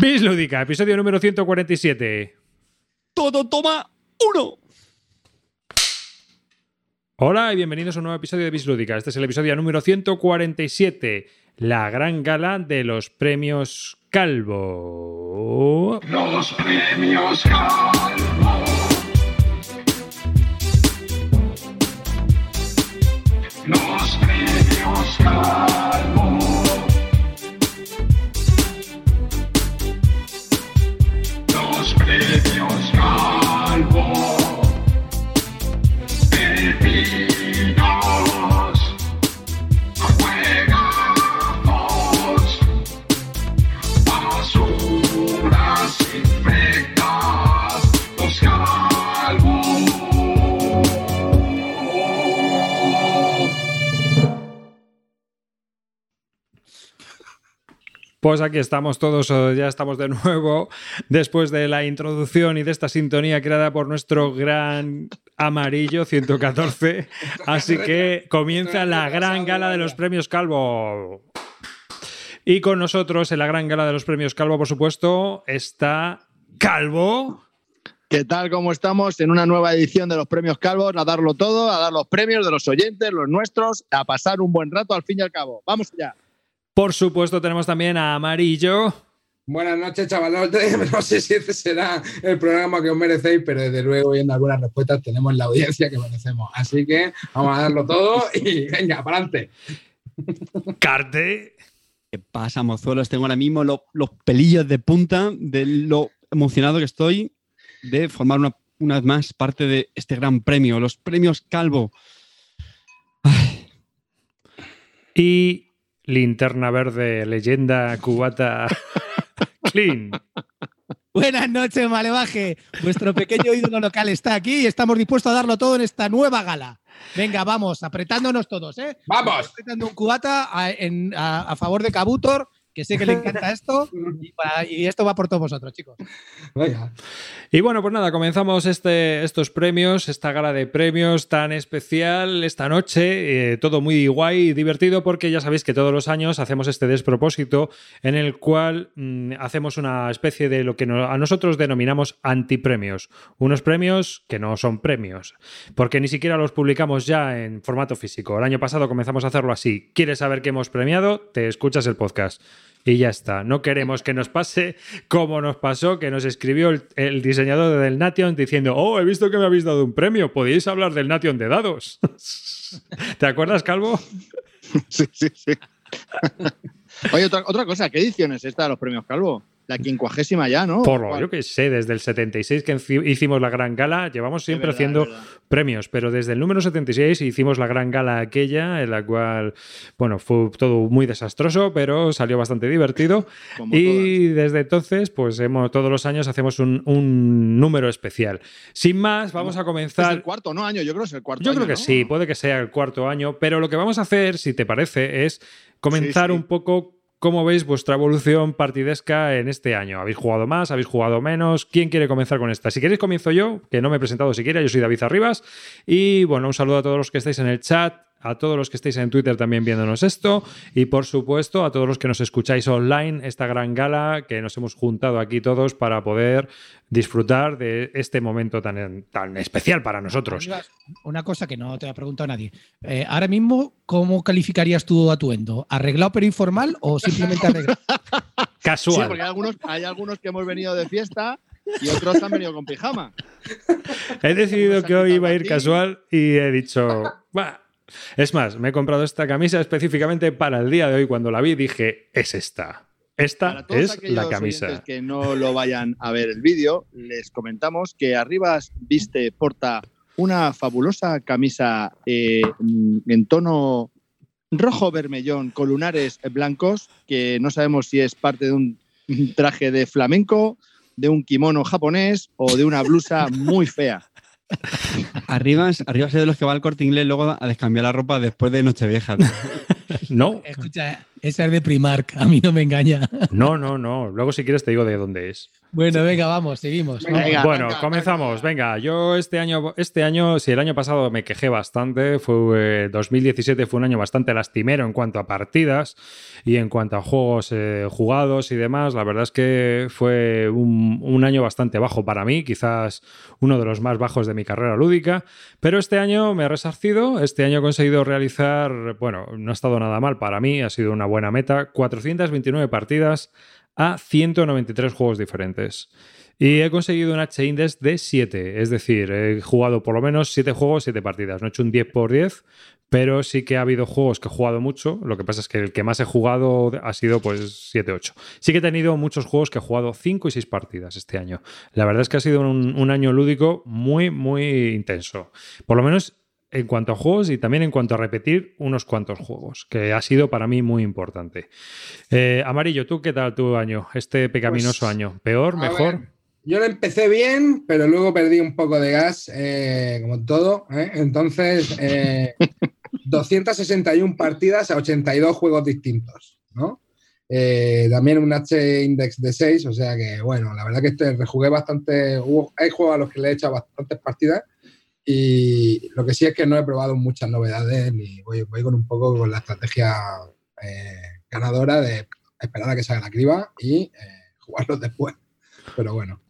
Bis Lúdica, episodio número 147. Todo toma uno. Hola y bienvenidos a un nuevo episodio de Bis Lúdica. Este es el episodio número 147, la gran gala de los premios Calvo. Los premios Calvo. Los premios Calvo. Los premios Calvo. Pues aquí estamos todos, eh, ya estamos de nuevo, después de la introducción y de esta sintonía creada por nuestro gran amarillo 114. Así que comienza la gran gala de los premios Calvo. Y con nosotros en la gran gala de los premios Calvo, por supuesto, está Calvo. ¿Qué tal? ¿Cómo estamos? En una nueva edición de los premios Calvos, a darlo todo, a dar los premios de los oyentes, los nuestros, a pasar un buen rato al fin y al cabo. Vamos allá. Por supuesto, tenemos también a Amarillo. Buenas noches, chavalotes. No sé si este será el programa que os merecéis, pero desde luego, viendo algunas respuestas, tenemos la audiencia que merecemos. Así que vamos a darlo todo y venga, para adelante. Carte. ¿Qué pasa, mozuelos? Tengo ahora mismo lo- los pelillos de punta de lo emocionado que estoy de formar una, una vez más parte de este gran premio, los premios Calvo. Y linterna verde, leyenda cubata clean. Buenas noches, Malevaje. Vuestro pequeño ídolo local está aquí y estamos dispuestos a darlo todo en esta nueva gala. Venga, vamos, apretándonos todos, ¿eh? ¡Vamos! Apretando un cubata a, en- a- a favor de Cabutor, que sé que le encanta esto, y, para- y esto va por todos vosotros, chicos. Venga. Y bueno, pues nada, comenzamos este, estos premios, esta gala de premios tan especial esta noche. eh, todo muy guay y divertido porque ya sabéis que todos los años hacemos este despropósito en el cual mm, hacemos una especie de lo que no- a nosotros denominamos antipremios. Unos premios que no son premios, porque ni siquiera los publicamos ya en formato físico. El año pasado comenzamos a hacerlo así. ¿Quieres saber qué hemos premiado? Te escuchas el podcast. Y ya está. No queremos que nos pase como nos pasó, que nos escribió el, diseñador del Nation diciendo: Oh, he visto que me habéis dado un premio. ¿Podéis hablar del Nation de dados? ¿Te acuerdas, Calvo? Sí, sí, sí. Oye, otra, otra cosa, ¿qué edición es esta de los premios Calvo? La quincuagésima ya, ¿no? Por lo yo que sé, desde el 76 que hicimos la gran gala, llevamos siempre verdad, haciendo es premios, pero desde el número 76 hicimos la gran gala aquella, en la cual, bueno, fue todo muy desastroso, pero salió bastante divertido. Como Y desde entonces, pues hemos, todos los años hacemos un, un número especial. Sin más, vamos a Es comenzar. el cuarto, ¿no? Año, yo creo que es el cuarto Yo creo que ¿no? sí, puede que sea el cuarto año, pero lo que vamos a hacer, si te parece, es comenzar Sí, sí. un poco cómo veis vuestra evolución partidesca en este año. ¿Habéis jugado más? ¿Habéis jugado menos? ¿Quién quiere comenzar con esta? Si queréis, comienzo yo, que no me he presentado siquiera, yo soy David Arribas. Y bueno, un saludo a todos los que estáis en el chat. A todos los que estáis en Twitter también viéndonos esto y por supuesto a todos los que nos escucháis online, esta gran gala que nos hemos juntado aquí todos para poder disfrutar de este momento tan, tan especial para nosotros. Una cosa que no te ha preguntado nadie. Eh, ahora mismo, ¿cómo calificarías tu atuendo? ¿Arreglado pero informal o simplemente arreglado? Sí, Casual. porque hay algunos, hay algunos que hemos venido de fiesta y otros han venido con pijama. He decidido que hoy iba a ir casual y he dicho, "Bah". Es más, me he comprado esta camisa específicamente para el día de hoy. Cuando la vi dije, es esta. Esta es la camisa. que no lo vayan a ver el vídeo, les comentamos que Arribas viste, porta una fabulosa camisa eh, en tono rojo vermellón con lunares blancos, que no sabemos si es parte de un traje de flamenco, de un kimono japonés o de una blusa muy fea. Arriba, arriba es de los que va al corte inglés luego a descambiar la ropa después de Nochevieja. No, Escucha, Esa es de Primark, a mí no me engaña. No, no, no. Luego, si quieres, te digo de dónde es. Bueno, venga, vamos, seguimos. Venga, Venga, bueno, venga, comenzamos. Venga, yo este año, este año, si el año pasado me quejé bastante, fue eh, 2017 fue un año bastante lastimero en cuanto a partidas y en cuanto a juegos eh, jugados y demás. La verdad es que fue un, un año bastante bajo para mí, quizás uno de los más bajos de mi carrera lúdica. Pero este año me he resarcido, este año he conseguido realizar, bueno, no ha estado nada mal para mí, ha sido una buena meta, 429 partidas a 193 juegos diferentes. Y he conseguido un H-Index de 7, es decir, he jugado por lo menos 7 juegos, 7 partidas. No he hecho un 10 por 10, pero sí que ha habido juegos que he jugado mucho. Lo que pasa es que el que más he jugado ha sido pues 7-8. Sí que he tenido muchos juegos que he jugado 5 y 6 partidas este año. La verdad es que ha sido un, un año lúdico muy, muy intenso. Por lo menos en cuanto a juegos y también en cuanto a repetir unos cuantos juegos, que ha sido para mí muy importante. Eh, Amarillo, ¿tú qué tal tu año? Este pecaminoso Pues, año. ¿Peor? ¿Mejor? ver, yo lo empecé bien, pero luego perdí un poco de gas, eh, como todo. ¿eh? Entonces, eh, 261 partidas a 82 juegos distintos, ¿no? Eh, también un H-index de 6, o sea que, bueno, la verdad que este rejugué bastante. hubo- hay juegos a los que le he hecho bastantes partidas y lo que sí es que no he probado muchas novedades ni voy, con un poco con la estrategia eh, ganadora de esperar a que salga la criba y eh, jugarlos después. Pero bueno,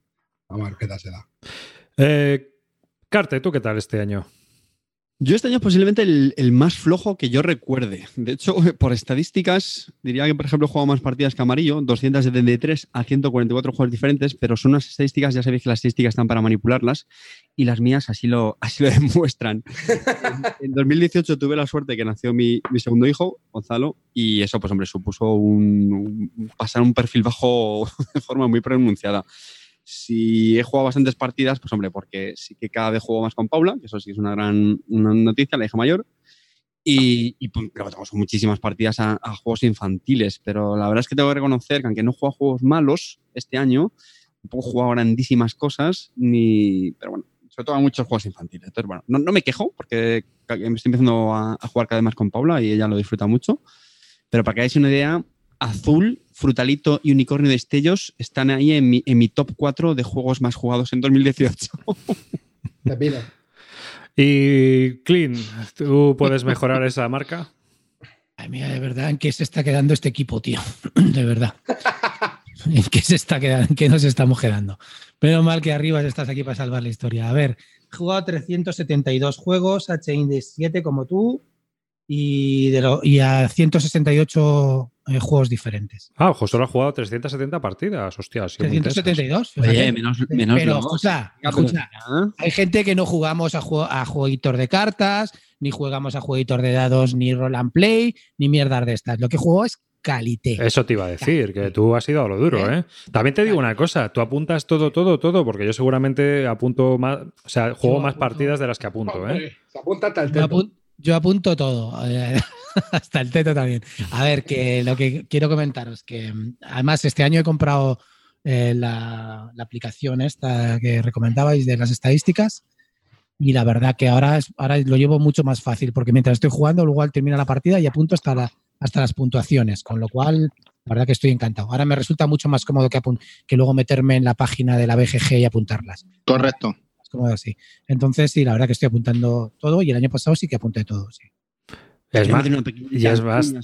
vamos a ver qué tal se da. Eh, Carte, ¿tú qué tal este año? Yo este año es posiblemente el, el más flojo que yo recuerde. De hecho, por estadísticas, diría que, por ejemplo, he jugado más partidas que Amarillo, 273 a 144 juegos diferentes, pero son unas estadísticas, ya sabéis que las estadísticas están para manipularlas, y las mías así lo, así lo demuestran. en, en 2018 tuve la suerte que nació mi, mi segundo hijo, Gonzalo, y eso, pues hombre, supuso un, un- pasar un perfil bajo de forma muy pronunciada. Si he jugado bastantes partidas, pues hombre, porque sí que cada vez juego más con Paula, que eso sí es una gran una noticia, la hija mayor. Y, y pues, tengo muchísimas partidas a, a juegos infantiles, pero la verdad es que tengo que reconocer que aunque no jugado a juegos malos este año, tampoco he jugado grandísimas cosas, ni, pero bueno, sobre todo a muchos juegos infantiles. Entonces, bueno, no, no me quejo porque estoy empezando a, a jugar cada vez más con Paula y ella lo disfruta mucho. Pero para que hagáis una idea, Azul, Frutalito y Unicornio de Destellos están ahí en mi, en mi top 4 de juegos más jugados en 2018. Pepino. Y Clean, ¿tú puedes mejorar esa marca? Ay, mira, de verdad, ¿en qué se está quedando este equipo, tío? De verdad. ¿En qué se está quedando? ¿En qué nos estamos quedando? Pero mal que arriba estás aquí para salvar la historia. A ver, he jugado 372 juegos, H-Index 7 como tú, y, de lo- y a 168 eh, juegos diferentes. Ah, ojo, solo ha jugado 370 partidas. Hostia, sí, muy intensas. 372. fíjate. Oye, menos, menos Pero, los- escucha, hay gente que no jugamos a, jue- a jueguitos de cartas, ni jugamos a jueguitos de dados, ni roll and play, ni mierdas de estas. Lo que juego es calité. Eso te iba a decir, que tú has ido a lo duro, ¿eh? También te digo una cosa, tú apuntas todo, todo, todo, porque yo seguramente apunto más, o sea, juego Yo más apunto- partidas de las que apunto, ¿eh? Se apunta hasta el Yo, yo apunto todo, eh, hasta el teto también. A ver, que lo que quiero comentaros, que mm, además este año he comprado eh, la, la aplicación esta que recomendabais de las estadísticas y la verdad que ahora, es- ahora lo llevo mucho más fácil porque mientras estoy jugando luego al termina la partida y apunto hasta, la- hasta las puntuaciones, con lo cual la verdad que estoy encantado. Ahora me resulta mucho más cómodo que, que luego meterme en la página de la BGG y apuntarlas Correcto. cómodo así. Entonces, sí, la verdad que estoy apuntando todo y el año pasado sí que apunté todo, sí. Es más, una y es más,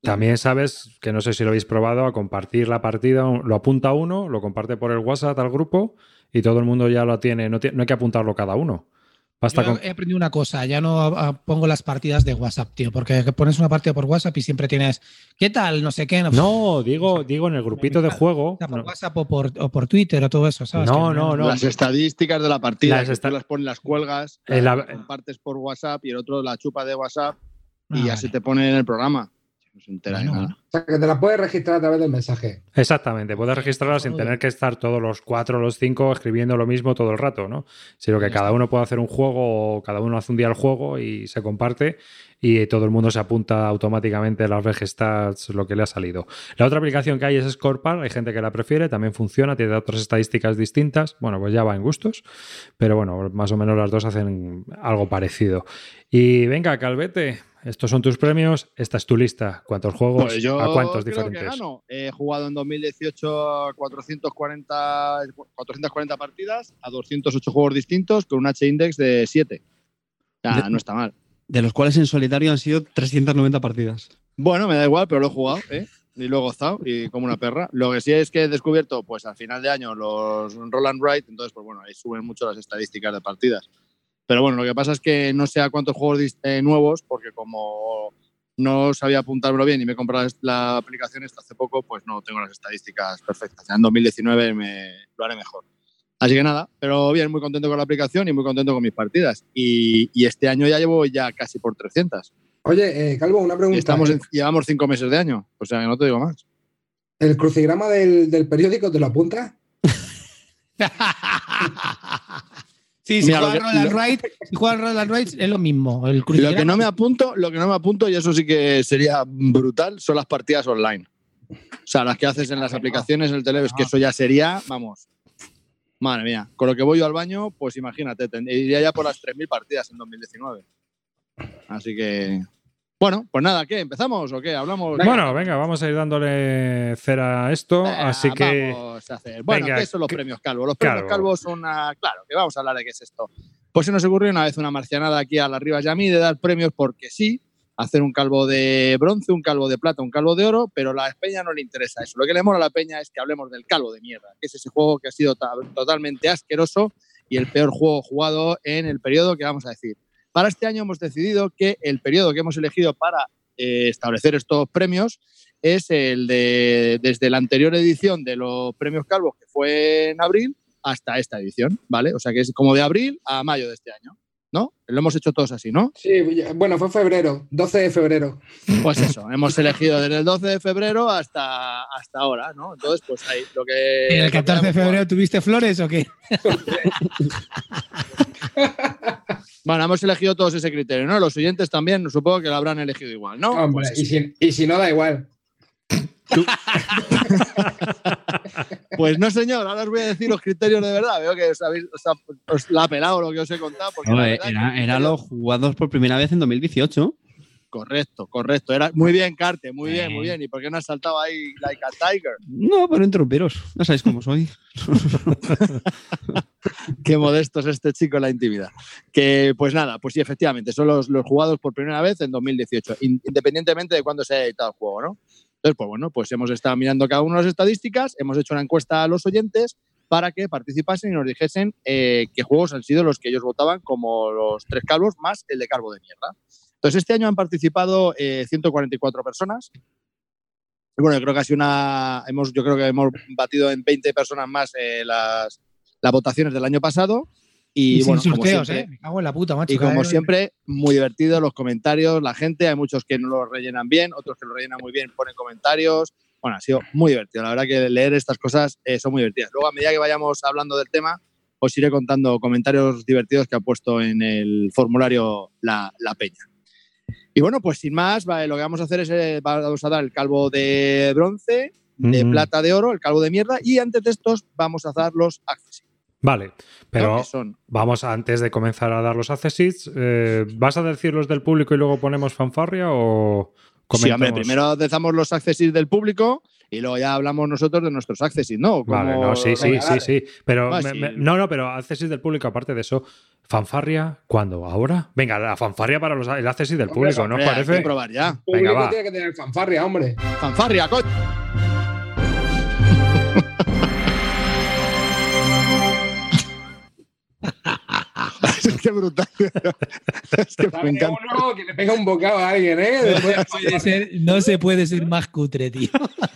también sabes, que no sé si lo habéis probado, a compartir la partida, lo apunta uno, lo comparte por el WhatsApp al grupo y todo el mundo ya lo tiene, no, no hay que apuntarlo cada uno. Basta Yo con... he aprendido una cosa, ya no ah, pongo las partidas de WhatsApp, tío, porque pones una partida por WhatsApp y siempre tienes, ¿qué tal? No sé qué. No, digo, digo en el grupito de juego. Por no. WhatsApp o por, o por Twitter o todo eso, ¿sabes? No, no, no. Las estadísticas de la partida, Las que esta- tú las pones, las cuelgas, la- las compartes por WhatsApp y el otro la chupa de WhatsApp y Ah, ya vale. se te pone en el programa. No se entera de Bueno, nada. O sea, que te la puedes registrar a través del mensaje. Exactamente, puedes registrarla sin tener que estar todos los cuatro o los cinco escribiendo lo mismo todo el rato, ¿no? Sino que cada uno puede hacer un juego o cada uno hace un día el juego y se comparte y todo el mundo se apunta automáticamente a las VG Stats, lo que le ha salido. La otra aplicación que hay es Scorepar, hay gente que la prefiere, también funciona, tiene otras estadísticas distintas, bueno, pues ya va en gustos, pero bueno, más o menos las dos hacen algo parecido. Y venga, Calvete, estos son tus premios, esta es tu lista. ¿Cuántos juegos? Pues yo ¿A cuántos creo diferentes? que gano. He jugado en 2018 a 440, 440 partidas a 208 juegos distintos con un H-index de 7. O sea, De- no está mal. De los cuales en solitario han sido 390 partidas. Bueno, me da igual, pero lo he jugado, ¿eh? Y lo he gozado, y como una perra. Lo que sí es que he descubierto, pues al final de año, los Roland Wright, entonces, pues bueno, ahí suben mucho las estadísticas de partidas. Pero bueno, lo que pasa es que no sé a cuántos juegos dis- eh, nuevos, porque como no sabía apuntármelo bien y me he comprado la aplicación esta hace poco, pues no tengo las estadísticas perfectas. Ya en 2019 me, lo haré mejor. Así que nada, pero bien, muy contento con la aplicación y muy contento con mis partidas. Y, y este año ya llevo ya casi por 300. Oye, eh, Calvo, una pregunta. estamos en- llevamos cinco meses de año, o sea que no te digo más. ¿El crucigrama del, del periódico te lo apunta? Sí, si Mira, lo juegas que- Roll and lo- Ride, si juegas Roll and Ride es lo mismo. El Lo que no me apunto, lo que no me apunto, y eso sí que sería brutal, son las partidas online. O sea, las que haces en las aplicaciones, en el teléfono, es que eso ya sería, vamos. Madre mía, con lo que voy yo al baño, pues imagínate, iría ya por las 3.000 partidas en 2019. Así que, bueno, pues nada, ¿qué? ¿Empezamos o qué? Hablamos. Bueno, venga, vamos a ir dándole cera a esto. Así que. Vamos a hacer. Bueno, Venga, ¿qué son los ¿qué- premios Calvo? Los premios Calvo. Son una. Claro, que vamos a hablar de qué es esto. Pues se nos ocurrió una vez una marcianada aquí a las Rivas y a mí de dar premios porque sí, hacer un calvo de bronce, un calvo de plata, un calvo de oro, pero a la Peña no le interesa eso. Lo que le mola a la Peña es que hablemos del calvo de mierda, que es ese juego que ha sido ta- totalmente asqueroso y el peor juego jugado en el periodo que vamos a decir. Para este año hemos decidido que el periodo que hemos elegido para eh, establecer estos premios es el de desde la anterior edición de los premios Calvos, que fue en abril, hasta esta edición, ¿vale? O sea que es como de abril a mayo de este año, ¿no? Lo hemos hecho todos así, ¿no? Sí, bueno, fue febrero, 12 de febrero. Pues eso, hemos elegido desde el 12 de febrero hasta, hasta ahora, ¿no? Entonces, pues ahí lo que... ¿En lo el que 14 de febrero tuviste flores o qué? Bueno, hemos elegido todos ese criterio, ¿no? Los oyentes también, supongo que lo habrán elegido igual, ¿no? Hombre, Pues y, si, y si no, da igual. Pues no, señor, ahora os voy a decir los criterios de verdad. Veo que os, habéis, os, ha- os la ha pelado lo que os he contado. Porque No, que era, era criterio- los jugados por primera vez en 2018. Correcto, correcto. Era muy bien, Carte, muy bien, muy bien. ¿Y por qué no has saltado ahí like a tiger? No, pero interrumpiros. Ya sabéis cómo soy. Qué modesto es este chico en la intimidad. Que, pues nada, pues sí, efectivamente, son los, los jugados por primera vez en 2018, in- independientemente de cuándo se haya editado el juego, ¿no? Entonces, pues bueno, pues hemos estado mirando cada una de las estadísticas, hemos hecho una encuesta a los oyentes para que participasen y nos dijesen eh, qué juegos han sido los que ellos votaban como los tres calvos más el de calvo de mierda. Entonces, este año han participado eh, 144 personas. Y bueno, yo creo que ha sido una. Hemos, yo creo que hemos batido en 20 personas más eh, las, las votaciones del año pasado. Y, sin bueno, como sorteos, siempre, ¿eh? Me cago en la puta, macho. y como siempre, muy divertido los comentarios, la gente, hay muchos que no lo rellenan bien, otros que lo rellenan muy bien, ponen comentarios. Bueno, ha sido muy divertido. La verdad que leer estas cosas eh, son muy divertidas. Luego, a medida que vayamos hablando del tema, os iré contando comentarios divertidos que ha puesto en el formulario la, la peña. Y bueno, pues sin más, vale, lo que vamos a hacer es, eh, vamos a dar el calvo de bronce, de plata de oro, el calvo de mierda, y antes de estos vamos a dar los accesorios. Vale, pero son vamos antes de comenzar a dar los accesits. eh, ¿Vas a decir los del público y luego ponemos fanfarria o Sí, hombre, primero dejamos los accesits del público y luego ya hablamos nosotros de nuestros accesits, ¿no? Vale, no, sí, sí, sí, sí. Pero Ah, me- sí. me- no, no, pero accesits del público, aparte de eso, fanfarria, ¿cuándo? ¿Ahora? Venga, la fanfarria para los, el accessit del Hombre, público, ¿no os Hombre, hay que parece? probar ya. El público Venga, va. tiene que tener fanfarria, hombre. Fanfarria, coño. es que brutal. es que me Dale encanta. uno que le pega un bocado a alguien, ¿eh? Después- Puede ser- no se puede ser más cutre, tío.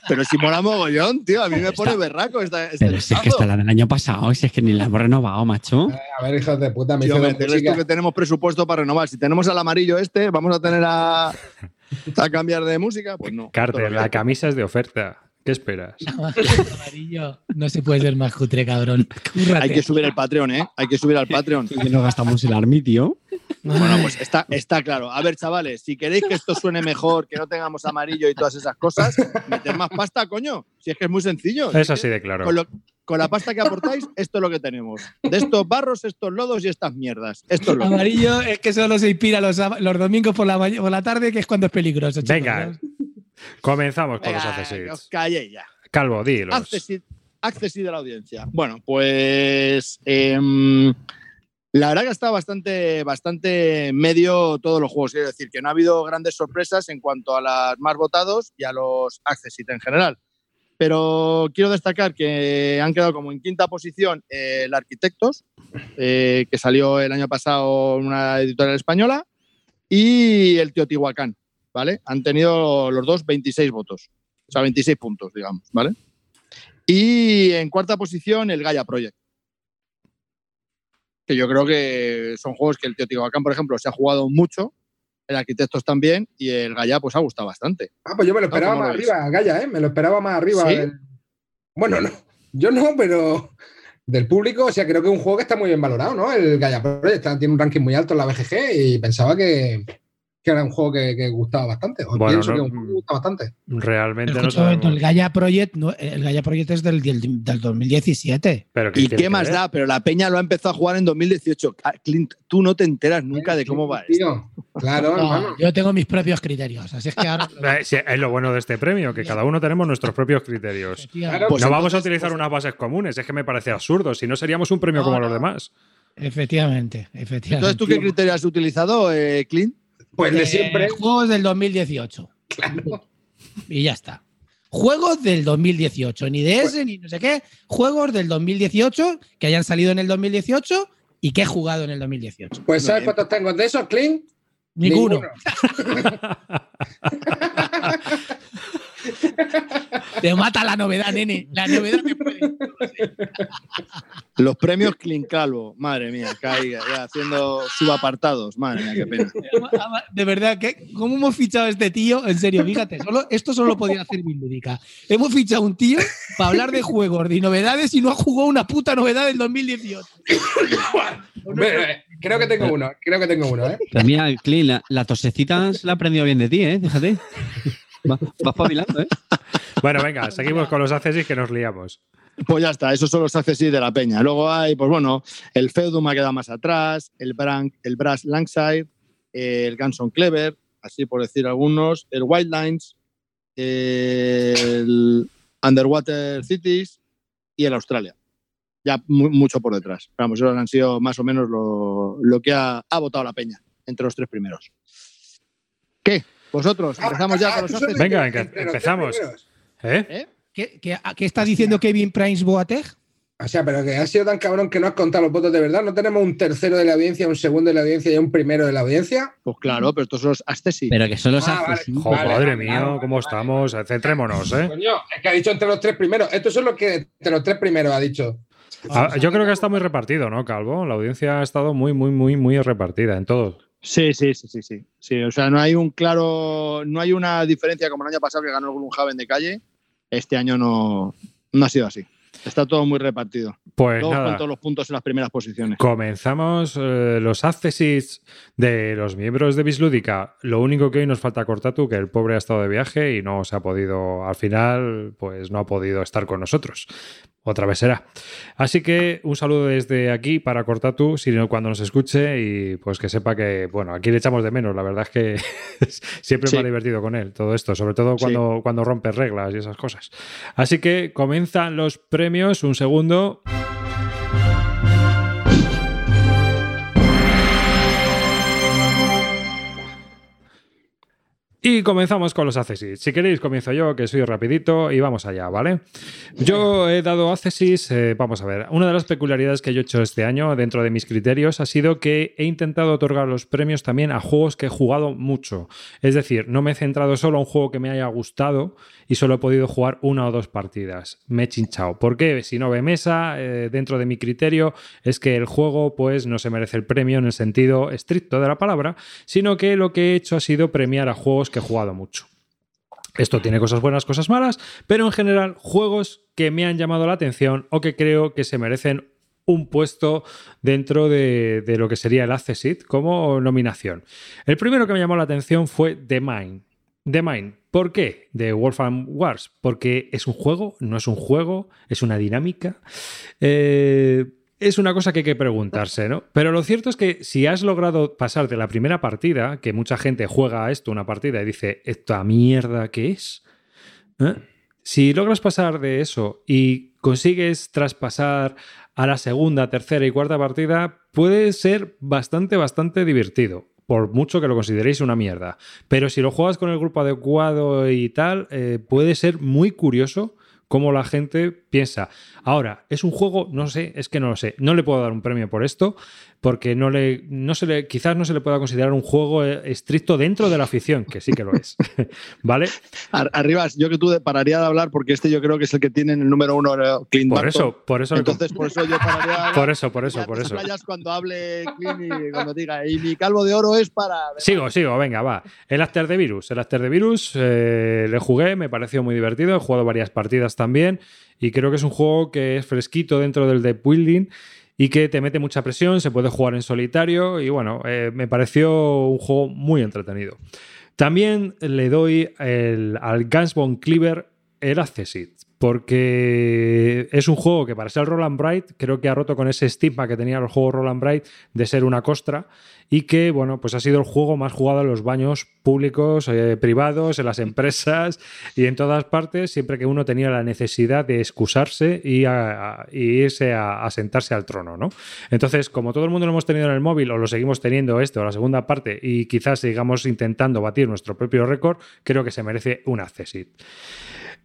Pero si mola mogollón, tío. A mí me pone Está- berraco esta, este Pero si es que está la del año pasado, si es que ni la hemos renovado, macho. A ver, hijos de puta, me Tío, ¿me tú que tenemos presupuesto para renovar? Si tenemos al amarillo este, ¿vamos a tener a, a cambiar de música? Pues no. Carter, la camisa es de oferta. ¿Qué esperas? Amarillo. No se puede ser más cutre, cabrón. Cúrrate. Hay que subir el Patreon, ¿eh? Hay que subir al Patreon. Que no gastamos el army, tío. Bueno, pues está, está claro. A ver, chavales, si queréis que esto suene mejor, que no tengamos amarillo y todas esas cosas, meter más pasta, coño. Si es que es muy sencillo. Es así de claro. Con, lo- con la pasta que aportáis, esto es lo que tenemos. De estos barros, estos lodos y estas mierdas. Esto es lo que Amarillo es que solo se inspira los, domingos por la, por la tarde, que es cuando es peligroso. chicos. Venga, comenzamos con los que os calléis ya. Calvo, dilos. Accesi, accesi de la audiencia. Bueno, pues em, la verdad que está bastante, bastante medio todos los juegos. Quiero decir que no ha habido grandes sorpresas en cuanto a las más votados y a los Accessit en general. Pero quiero destacar que han quedado como en quinta posición eh, el Arquitectos, eh, que salió el año pasado en una editorial española, y el Teotihuacán, ¿vale? Han tenido los dos 26 votos, o sea, 26 puntos, digamos, ¿vale? Y en cuarta posición, el Gaia Project. Que yo creo que son juegos que el Teotihuacán, por ejemplo, se ha jugado mucho, el Arquitectos también, y el Gaia, pues ha gustado bastante. Ah, pues yo me lo esperaba ¿cómo más lo arriba, Gaya, ¿eh? Me lo esperaba más arriba. ¿Sí? del- Bueno, no. Yo no, pero del público, o sea, creo que es un juego que está muy bien valorado, ¿no? El Gaia Project está- tiene un ranking muy alto en la BGG y pensaba que, que era un juego que, que gustaba bastante. O Bueno, pienso no- que es un juego que gusta bastante. Realmente no momento, el. Gaia Project, no- el Gaia Project es del, del, del 2017. Pero ¿qué ¿Y qué más ver? da? Pero la Peña lo ha empezado a jugar en 2018. Ah, Clint, tú no te enteras nunca de cómo va esto. Tío, Claro, No, hermano. yo tengo mis propios criterios, así es que ahora. Eh, sí, es lo bueno de este premio, que cada uno tenemos nuestros propios criterios. Claro, Pues no vamos a utilizar pues- unas bases comunes, es que me parece absurdo. Si no, seríamos un premio No, como no. los demás. Efectivamente, efectivamente. Entonces, ¿tú qué criterio has utilizado, eh, Clint? Pues de Eh, siempre. juegos del 2018. Y ya está. Juegos del 2018, ni de ese ni no sé qué. Juegos del 2018 que hayan salido en el 2018 y que he jugado en el 2018. Pues ¿sabes cuántos tengo de esos, Clint? Ninguno. Te mata la novedad, nene. La novedad te puede. Los premios Clint Calvo. Madre mía, caiga, ya haciendo subapartados. Madre mía, qué pena. De verdad, ¿qué? ¿cómo hemos fichado a este tío? En serio, fíjate, solo, esto solo lo podía hacer Mindudica. Hemos fichado a un tío para hablar de juegos, de novedades y no ha jugado una puta novedad del 2018. Hombre, Creo que tengo uno, creo que tengo uno, ¿eh? Mira, Clint, la, la tosecita se la ha aprendido bien de ti, ¿eh? Fíjate. Va, va espabilando, ¿eh? Bueno, venga, seguimos con los accesits que nos liamos. Pues ya está, esos son los accesorios de la peña. Luego hay, pues bueno, el Feudum ha quedado más atrás, el, Brank, el Brass Langside, el Ganson Clever, así por decir algunos, el Wildlines, el Underwater Cities y el Australia. Ya mu- mucho por detrás. Pero Vamos, esos han sido más o menos lo, lo que ha, ha votado la peña entre los tres primeros. ¿Qué? ¿Vosotros? ¿Empezamos ya con los Ah, tú accesorios? Venga, venga, los empezamos. ¿Eh? ¿Eh? ¿Qué, qué- qué está diciendo Kevin Price Boateng? O sea, pero que has sido tan cabrón que no has contado los votos de verdad. ¿No tenemos un tercero de la audiencia, un segundo de la audiencia y un primero de la audiencia? Pues claro, pero estos son los accesorios. Pero que son los Ah, vale. Jo, Vale, madre vale, mía, vale, ¿cómo vale, estamos? Centrémonos, ¿eh? Coño, es que ha dicho entre los tres primeros. Estos son los que entre los tres primeros ha dicho. Ah, yo creo que está muy repartido, ¿no, Calvo? La audiencia ha estado muy, muy, muy, muy repartida en todo. Sí, sí, sí, sí, sí. Sí, o sea, no hay un claro, no hay una diferencia como el año pasado que ganó el Gloomhaven de calle. Este año no, no ha sido así. Está todo muy repartido. Pues Todos con nada, todos los puntos en las primeras posiciones. comenzamos eh, los accesits de los miembros de Bislúdica. Lo único que hoy nos falta cortar tú, que el pobre ha estado de viaje y no se ha podido, al final, pues no ha podido estar con nosotros. Otra vez será. Así que un saludo desde aquí para Cortatu, si no cuando nos escuche y pues que sepa que, bueno, aquí le echamos de menos. La verdad es que siempre Sí. me ha divertido con él todo esto, sobre todo cuando, cuando rompe reglas y esas cosas. Así que comienzan los premios. Un segundo. Y comenzamos con los accesits. Si queréis, comienzo yo, que soy rapidito y vamos allá, ¿vale? Yo he dado accesits, eh, vamos a ver, una de las peculiaridades que yo he hecho este año dentro de mis criterios ha sido que he intentado otorgar los premios también a juegos que he jugado mucho. Es decir, no me he centrado solo en un juego que me haya gustado y solo he podido jugar una o dos partidas. Me he chinchado. ¿Por qué? Si no ve mesa, eh, dentro de mi criterio, es que el juego pues no se merece el premio en el sentido estricto de la palabra, sino que lo que he hecho ha sido premiar a juegos que he jugado mucho. Esto tiene cosas buenas, cosas malas, pero en general juegos que me han llamado la atención o que creo que se merecen un puesto dentro de, lo que sería el Accessit como nominación. El primero que me llamó la atención fue The Mind. The Mind. ¿Por qué? De Wolfram Wars. Porque es un juego, no es un juego, es una dinámica. Eh, es una cosa que hay que preguntarse, ¿no? Pero lo cierto es que si has logrado pasar de la primera partida, que mucha gente juega a esto una partida y dice, ¿esta mierda qué es? ¿Eh? Si logras pasar de eso y consigues traspasar a la segunda, tercera y cuarta partida, puede ser bastante, bastante divertido. Por mucho que lo consideréis una mierda. Pero si lo juegas con el grupo adecuado y tal, eh, puede ser muy curioso cómo la gente piensa. Ahora, ¿es un juego? No sé, es que no lo sé. No le puedo dar un premio por esto, porque no le, no se le, quizás no se le pueda considerar un juego eh, estricto dentro de la afición, que sí que lo es. ¿Vale? Ar- Arribas, yo que tú pararía de hablar porque este yo creo que es el que tiene en el número uno eh, Clint Por Barton. eso, por eso, Entonces, por eso yo pararía de hablar. por eso, por eso, por eso. cuando hable Clint y cuando diga, y mi calvo de oro es para. Sigo, sigo, venga, va. El After de Virus. El After de Virus eh, le jugué, me pareció muy divertido. He jugado varias partidas también. Y creo que es un juego que es fresquito dentro del deck building y que te mete mucha presión. Se puede jugar en solitario. Y bueno, eh, me pareció un juego muy entretenido. También le doy al Gunsbone Cleaver el Accessit, porque es un juego que para ser Roland Bright creo que ha roto con ese estigma que tenía los juegos Roland Bright de ser una costra y que, bueno, pues ha sido el juego más jugado en los baños públicos, eh, privados, en las empresas y en todas partes, siempre que uno tenía la necesidad de excusarse y, irse a, sentarse al trono, ¿no? Entonces, como todo el mundo lo hemos tenido en el móvil o lo seguimos teniendo esto, la segunda parte, y quizás sigamos intentando batir nuestro propio récord, creo que se merece un Accessit.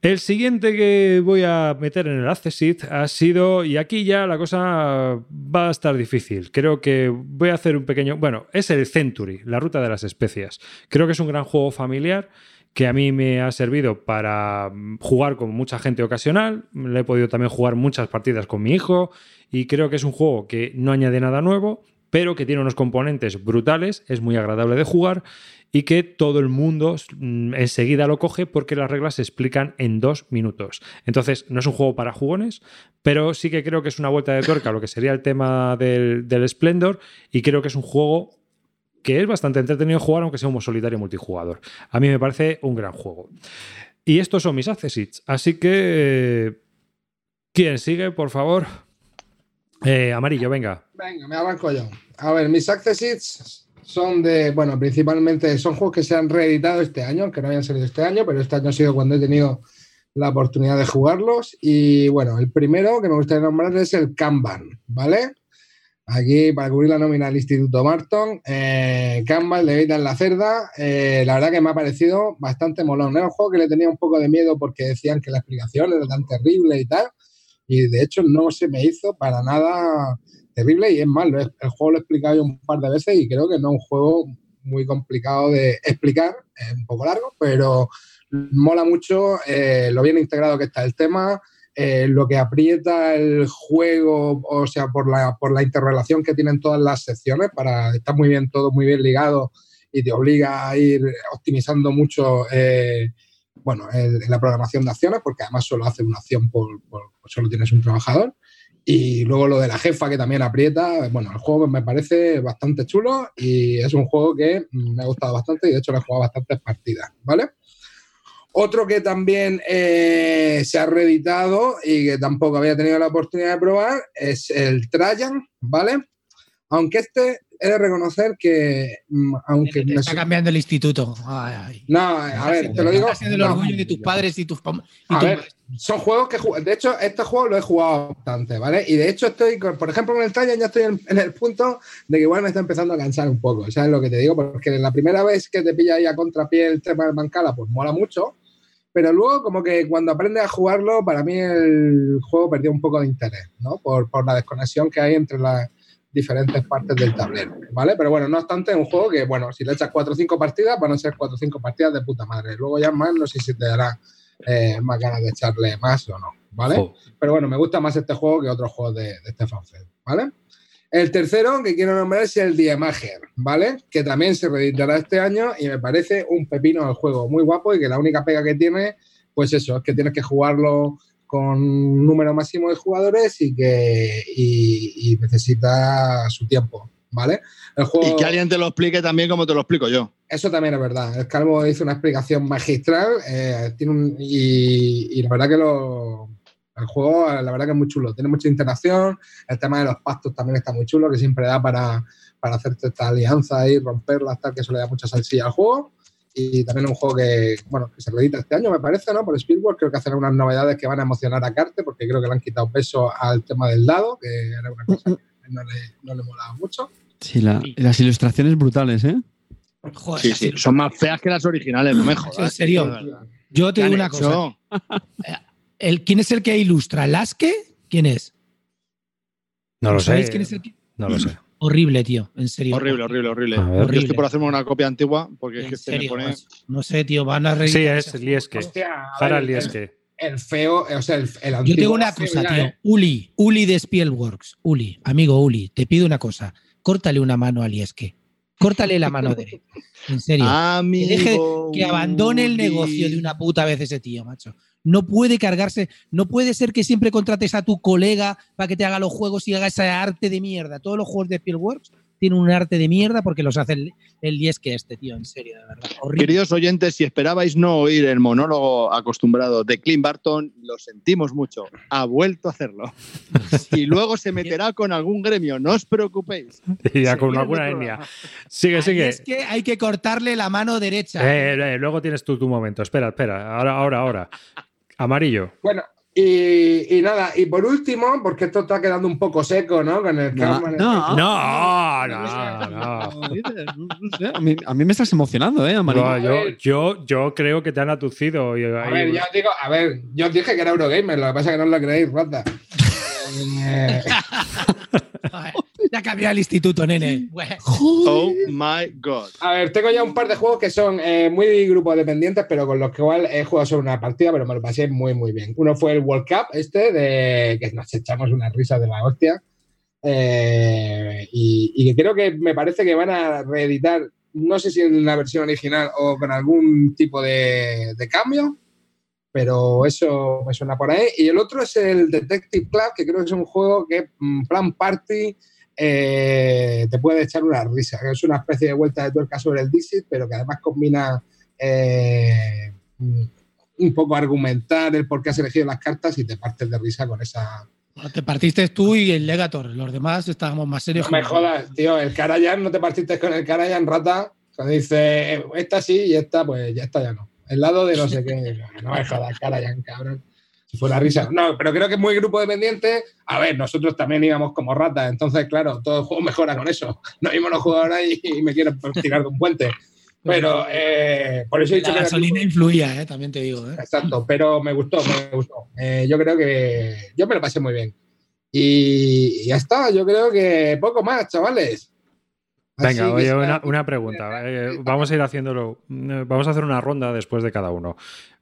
El siguiente que voy a meter en el Accessit ha sido, y aquí ya la cosa va a estar difícil. Creo que voy a hacer un pequeño, bueno, es el Century, la ruta de las especias. Creo que es un gran juego familiar que a mí me ha servido para mm, jugar con mucha gente ocasional. Le he podido también jugar muchas partidas con mi hijo y creo que es un juego que no añade nada nuevo, pero que tiene unos componentes brutales, es muy agradable de jugar y que todo el mundo mm, enseguida lo coge porque las reglas se explican en dos minutos. Entonces, no es un juego para jugones, pero sí que creo que es una vuelta de tuerca lo que sería el tema del, del Splendor y creo que es un juego que es bastante entretenido jugar, aunque sea un solitario multijugador. A mí me parece un gran juego. Y estos son mis accessits. Así que. eh, ¿Quién sigue, por favor? Eh, amarillo, venga. Venga, me arranco yo. A ver, mis accessits son de, bueno, principalmente son juegos que se han reeditado este año, que no habían salido este año, pero este año ha sido cuando he tenido la oportunidad de jugarlos. Y bueno, el primero que me gustaría nombrar es el Kanban, ¿vale? Aquí, para cubrir la nómina del Instituto Marton, eh, Kanban de Vita en la Cerda, eh, la verdad que me ha parecido bastante molón. Era un juego que le tenía un poco de miedo porque decían que la explicación era tan terrible y tal, y de hecho no se me hizo para nada terrible y es más, lo he- el juego lo he explicado yo un par de veces y creo que no es un juego muy complicado de explicar, es un poco largo, pero mola mucho eh, lo bien integrado que está el tema, eh, lo que aprieta el juego, o sea, por la, por la interrelación que tienen todas las secciones, para está muy bien todo, muy bien ligado y te obliga a ir optimizando mucho eh, bueno, la programación de acciones, porque además solo hace una acción por, por- solo tienes un trabajador. Y luego lo de la jefa que también aprieta. Bueno, el juego me parece bastante chulo y es un juego que mm, me ha gustado bastante y de hecho le he jugado bastantes partidas, ¿vale? Otro que también eh, se ha reeditado y que tampoco había tenido la oportunidad de probar es el Trajan, ¿vale? Aunque este he de reconocer que, mm, aunque me Está su- cambiando el instituto. Ay, ay. No, a ver, te lo digo. Está siendo el no. orgullo de tus padres y tus. y A tus ver, son juegos que de hecho este juego lo he jugado bastante, ¿vale? Y de hecho estoy, por ejemplo, con el Trajan ya estoy en, en el punto de que igual me está empezando a cansar un poco, ¿sabes lo que te digo? Porque la primera vez que te pilla ahí a contrapié el tema del Mancala, pues mola mucho, pero luego como que cuando aprendes a jugarlo, para mí el juego perdió un poco de interés, ¿no? Por, por la desconexión que hay entre las diferentes partes del tablero, ¿vale? Pero bueno, no obstante, es un juego que, bueno, si le echas cuatro o cinco partidas, van a ser cuatro o cinco partidas de puta madre. Luego ya más, no sé si te dará eh, más ganas de echarle más o no, ¿vale? Jo. Pero bueno, me gusta más este juego que otros juegos de, de Stefan Feld, ¿vale? El tercero que quiero nombrar es el Diemager, ¿vale? Que también se reeditará este año y me parece un pepino el juego, muy guapo y que la única pega que tiene, pues eso, es que tienes que jugarlo con un número máximo de jugadores y que y, y necesita su tiempo, ¿vale? El juego, Y que alguien te lo explique también como te lo explico yo. Eso también es verdad. El Calvo hizo una explicación magistral eh, tiene un- y, y la verdad que lo, el juego, la verdad que es muy chulo. Tiene mucha interacción. El tema de los pactos también está muy chulo, que siempre da para, para hacerte esta alianza y romperlas, tal, que eso le da mucha salsilla al juego. Y también un juego que, bueno, que se reedita este año, me parece, ¿no? Por Spielberg. Creo que hacen unas novedades que van a emocionar a Carte, porque creo que le han quitado peso al tema del dado, que era una cosa que no le, no le molaba mucho. Sí, la- las ilustraciones brutales, ¿eh? Joder, Sí, sí. Son más feas que las originales, no me jodas. En serio. Yo te ¿Qué digo una hecho? cosa. El, ¿Quién es el que ilustra? ¿Lasque? ¿Quién es? No lo sé. ¿Sabéis quién es el que- No lo sé. Horrible, tío. En serio. Horrible, horrible, horrible. Ver. Yo Horrible. estoy por hacerme una copia antigua porque es que este me serio, pone. macho. No sé, tío. Van a reír. Sí, es Lieske. Hostia, a Harald ver, Lieske. el feo, o sea, el, el Yo antiguo tengo una cosa, tío. ¿eh? Uli, Uli de Spielworks. Uli, amigo Uli, te pido una cosa. Córtale una mano a Lieske. Córtale la mano derecha. En serio. Amigo, que deje que abandone el negocio de una puta vez ese tío, macho. No puede cargarse, no puede ser que siempre contrates a tu colega para que te haga los juegos y haga ese arte de mierda. Todos los juegos de Spielworks tienen un arte de mierda porque los hace el, el Lieske este, tío, en serio, de verdad. Horrible. Queridos oyentes, si esperabais no oír el monólogo acostumbrado de Clint Barton, lo sentimos mucho. Ha vuelto a hacerlo. Y luego se meterá con algún gremio, no os preocupéis. Y ya con alguna etnia. Sigue, sigue. Lieske hay que cortarle la mano derecha. Eh, eh, luego tienes tú tu momento. Espera, espera. Ahora, ahora, ahora. Amarillo. Bueno, y, y nada, y por último, porque esto está quedando un poco seco, ¿no? Con el No, no. No, no, a, mí, a mí me estás emocionando, ¿eh, Amarillo? No, yo, yo, yo creo que te han atucido. y- A ver, yo os digo, a ver, yo os dije que era Eurogamer, lo que pasa es que no lo creéis, rata. Ya cambió el instituto, nene. Oh my god. a ver, tengo ya un par de juegos que son eh, muy grupos dependientes, pero con los que igual he jugado solo una partida, pero me lo pasé muy, muy bien. Uno fue el World Cup, este, de que nos echamos una risa de la hostia. Eh, y, y que creo que me parece que van a reeditar, no sé si en la versión original o con algún tipo de, de cambio, pero eso me suena por ahí. Y el otro es el Detective Club, que creo que es un juego que, en plan party, eh, te puede echar una risa. Es una especie de vuelta de tuerca sobre el Dixit, pero que además combina eh, un poco argumentar el por qué has elegido las cartas y te partes de risa con esa. te partiste tú y el Legator. Los demás estábamos más serios. No me jodas, tío, el Karajan, no te partiste con el Karajan, rata. Cuando dice, eh, esta sí y esta, pues ya está, ya no. El lado de no sé qué. No me jodas, Karajan, cabrón. Si fue la risa. No, pero creo que es muy grupo dependiente. A ver, nosotros también íbamos como ratas, entonces, claro, todo el juego mejora con eso. No mismo los jugadores ahí y me quieren tirar de un puente. Pero eh, por eso he dicho La que era gasolina influía, eh, también te digo. eh. Exacto, pero me gustó, me gustó. Eh, yo creo que yo me lo pasé muy bien. Y ya está, yo creo que poco más, chavales. Venga, oye, una, una pregunta. Eh, vamos a ir haciéndolo. eh, Vamos a hacer una ronda después de cada uno.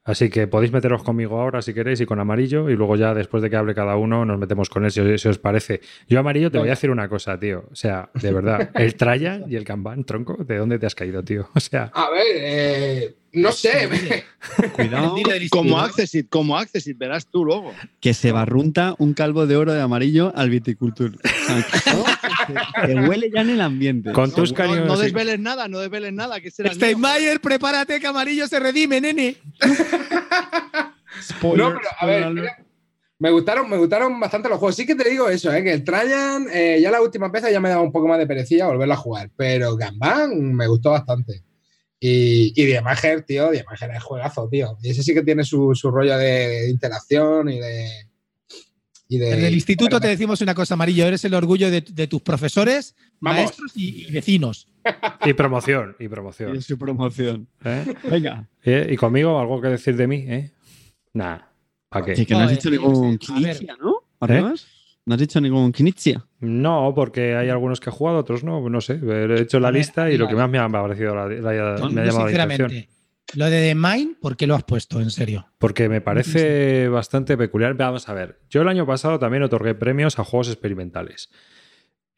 Así que podéis meteros conmigo ahora si queréis y con amarillo y luego ya después de que hable cada uno nos metemos con él si, os- si os parece. Yo amarillo te voy a decir una cosa, tío. O sea, de verdad, el Trajan y el Kanban, tronco, ¿de dónde te has caído, tío? O sea, A ver, eh, no sé. Cuidado, Como. Accessit, como Accessit, verás tú luego. que se barrunta un calvo de oro de amarillo al viticultur. O sea, que, que huele ya en el ambiente. con tus No, cañones. no desveles nada, no desveles nada. Que será. Steinmeier, prepárate que amarillo se redime, nene. Spoiler, No, pero a ver, mira, me gustaron, me gustaron bastante los juegos. Sí que te digo eso, eh, que el Trajan, eh, ya la última vez ya me daba un poco más de perecilla volverlo a jugar, pero Gambán me gustó bastante. Y, y Diemager, tío, Diemager es juegazo, tío. Y ese sí que tiene su, su rollo de, interacción y de. Y de En el instituto te decimos una cosa, amarillo. Eres el orgullo de, de tus profesores, Vamos. maestros y, y vecinos. Y promoción, y Y promoción. es su promoción. ¿eh? Venga. ¿Eh? ¿Y conmigo algo que decir de mí? ¿eh? Nah, ¿para qué? Sí, que no has dicho ningún sí. A ver. Knizia, ¿no? ¿Arribas? No has dicho ningún Knizia. No, porque hay algunos que he jugado, otros no, no sé. He hecho la lista y lo que más me ha parecido la, la- No, me ha llamado la atención. sinceramente, lo de The Mine, ¿por qué lo has puesto? En serio. Porque me parece bastante peculiar. Vamos a ver, yo el año pasado también otorgué premios a juegos experimentales.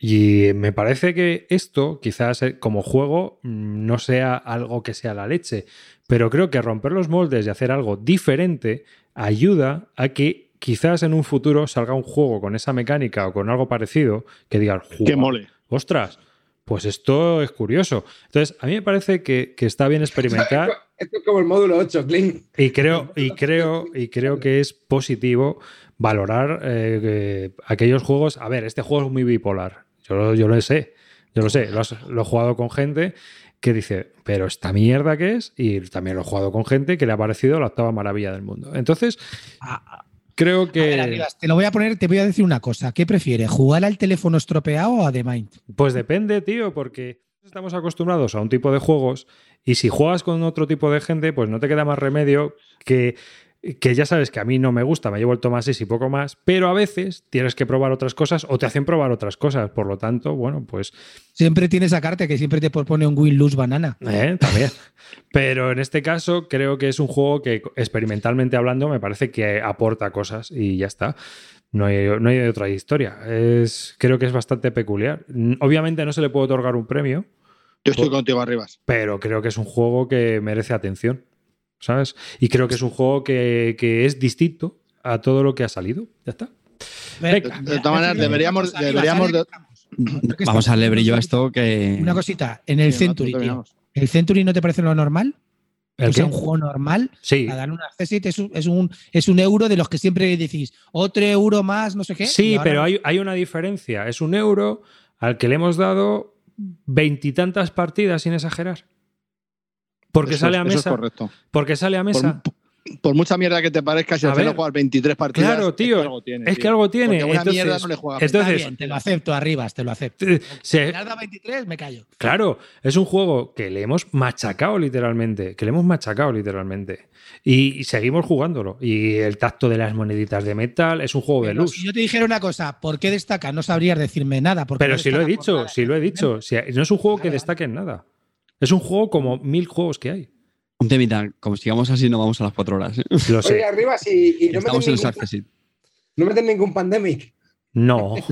Y me parece que esto, quizás eh, como juego, mm, no sea algo que sea la leche. Pero creo que romper los moldes y hacer algo diferente ayuda a que quizás en un futuro salga un juego con esa mecánica o con algo parecido que digan, Que "Jua, mole. ostras, pues esto es curioso. Entonces, a mí me parece que, que está bien experimentar Esto es como el módulo 8, Clean. y creo, y creo, y creo que es positivo valorar eh, que aquellos juegos. A ver, este juego es muy bipolar. Yo, lo- yo lo sé, yo lo sé, lo, has- lo he jugado con gente que dice, pero esta mierda que es, y también lo he jugado con gente que le ha parecido la octava maravilla del mundo. Entonces, Creo a ver, que. Te lo voy a poner, te voy a decir una cosa. ¿Qué prefieres? ¿Jugar al teléfono estropeado o a The Mind? Pues depende, tío, porque estamos acostumbrados a un tipo de juegos y si juegas con otro tipo de gente, pues no te queda más remedio que, que ya sabes que a mí no me gusta, me llevo el toma 6 y poco más, pero a veces tienes que probar otras cosas o te hacen probar otras cosas. Por lo tanto, bueno, pues Siempre tienes a carta que siempre te propone un win-lose banana. eh, también. Pero en este caso creo que es un juego que experimentalmente hablando me parece que aporta cosas y ya está. No hay, no hay otra historia. Es, creo que es bastante peculiar. Obviamente no se le puede otorgar un premio, Yo estoy contigo, Arribas. pero creo que es un juego que merece atención, ¿sabes? Y creo que es un juego que, que es distinto a todo lo que ha salido. Ya está. Venga, de todas maneras, deberíamos- deberíamos Arribas, de- ¿sabes qué estamos? ¿Qué Vamos a darle brillo a esto que. Una cosita, en el Sí, no, Century, no tío. ¿El Century no te parece lo normal? ¿El O sea, un juego normal, Sí, a dar un accessit es un, es, un, es un euro de los que siempre decís, otro euro más, no sé qué. sí ahora pero no. hay, hay una diferencia. Es un euro al que le hemos dado veintitantas partidas sin exagerar. Porque Eso sale a eso es mesa. correcto. Porque sale a mesa. Por, por mucha mierda que te parezca, si A al final juegas 23 partidas. Claro, tío, Es que algo tiene. es que algo tiene. Porque una Entonces- mierda no le juega. entonces- Está bien, te lo acepto, Arribas, te lo acepto. Se- dado 23, me callo. Claro, es un juego que le hemos machacado literalmente, que le hemos machacado literalmente. Y, y seguimos jugándolo. Y el tacto de las moneditas de metal es un juego de Pero luz. Si yo te dijera una cosa, ¿por qué destaca? No sabrías decirme nada. porque Pero no si lo he dicho, nada. si lo he dicho. Si- no es un juego que destaque en nada. Es un juego como mil juegos que hay. Un temita, como sigamos así, no vamos a las cuatro horas. ¿eh? Lo Oye, sé. arriba, y, y no, Estamos en los ningún, accessit. no meten ningún pandemic. No.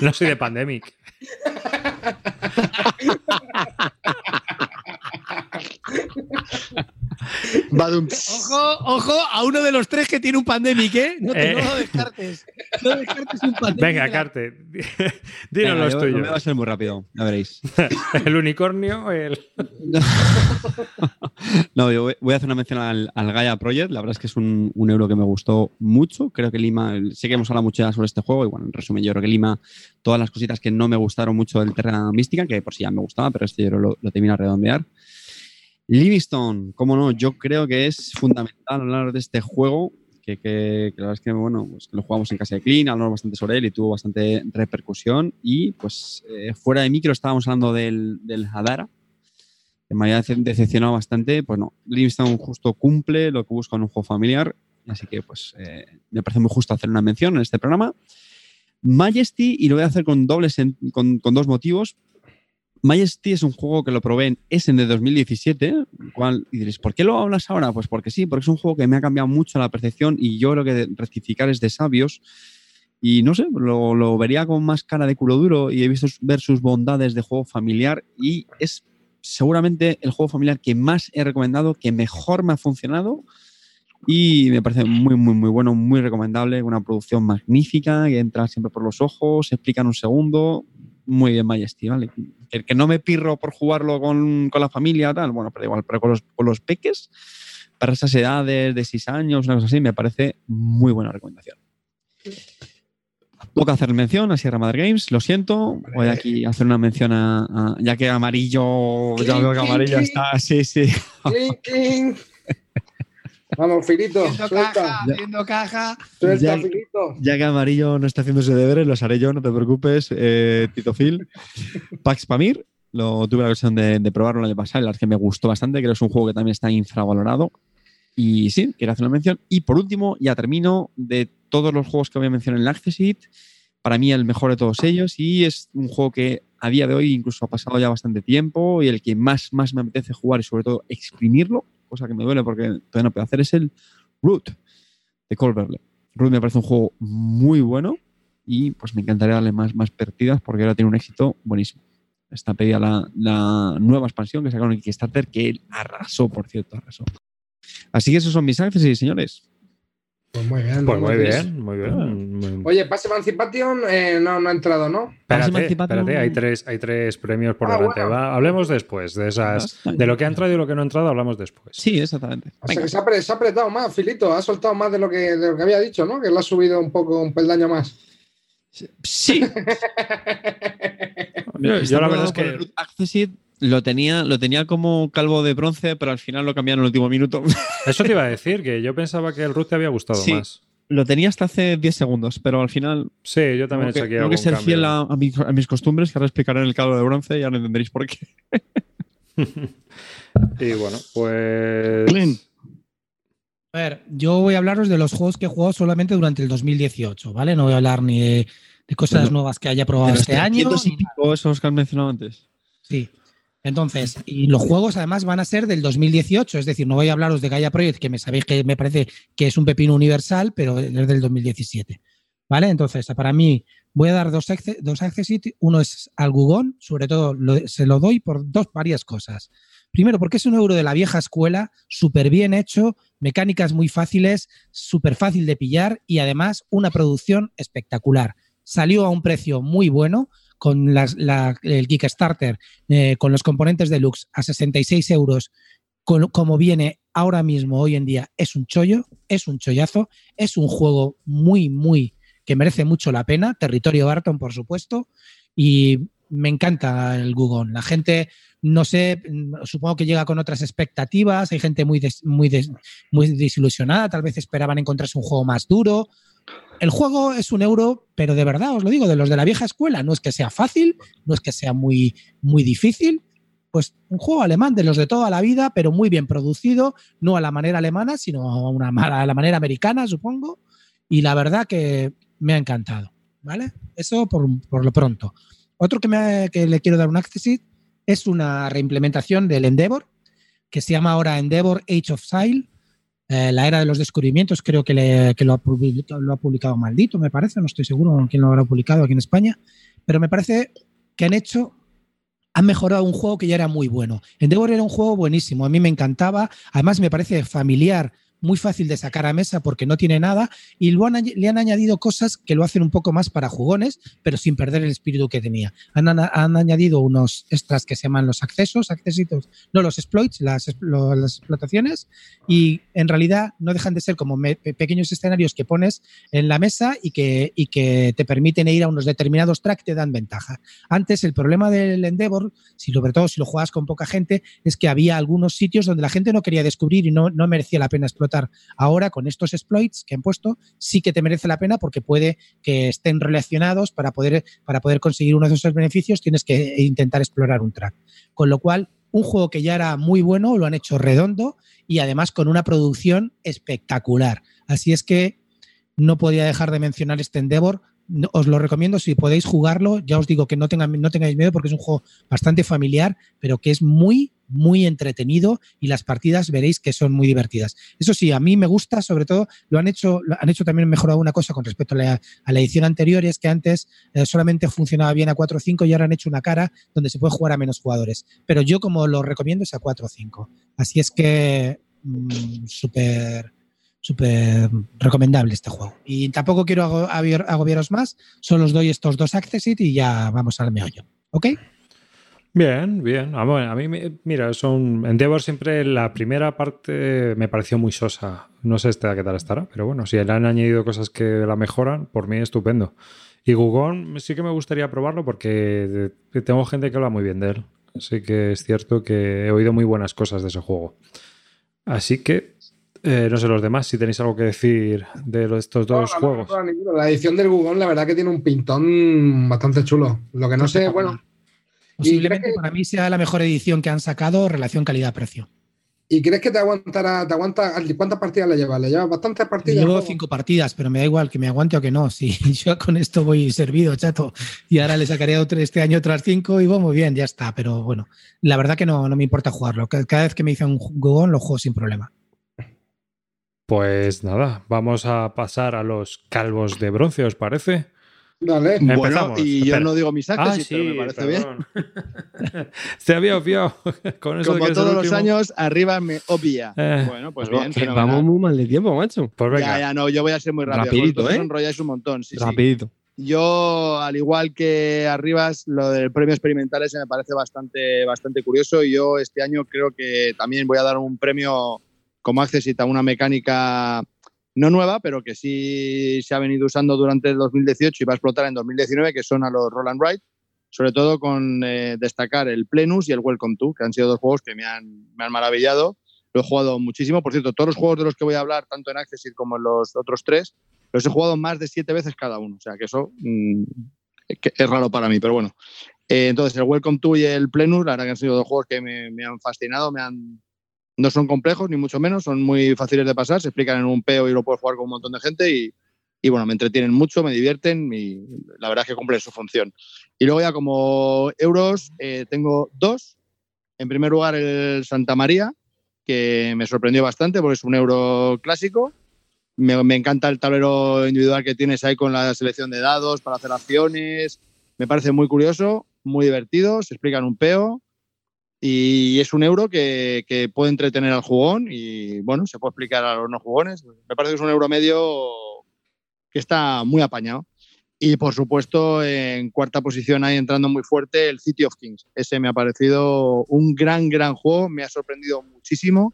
No soy de Pandemic. Badum. Ojo, ojo a uno de los tres que tiene un pandemic, ¿eh? No, te, Eh. no lo descartes. No descartes un pandemic. Venga, Carte. Dinos los no me va a tuyos. ser muy rápido, ya veréis. El unicornio, el. No, yo voy- voy a hacer una mención al, al Gaia Project. La verdad es que es un, un euro que me gustó mucho. Creo que Lima, sé que hemos hablado mucho ya sobre este juego y bueno, en resumen, yo creo que Lima, todas las cositas que no me gustaron mucho del Terra Mística, que por si ya me gustaba, pero este yo lo, lo termino a redondear. Livingstone, cómo no, yo creo que es fundamental hablar de este juego, que, que- que la verdad es que, bueno, pues lo jugamos en casa de Clean, hablamos bastante sobre él y tuvo bastante repercusión. Y pues eh, fuera de micro estábamos hablando del, del Hadara, que me había dece- decepcionado bastante. Pues no, Livingstone justo cumple lo que busca en un juego familiar, así que pues eh, me parece muy justo hacer una mención en este programa. Majesty, y lo voy a hacer con, dobles con, con dos motivos. Majesty es un juego que lo probé en Essen de 2017, cual, y diréis, ¿por qué lo hablas ahora? Pues porque sí, porque es un juego que me ha cambiado mucho la percepción y yo creo que rectificar es de sabios. Y no sé, lo, lo vería con más cara de culo duro y he visto ver sus bondades de juego familiar y es seguramente el juego familiar que más he recomendado, que mejor me ha funcionado y me parece muy, muy, muy bueno, muy recomendable, una producción magnífica que entra siempre por los ojos, se explica en un segundo, muy bien Majesty, ¿vale? Que, que no me pirro por jugarlo con, con la familia, tal, bueno, pero igual, pero con los, con los peques, para esas edades de 6 años, una cosa así, me parece muy buena recomendación. Toca hacer mención a Sierra Madre Games, lo siento. Voy aquí a hacer una mención a, a- ya que amarillo, ya veo que amarillo está, sí, sí. Vamos, Filito, Haciendo caja, haciendo caja. Suelta, Ya- Filito. Ya que Amarillo no está haciendo ese deberes, los haré yo, no te preocupes, eh, Tito Phil. Pax Pamir, lo tuve la ocasión de, de probarlo el año pasado, la verdad que me gustó bastante, creo que es un juego que también está infravalorado. Y sí, quiero hacer una mención. Y por último, ya termino, de todos los juegos que voy a mencionar en el Accessit, para mí el mejor de todos ellos, y es un juego que a día de hoy incluso ha pasado ya bastante tiempo, y el que más, más me apetece jugar y sobre todo exprimirlo, cosa que me duele porque todavía no puedo hacer, es el Root de Colverle. Root me parece un juego muy bueno y pues me encantaría darle más, más partidas porque ahora tiene un éxito buenísimo. Está pedida la, la nueva expansión que sacaron en Kickstarter, que él arrasó, por cierto, arrasó. Así que esos son mis accessories, señores. Pues muy bien. Pues muy bien, muy bien. Oye, Pass Emancipation eh, no, no ha entrado, ¿no? Espérate, Emancipation- espérate, hay tres, hay tres premios por Ah, delante. bueno. Va, hablemos después de esas, Ah, está de lo que ha entrado y lo que no ha entrado, hablamos después. Sí, exactamente. O sea que se ha, apre- se ha apretado más, Filito, ha soltado más de lo que, de lo que había dicho, ¿no? Que lo ha subido un poco, un peldaño más. Sí. Yo- yo la verdad es que- Accessit lo tenía, lo tenía como calvo de bronce, pero al final lo cambiaron en el último minuto. Eso te iba a decir, que yo pensaba que el Ruth te había gustado Sí. más. lo tenía hasta hace 10 segundos, pero al final Sí, yo también tengo he que, hecho aquí tengo algún que ser cambio. fiel a, a mi- a mis costumbres, que ahora explicaré en el calvo de bronce y ahora entenderéis por qué. Y bueno, pues. Clint, A ver, yo voy a hablaros de los juegos que he jugado solamente durante el 2018, ¿vale? No voy a hablar ni de, de cosas Bueno, nuevas que haya probado este año. 300 y pico esos que has mencionado antes. Sí. Entonces, y los juegos además van a ser del 2018, es decir, no voy a hablaros de Gaia Project, que me sabéis que me parece que es un pepino universal, pero es del 2017. ¿Vale? Entonces, para mí, voy a dar dos, acce- dos. Uno es al Gugón, sobre todo se lo doy por dos varias cosas. Primero, porque es un euro de la vieja escuela, súper bien hecho, mecánicas muy fáciles, súper fácil de pillar y además una producción espectacular. Salió a un precio muy bueno, con las- la- el Kickstarter eh, con los componentes deluxe a 66 euros, con- como viene ahora mismo, hoy en día, es un chollo, es un chollazo, es un juego muy, muy, que merece mucho la pena. Territorio Barton, por supuesto, y me encanta el Gugón. La gente, no sé, supongo que llega con otras expectativas, hay gente muy, des- muy, des- muy desilusionada, tal vez esperaban encontrarse un juego más duro. El juego es un euro, pero de verdad os lo digo, de los de la vieja escuela, no es que sea fácil, no es que sea muy, muy difícil, pues un juego alemán de los de toda la vida, pero muy bien producido, no a la manera alemana, sino a, una, a la manera americana, supongo, y la verdad que me ha encantado, ¿vale? Eso por, por lo pronto. Otro que, me, que le quiero dar un accessit es una reimplementación del Endeavor, que se llama ahora Endeavor Age of Sail, eh, la era de los descubrimientos, creo que, le- lo, ha publicado, lo ha publicado Maldito, me parece, no estoy seguro quién lo habrá publicado aquí en España, pero me parece que han hecho, han mejorado un juego que ya era muy bueno. Endeavor era un juego buenísimo, a mí me encantaba, además me parece familiar, muy fácil de sacar a mesa porque no tiene nada y lo han le han añadido cosas que lo hacen un poco más para jugones, pero sin perder el espíritu que tenía. Han, han añadido unos extras que se llaman los accesos, accesitos, no los exploits, las, lo- las explotaciones, y en realidad no dejan de ser como me- pe- pequeños escenarios que pones en la mesa y que, y que te permiten ir a unos determinados tracks te dan ventaja. Antes el problema del Endeavor, si sobre todo si lo juegas con poca gente, es que había algunos sitios donde la gente no quería descubrir y no, no merecía la pena explotar. Ahora con estos exploits que han puesto sí que te merece la pena porque puede que estén relacionados para poder, para poder conseguir uno de esos beneficios tienes que intentar explorar un track. Con lo cual, un juego que ya era muy bueno, lo han hecho redondo y además con una producción espectacular. Así es que no podía dejar de mencionar este Endeavor. Os lo recomiendo si podéis jugarlo. Ya os digo que no, tengan, no tengáis miedo porque es un juego bastante familiar, pero que es muy, muy entretenido y las partidas veréis que son muy divertidas. Eso sí, a mí me gusta, sobre todo, lo han hecho, lo han hecho también mejorado una cosa con respecto a la, a la edición anterior, y es que antes eh, solamente funcionaba bien a 4 o 5 y ahora han hecho una cara donde se puede jugar a menos jugadores. Pero yo como lo recomiendo es a 4 o 5. Así es que mm, súper recomendable este juego. Y tampoco quiero ago- agobiar- agobiaros más, solo os doy estos dos accessit y ya vamos al meollo. ¿Ok? Bien, bien. Ah, bueno, a mí, mira, son Endeavor siempre la primera parte me pareció muy sosa. No sé esta qué tal estará, pero bueno, si le han añadido cosas que la mejoran, por mí estupendo. Y Gugón sí que me gustaría probarlo porque tengo gente que habla muy bien de él. Así que es cierto que he oído muy buenas cosas de ese juego. Así que eh, no sé los demás si tenéis algo que decir de estos dos No, no, juegos. no. La edición del Google, la verdad que tiene un pintón bastante chulo. Lo que no sé, bueno. Posiblemente ¿Y crees que- para mí sea la mejor edición que han sacado relación calidad-precio. ¿Y crees que te aguantará, te aguanta, cuántas partidas le llevas? ¿Le llevas bastantes partidas? Llevo cinco partidas, pero me da igual que me aguante o que no. Si yo con esto voy servido, chato. Y ahora le sacaré otro, este año otras cinco y voy muy bien, ya está. Pero bueno, la verdad que no, no me importa jugarlo. Cada vez que me dicen un Gugón, lo juego sin problema. Pues nada, vamos a pasar a los calvos de bronce, ¿os parece? Vale. Empezamos, Bueno, y yo espera. no digo mis saques, Ah, sí, pero me parece bien. Se había obviado. Con eso Como todos los años, arriba me obvia. Eh, bueno, pues Pero bien, fenomenal. vamos muy mal de tiempo, macho. Pues venga. Ya, ya, no, yo voy a ser muy rápido. Rapidito, ¿eh? enrolláis un montón. Sí, sí. Rapidito. Yo, al igual que Arribas, lo del premio experimental ese me parece bastante, bastante curioso y yo este año creo que también voy a dar un premio como Accessit a una mecánica no nueva, pero que sí se ha venido usando durante el 2018 y va a explotar en 2019, que son a los Roll and Ride, sobre todo con eh, destacar el Plenus y el Welcome to, que han sido dos juegos que me han, me han maravillado. Lo he jugado muchísimo. Por cierto, todos los juegos de los que voy a hablar, tanto en Accessit como en los otros tres, los he jugado más de siete veces cada uno. O sea, que eso mm, es raro para mí, pero bueno. Eh, entonces, el Welcome to y el Plenus, la verdad que han sido dos juegos que me, me han fascinado, me han... No son complejos, ni mucho menos, son muy fáciles de pasar, se explican en un peo y lo puedes jugar con un montón de gente y, y bueno, me entretienen mucho, me divierten y la verdad es que cumplen su función. Y luego ya como euros, eh, tengo dos. En primer lugar, el Santa María, que me sorprendió bastante porque es un euro clásico. Me, me encanta el tablero individual que tienes ahí con la selección de dados para hacer acciones. Me parece muy curioso, muy divertido, se explica en un peo. Y es un euro que, puede entretener al jugón y bueno, se puede explicar a los no jugones. Me parece que es un euro medio que está muy apañado. Y por supuesto, en cuarta posición ahí entrando muy fuerte el City of Kings. Ese me ha parecido un gran, gran juego. Me ha sorprendido muchísimo.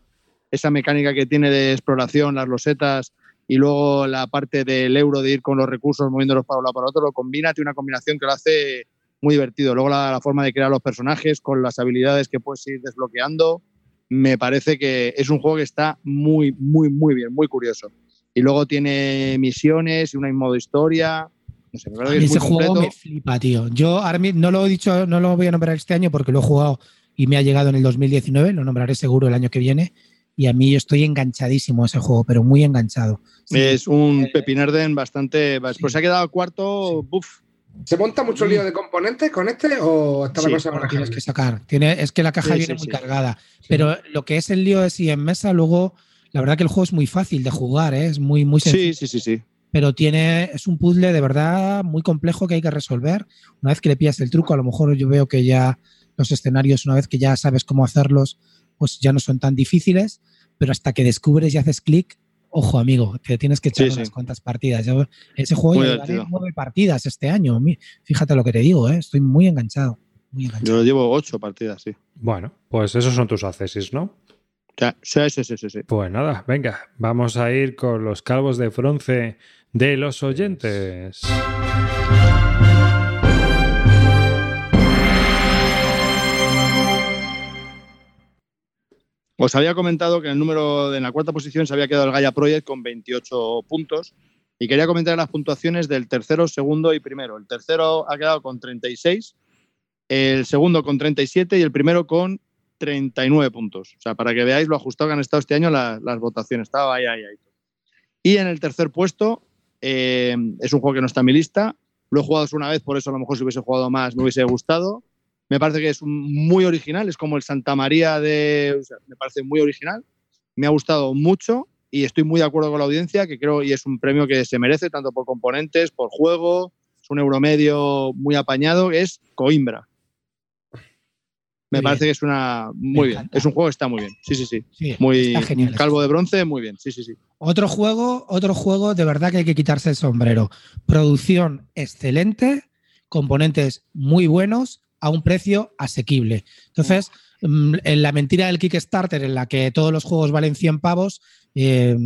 Esa mecánica que tiene de exploración, las losetas y luego la parte del euro de ir con los recursos moviéndolos para un lado para otro, lo combina, tiene una combinación que lo hace muy divertido. Luego la, la forma de crear los personajes con las habilidades que puedes ir desbloqueando, me parece que es un juego que está muy, muy, muy bien, muy curioso. Y luego tiene misiones y una modo historia. No sé, me parece que es Ese muy juego completo. me flipa, tío. Yo mi- no lo he dicho, no lo voy a nombrar este año porque lo he jugado y me ha llegado en el 2019, lo nombraré seguro el año que viene. Y a mí yo estoy enganchadísimo a ese juego, pero muy enganchado. Sí, Es un Eh, pepinarden bastante. Pues se ha quedado cuarto, buf. ¿Se monta mucho lío de componentes con este o está la Sí, cosa lo tienes que sacar. Tiene, es que la caja Sí, viene sí, muy sí. cargada. Pero lo que es el lío es si en mesa, luego, la verdad que el juego es muy fácil de jugar, ¿eh? es muy, muy sencillo. Sí, sí, sí, sí. pero tiene, es un puzzle de verdad muy complejo que hay que resolver. Una vez que le pillas el truco, a lo mejor yo veo que ya los escenarios, una vez que ya sabes cómo hacerlos, pues ya no son tan difíciles, pero hasta que descubres y haces clic, ojo amigo, te tienes que echar Sí, unas sí. cuantas partidas. Yo ese juego ya llevaré nueve partidas este año. Fíjate lo que te digo, ¿eh? estoy muy enganchado. Muy enganchado. Yo llevo ocho partidas, sí. Bueno, pues esos son tus accesis, ¿no? Sí, sí, sí, sí. Pues nada, venga, vamos a ir con los calvos de bronce de los oyentes. Os había comentado que en el número en la cuarta posición se había quedado el Gaia Project con 28 puntos y quería comentar las puntuaciones del tercero, segundo y primero. El tercero ha quedado con 36, el segundo con 37 y el primero con 39 puntos. O sea, para que veáis lo ajustado que han estado este año la- las votaciones. Estaba ahí, ahí, ahí. Y en el tercer puesto eh, es un juego que no está en mi lista. Lo he jugado una vez, por eso a lo mejor si hubiese jugado más me hubiese gustado. Me parece que es muy original, es como el Santa María de. o sea, me parece muy original. Me ha gustado mucho y estoy muy de acuerdo con la audiencia, que creo y es un premio que se merece, tanto por componentes, por juego. Es un euro medio muy apañado, es Coimbra. Me Muy parece bien. que es una. Muy bien. Es un juego que está muy bien. Sí, sí, sí. Sí, Muy está genial. calvo de bronce, muy bien. Sí, sí, sí. Otro juego, otro juego de verdad que hay que quitarse el sombrero. Producción excelente, componentes muy buenos a un precio asequible. Entonces, mm, en la mentira del Kickstarter, en la que todos los juegos valen 100 pavos, eh,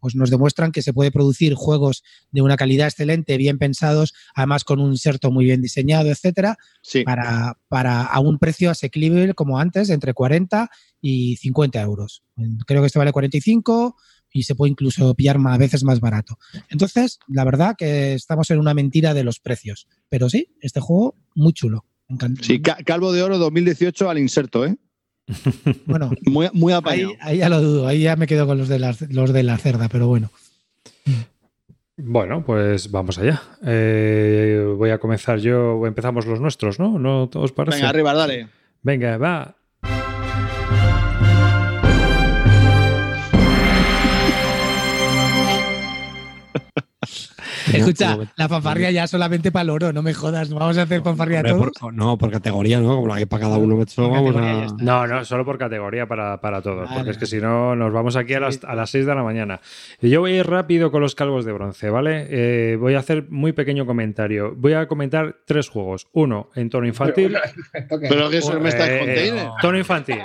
pues nos demuestran que se puede producir juegos de una calidad excelente, bien pensados, además con un inserto muy bien diseñado, etcétera, Sí. para, para a un precio asequible como antes, entre 40 y 50 euros. Creo que este vale 45 y se puede incluso pillar más, a veces más barato. Entonces, la verdad que estamos en una mentira de los precios. Pero sí, este juego muy chulo. Sí, Ca- Calvo de Oro 2018 al inserto, ¿eh? Bueno, Muy, muy ahí ya lo dudo, ahí ya me quedo con los de la, los de la cerda, pero bueno. Bueno, pues vamos allá. Eh, voy a comenzar yo, empezamos los nuestros, ¿no? ¿No os parece? Venga, arriba, dale. Venga, va. Escucha, la fanfarria ya solamente para el oro, no me jodas, no vamos a hacer fanfarria Hombre, todos. por- no, por categoría, ¿no? Como la que para cada uno, vamos a... No, no, solo por categoría para, para todos, Vale, porque es que si no nos vamos aquí a las, a las 6 de la mañana. Y yo voy a ir rápido con los calvos de bronce, ¿vale? Eh, voy a hacer muy pequeño comentario. Voy a comentar tres juegos. Uno en tono infantil. Pero que eso me está Eh, en container. Tono infantil.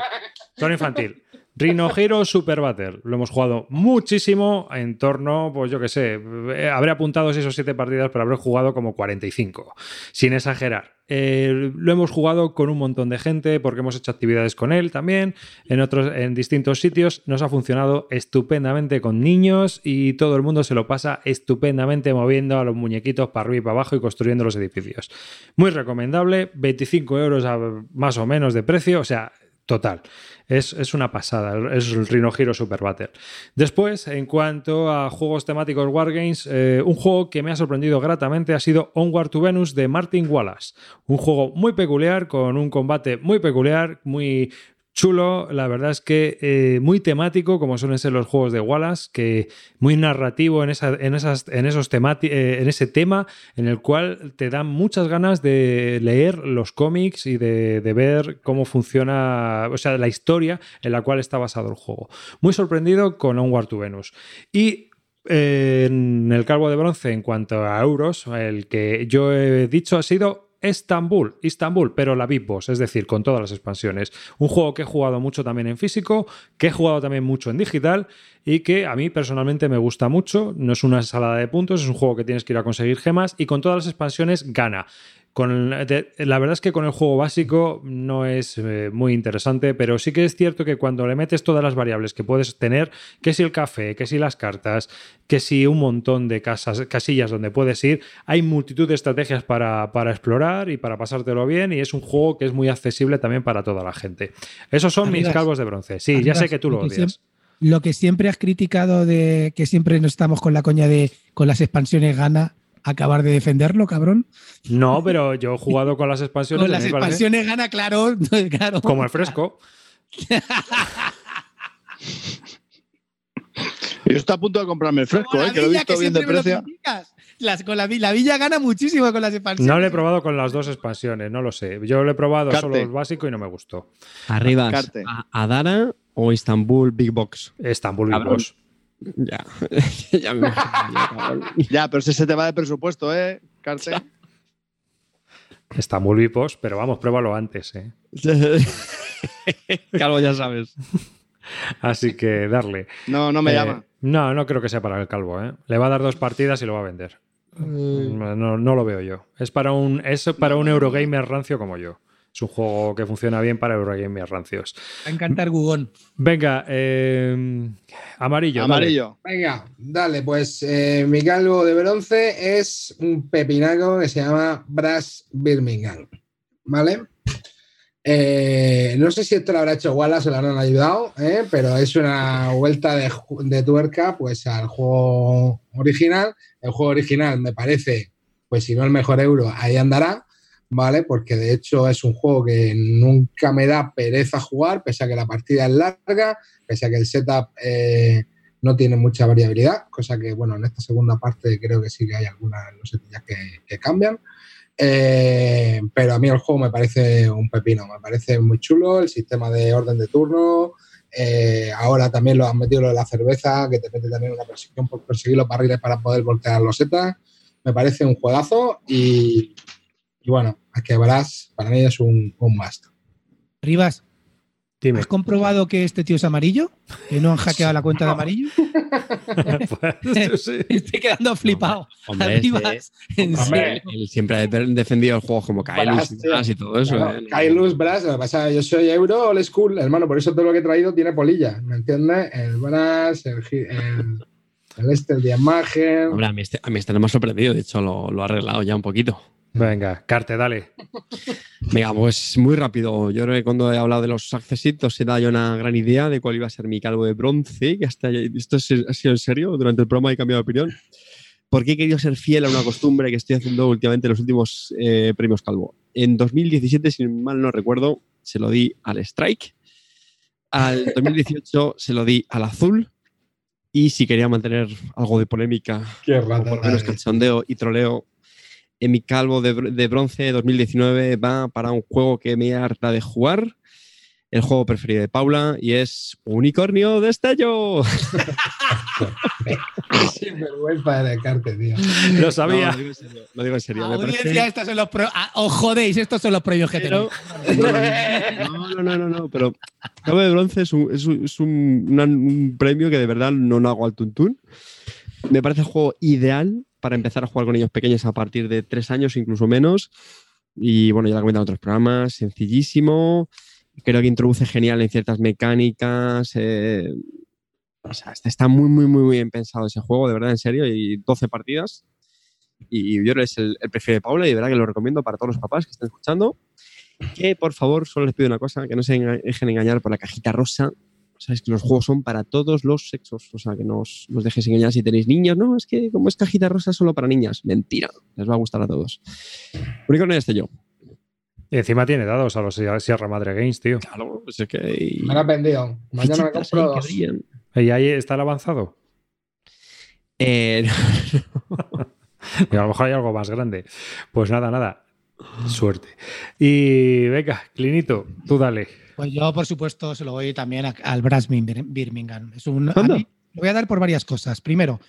Tono infantil. Rhino Hero Super Battle. Lo hemos jugado muchísimo en torno, pues yo qué sé, eh, habré apuntado 6 o 7 partidas, pero habré jugado como 45, sin exagerar. Eh, lo hemos jugado con un montón de gente porque hemos hecho actividades con él también en otros en distintos sitios nos ha funcionado estupendamente con niños y todo el mundo se lo pasa estupendamente moviendo a los muñequitos para arriba y para abajo y construyendo los edificios muy recomendable 25 euros más o menos de precio o sea total es, es una pasada, es el Rhino Hero Super Battle. Después, en cuanto a juegos temáticos Wargames, eh, un juego que me ha sorprendido gratamente ha sido Onward to Venus de Martin Wallace. Un juego muy peculiar, con un combate muy peculiar, muy chulo. La verdad es que eh, muy temático, como suelen ser los juegos de Wallace, que muy narrativo en, esa- en, esas, en, esos eh, en ese tema, en el cual te dan muchas ganas de leer los cómics y de, de ver cómo funciona, o sea, la historia en la cual está basado el juego. Muy sorprendido con Onward to Venus. Y eh, en el calvo de bronce, en cuanto a euros, el que yo he dicho ha sido Estambul, Istanbul, pero la Big Boss, es decir, con todas las expansiones. Un juego que he jugado mucho también en físico, que he jugado también mucho en digital y que a mí personalmente me gusta mucho. No es una ensalada de puntos, es un juego que tienes que ir a conseguir gemas y con todas las expansiones gana. Con, de- la verdad es que con el juego básico no es eh, muy interesante, pero sí que es cierto que cuando le metes todas las variables que puedes tener, que si el café, que si las cartas, que si un montón de casas, casillas donde puedes ir, hay multitud de estrategias para, para explorar y para pasártelo bien y es un juego que es muy accesible también para toda la gente. Esos son mis calvos de bronce. Sí, ya sé que tú lo odias. Lo que siempre has criticado de que siempre nos estamos con la coña de con las expansiones gana, acabar de defenderlo, cabrón. No, pero yo he jugado con las expansiones. Con las parece- expansiones gana, claro, claro. Como el fresco. Yo estoy a punto de comprarme el fresco, eh, la que lo he villa, visto bien de precio. Las- con la, vi- la villa gana muchísimo con las expansiones. No lo he probado con las dos expansiones, no lo sé. Yo lo he probado Carte. solo el básico y no me gustó. Arriba, Carte. a- Adara o Istanbul Big Box. Estambul Big Cabrón. Ya, ya me ya, pero si se te va de presupuesto, ¿eh, Carte? Estambul Big Boss, pero vamos, pruébalo antes, ¿eh? Calvo, ya sabes. Así que darle. No, no me Eh, llama. No, no creo que sea para el calvo, ¿eh? Le va a dar dos partidas y lo va a vender. No, no lo veo yo. Es para un, es para un Eurogamer rancio como yo. Es un juego que funciona bien para Eurogamer rancios. Va a encantar Gugón. Venga, eh, amarillo. dale. Amarillo. Venga, dale, pues eh, mi calvo de bronce es un pepinaco que se llama Brass Birmingham. ¿Vale? Eh, no sé si esto lo habrá hecho Wallace o lo habrán ayudado, ¿eh? pero es una vuelta de, de tuerca pues, al juego original. El juego original me parece, pues si no el mejor euro, ahí andará, ¿vale? Porque de hecho es un juego que nunca me da pereza jugar, pese a que la partida es larga, pese a que el setup eh, no tiene mucha variabilidad, cosa que, bueno, en esta segunda parte creo que sí que hay algunas losetillas que, que cambian. Eh, pero a mí el juego me parece un pepino, me parece muy chulo, el sistema de orden de turno. eh, ahora también lo han metido lo la cerveza, que te mete también una persecución por perseguir los barriles para poder voltear los setas. Me parece un juegazo y bueno, a que verás, para mí es un, un must. Rivas, Dime. ¿has comprobado que este tío es amarillo? ¿Que no han hackeado la cuenta de amarillo? Pues, sí. Estoy quedando flipado. Hombre, Rivas, en Hombre. serio. Él siempre ha de- defendido el juego como Kaelus y, Brass, y todo eso. Claro, ¿eh? Kailus Brass, lo que pasa es que yo soy euro old school, hermano, por eso todo lo que he traído tiene polilla, ¿me entiendes? El Brass, el, el, el este, el Diamagen. Hombre, a mí, este, a mí este no me ha sorprendido, de hecho lo, lo ha arreglado ya un poquito. Venga, Carte, dale. Venga, pues muy rápido. Yo creo que cuando he hablado de los accesitos se da ya una gran idea de cuál iba a ser mi calvo de bronce, que hasta esto es- ha sido en serio, durante el programa he cambiado de opinión, porque he querido ser fiel a una costumbre que estoy haciendo últimamente en los últimos eh, premios calvo. En 2017, si mal no recuerdo, se lo di al Strike, al 2018 se lo di al Azul, Y si quería mantener algo de polémica, Qué o por lo menos cachondeo y troleo, en mi calvo de, de bronce 2019 va para un juego que me harta de jugar, el juego preferido de Paula, y es Unicornio Destello. Sin vergüenza de tío. Lo sabía. No, lo digo en serio. Lo digo en serio. me Audiencia, parece- estos son los pro- ah, os jodéis, estos son los premios que Pero- tenéis. No, no, no, no, no, pero Cabo de Bronce es un, es un- es un- una- un premio que de verdad no, no hago al tuntún. Me parece el juego ideal para empezar a jugar con niños pequeños a partir de tres años, incluso menos. Y bueno, ya lo he comentado en otros programas, sencillísimo. Creo que introduce genial en ciertas mecánicas. eh, o sea, está, está muy, muy, muy, bien pensado ese juego, de verdad, en serio. Y 12 partidas. Y yo es el, el preferido de Paula y de verdad que lo recomiendo para todos los papás que estén escuchando que por favor solo les pido una cosa, que no se dejen engañar por la cajita rosa. Sabes que los juegos son para todos los sexos, o sea que no os, dejéis engañar si tenéis niños, no, es que como es cajita rosa es solo para niñas. Mentira, les va a gustar a todos. Unicornio este yo. Y encima tiene dados a los Sierra Madre Games, tío. Claro, pues es que hay Me lo has vendido. Mañana me compro dos. Y ahí está el avanzado. Eh, Y a lo mejor hay algo más grande. Pues nada, nada. Suerte. Y venga, Clinito, tú dale. Pues yo, por supuesto, se lo voy también a- al Brass Bir- Birmingham. Es un, a mí lo voy a dar por varias cosas. Primero,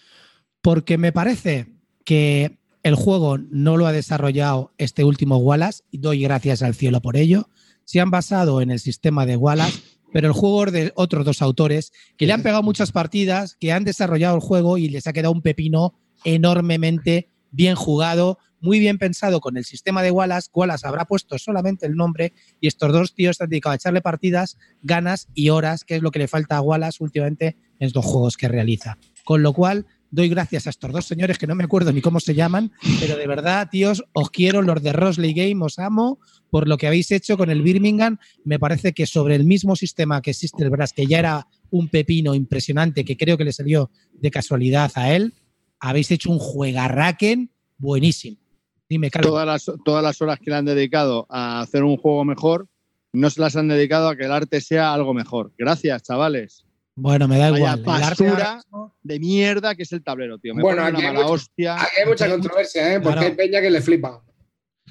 porque me parece que el juego no lo ha desarrollado este último Wallace y doy gracias al cielo por ello. Se han basado en el sistema de Wallace, pero el juego es de otros dos autores que le han pegado muchas partidas, que han desarrollado el juego y les ha quedado un pepino enormemente bien jugado, muy bien pensado con el sistema de Wallace. Wallace habrá puesto solamente el nombre y estos dos tíos se han dedicado a echarle partidas, ganas y horas, que es lo que le falta a Wallace últimamente en estos juegos que realiza. Con lo cual, doy gracias a estos dos señores que no me acuerdo ni cómo se llaman, pero de verdad, tíos, os quiero, los de Rosley Game, os amo por lo que habéis hecho con el Birmingham. Me parece que sobre el mismo sistema que existe el Brass, que ya era un pepino impresionante, que creo que le salió de casualidad a él, habéis hecho un juegarraken buenísimo. Dime, Carlos. Todas las horas que le han dedicado a hacer un juego mejor, no se las han dedicado a que el arte sea algo mejor. Gracias, chavales. Bueno, me da Vaya igual. Ahora basura. De mierda que es el tablero, tío. Me Bueno, hay. Aquí hay mucha controversia, ¿eh? Porque Claro. hay peña que le flipa.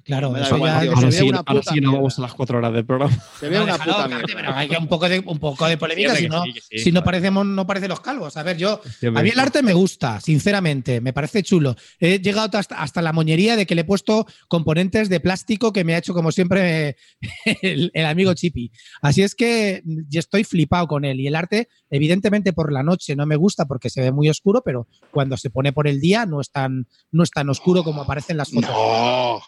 Claro, eso ya- ahora sí, ahora sí no vamos a las cuatro horas del programa. Se ve No, una déjalo, puta espérate, mierda. pero hay que un poco de, un poco de polémica, si no, si no parecemos, no parecen los calvos. A ver, yo, a mí el arte me gusta, sinceramente, me parece chulo. He llegado hasta, hasta la moñería de que le he puesto componentes de plástico que me ha hecho, como siempre, el, el amigo Chippy. Así es que yo estoy flipado con él. Y el arte, evidentemente, por la noche no me gusta porque se ve muy oscuro, pero cuando se pone por el día no es tan, no es tan oscuro como aparece en las fotos. No.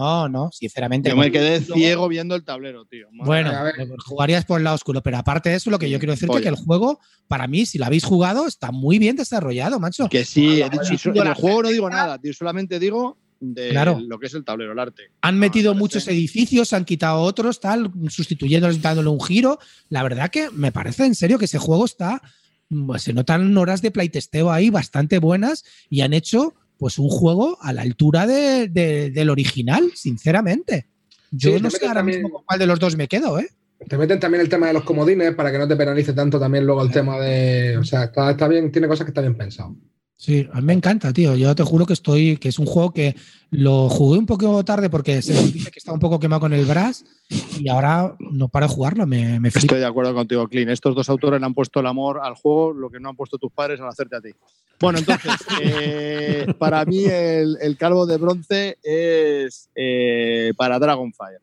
No, no, sinceramente. Yo me quedé ciego viendo el tablero, tío. Madre Bueno, A ver. jugarías por el lado oscuro, pero aparte de eso, lo que yo quiero decirte es que el juego, para mí, si lo habéis jugado, está muy bien desarrollado, macho. Que sí, he Bueno, dicho, bueno, en el la juego no digo nada, tío. Solamente digo de Claro. lo que es el tablero, el arte. Han No, metido muchos edificios, han quitado otros, tal, sustituyéndoles, dándole un giro. La verdad que me parece en serio que ese juego está. pues, se notan horas de playtesteo ahí bastante buenas y han hecho pues un juego a la altura de- de- del original, sinceramente. Yo Sí, no sé ahora también- mismo con cuál de los dos me quedo, ¿eh? Te meten también el tema de los comodines para que no te penalice tanto también luego el tema de. O sea, está, está bien, tiene cosas que está bien pensado. Sí, a mí me encanta, tío. Yo te juro que estoy, que es un juego que lo jugué un poco tarde porque se dice que estaba un poco quemado con el Brass y ahora no paro de jugarlo, me, me. Estoy de acuerdo contigo, Clean. Estos dos autores le han puesto el amor al juego, lo que no han puesto tus padres al hacerte a ti. Bueno, entonces, eh, para mí el, el calvo de bronce es eh, para Dragonfire.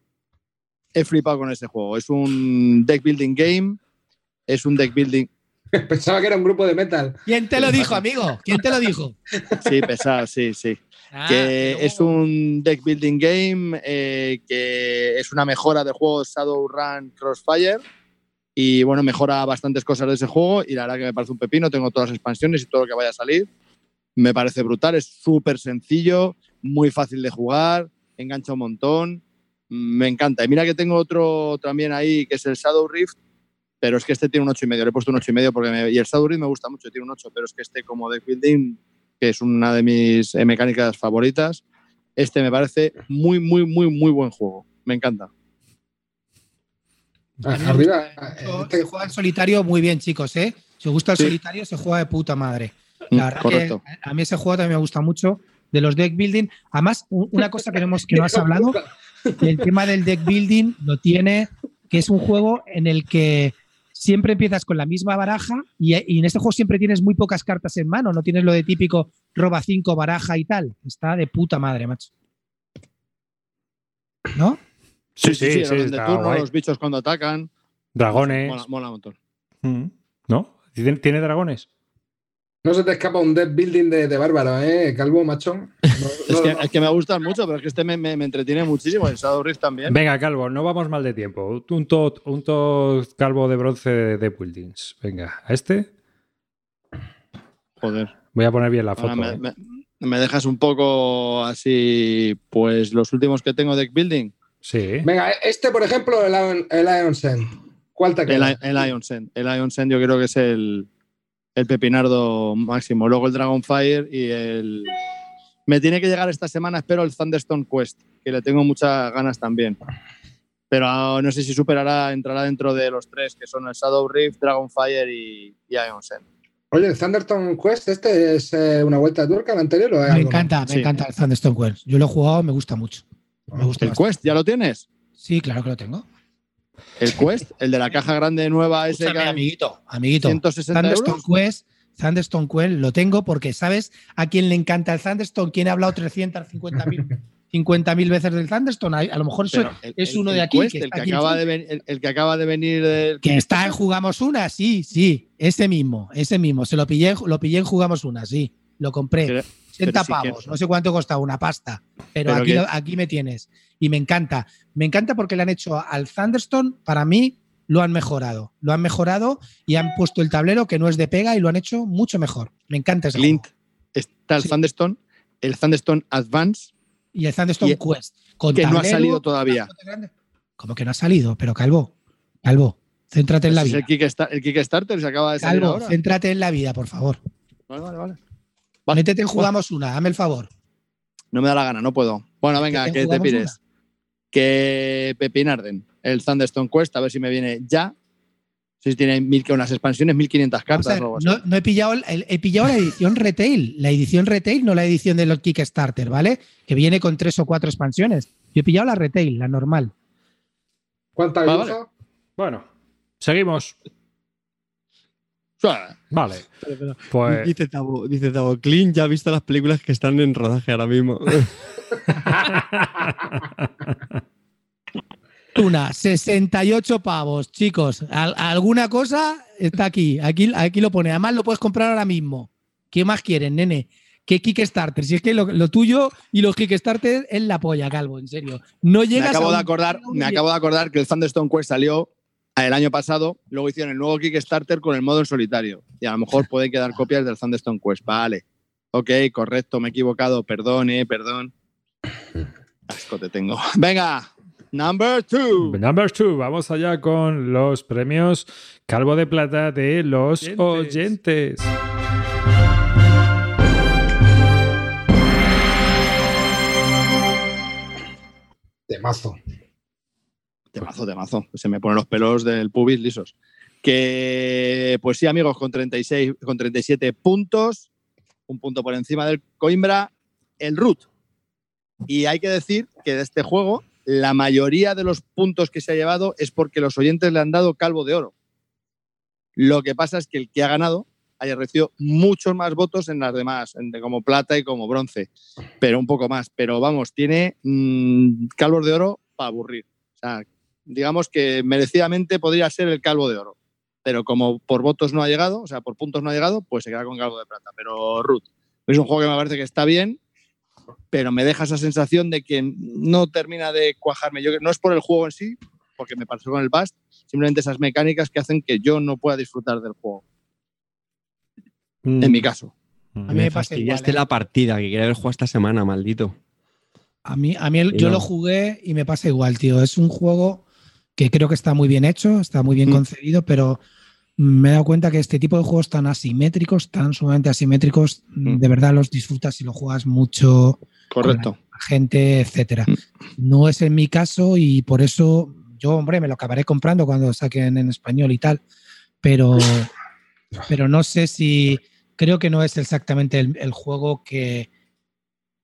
He flipado con ese juego. Es un deck building game. Es un deck building. Pensaba que era un grupo de metal. ¿Quién te lo dijo, amigo? ¿Quién te lo dijo? Sí, pesado, sí, sí. Ah, que pero- es un deck building game eh, que es una mejora del juego Shadowrun Crossfire y bueno, mejora bastantes cosas de ese juego y la verdad que me parece un pepino, tengo todas las expansiones y todo lo que vaya a salir. Me parece brutal, es súper sencillo, muy fácil de jugar, engancha un montón, me encanta. Y mira que tengo otro también ahí que es el Shadow Rift, pero es que este tiene un 8,5, y medio, le he puesto un 8,5 y medio porque me- y el Shadow Rift me gusta mucho, tiene un 8, pero es que este como deck building que es una de mis eh, mecánicas favoritas. Este me parece muy, muy, muy, muy buen juego. Me encanta. Ah, Arriba. eh, este- se juega en solitario muy bien, chicos, ¿eh? Si os gusta el Sí. solitario, se juega de puta madre. Mm, La verdad correcto. que a mí ese juego también me gusta mucho. De los deck building. Además, una cosa que, no hemos, que no has hablado, el tema del deck building lo tiene, que es un juego en el que siempre empiezas con la misma baraja y, y en este juego siempre tienes muy pocas cartas en mano, no tienes lo de típico roba 5, baraja y tal. Está de puta madre, macho. ¿No? Sí, sí, sí, de turno, guay. los bichos cuando atacan. Dragones. Mola, mola un montón. Mm. ¿No? ¿Tiene, tiene dragones? No se te escapa un deck building de, de bárbaro, ¿eh, Calvo, macho? No- Es no- que, no. es que me gustan mucho, pero es que este me, me- me entretiene muchísimo. El Shadow Rift también. Venga, Calvo, no vamos mal de tiempo. Un tot, un tot calvo de bronce de, de buildings. Venga, a este Joder. voy a poner bien la foto. Ahora me, ¿eh? me- me dejas un poco así, pues los últimos que tengo deck building. Sí. Venga, este, por ejemplo, el el Ion. ¿Cuál te El, queda? El Ion Send. El Ion Send yo creo que es el, el pepinardo máximo. Luego el Dragonfire y el... Me tiene que llegar esta semana, espero, el Thunderstone Quest, que le tengo muchas ganas también. Pero ah, no sé si superará, entrará dentro de los tres, que son el Shadow Rift, Dragonfire y, y Ion Send. Oye, el Thunderstone Quest, ¿este es eh, una vuelta de tuerca al anterior o Me encanta, me Sí. encanta el Thunderstone Quest. Yo lo he jugado, me gusta mucho. Me gusta ¿El bastante. Quest ya lo tienes? Sí, claro que lo tengo. ¿El Quest? ¿El de la caja grande nueva ese Escúchame, que amiguito, amiguito. 160 Thunderstone euros? Quest, Thunderstone Quest lo tengo porque sabes a quién le encanta el Thunderstone, quién ha hablado 350.000 50.000 veces del Thunderstone. A, a lo mejor eso el- es uno el de aquí. Quest, que el, está que aquí acaba de ven- el- que acaba de venir del... Que está en Jugamos Una, sí, sí, ese mismo, ese mismo. Se lo pillé, lo pillé en Jugamos Una, sí. Lo compré. Pero- 80 pero sí que- pavos, no sé cuánto costaba, una pasta. Pero, Pero aquí, aquí me tienes. Y me encanta. Me encanta porque le han hecho al Thunderstone, para mí, lo han mejorado. Lo han mejorado y han puesto el tablero que no es de pega y lo han hecho mucho mejor. Me encanta ese juego. está el Sí. Thunderstone, el Thunderstone Advance, Y el Thunderstone y- Quest. Con que no ha salido todavía. ¿Cómo que no ha salido? Pero Calvo, Calvo, céntrate en la Ese es vida. el, Kickstarter, se acaba de salir Calvo, ahora. céntrate en la vida, por favor. Vale, vale, vale. Métete Jugamos Una, dame el favor. No me da la gana, no puedo. Bueno, venga, ¿Que te pires. Que Pepinarden, el Thunderstone Quest, a ver si me viene ya. Si tiene mil, que unas expansiones, 1500 Vamos cartas o no, no he pillado, el- el- he pillado la edición retail, la edición retail, no la edición de los Kickstarter, ¿vale? Que viene con tres o cuatro expansiones. Yo he pillado la retail, la normal. ¿Cuánta Vale, dibuja? Bueno, seguimos. Vale. Pues Dice Tabo, dice Tabo, Clint ya ha visto las películas que están en rodaje ahora mismo. Una, 68 pavos, chicos. Al- alguna cosa está aquí. aquí. Aquí lo pone. Además, lo puedes comprar ahora mismo. ¿Qué más quieren, nene? ¿Qué Kickstarter? Si es que lo, lo tuyo y los Kickstarter es la polla, Calvo, en serio. No Me llegas acabo, a de acordar, me acabo de acordar que el Thunderstone Quest salió el año pasado, luego hicieron el nuevo Kickstarter con el modo en solitario. Y a lo mejor pueden quedar copias del Thunderstone Quest. Vale. Ok, correcto, me he equivocado. Perdón, eh, perdón. Asco te tengo. Venga, number two. Number two, vamos allá con los premios Calvo de Plata de los oyentes. De mazo. Temazo, temazo. Se me ponen los pelos del pubis lisos. Que, pues sí, amigos, con, 36, con 37 puntos, un punto por encima del Coimbra, el Root. Y hay que decir que de este juego, la mayoría de los puntos que se ha llevado es porque los oyentes le han dado calvo de oro. Lo que pasa es que el que ha ganado haya recibido muchos más votos en las demás, como plata y como bronce, pero un poco más. Pero vamos, tiene mm, calvos de oro para aburrir. O sea, digamos que merecidamente podría ser el calvo de oro. Pero como por votos no ha llegado, o sea, por puntos no ha llegado, pues se queda con calvo de plata. Pero Ruth, es un juego que me parece que está bien, pero me deja esa sensación de que no termina de cuajarme. Yo, no es por el juego en sí, porque me pasó con el Bast, simplemente esas mecánicas que hacen que yo no pueda disfrutar del juego, Mm. en mi caso. A mí me pasa fastidiaste igual, ¿eh? la partida que quería haber jugado esta semana, maldito. A mí, a mí el- yo no. lo jugué y me pasa igual, tío. Es un juego que creo que está muy bien hecho, está muy bien Mm. concebido, pero me he dado cuenta que este tipo de juegos tan asimétricos, tan sumamente asimétricos, Mm. de verdad los disfrutas y lo juegas mucho Correcto. con la gente, etcétera. Mm. No es en mi caso y por eso yo, hombre, me lo acabaré comprando cuando saquen en español y tal, pero pero no sé si. Creo que no es exactamente el, el juego que,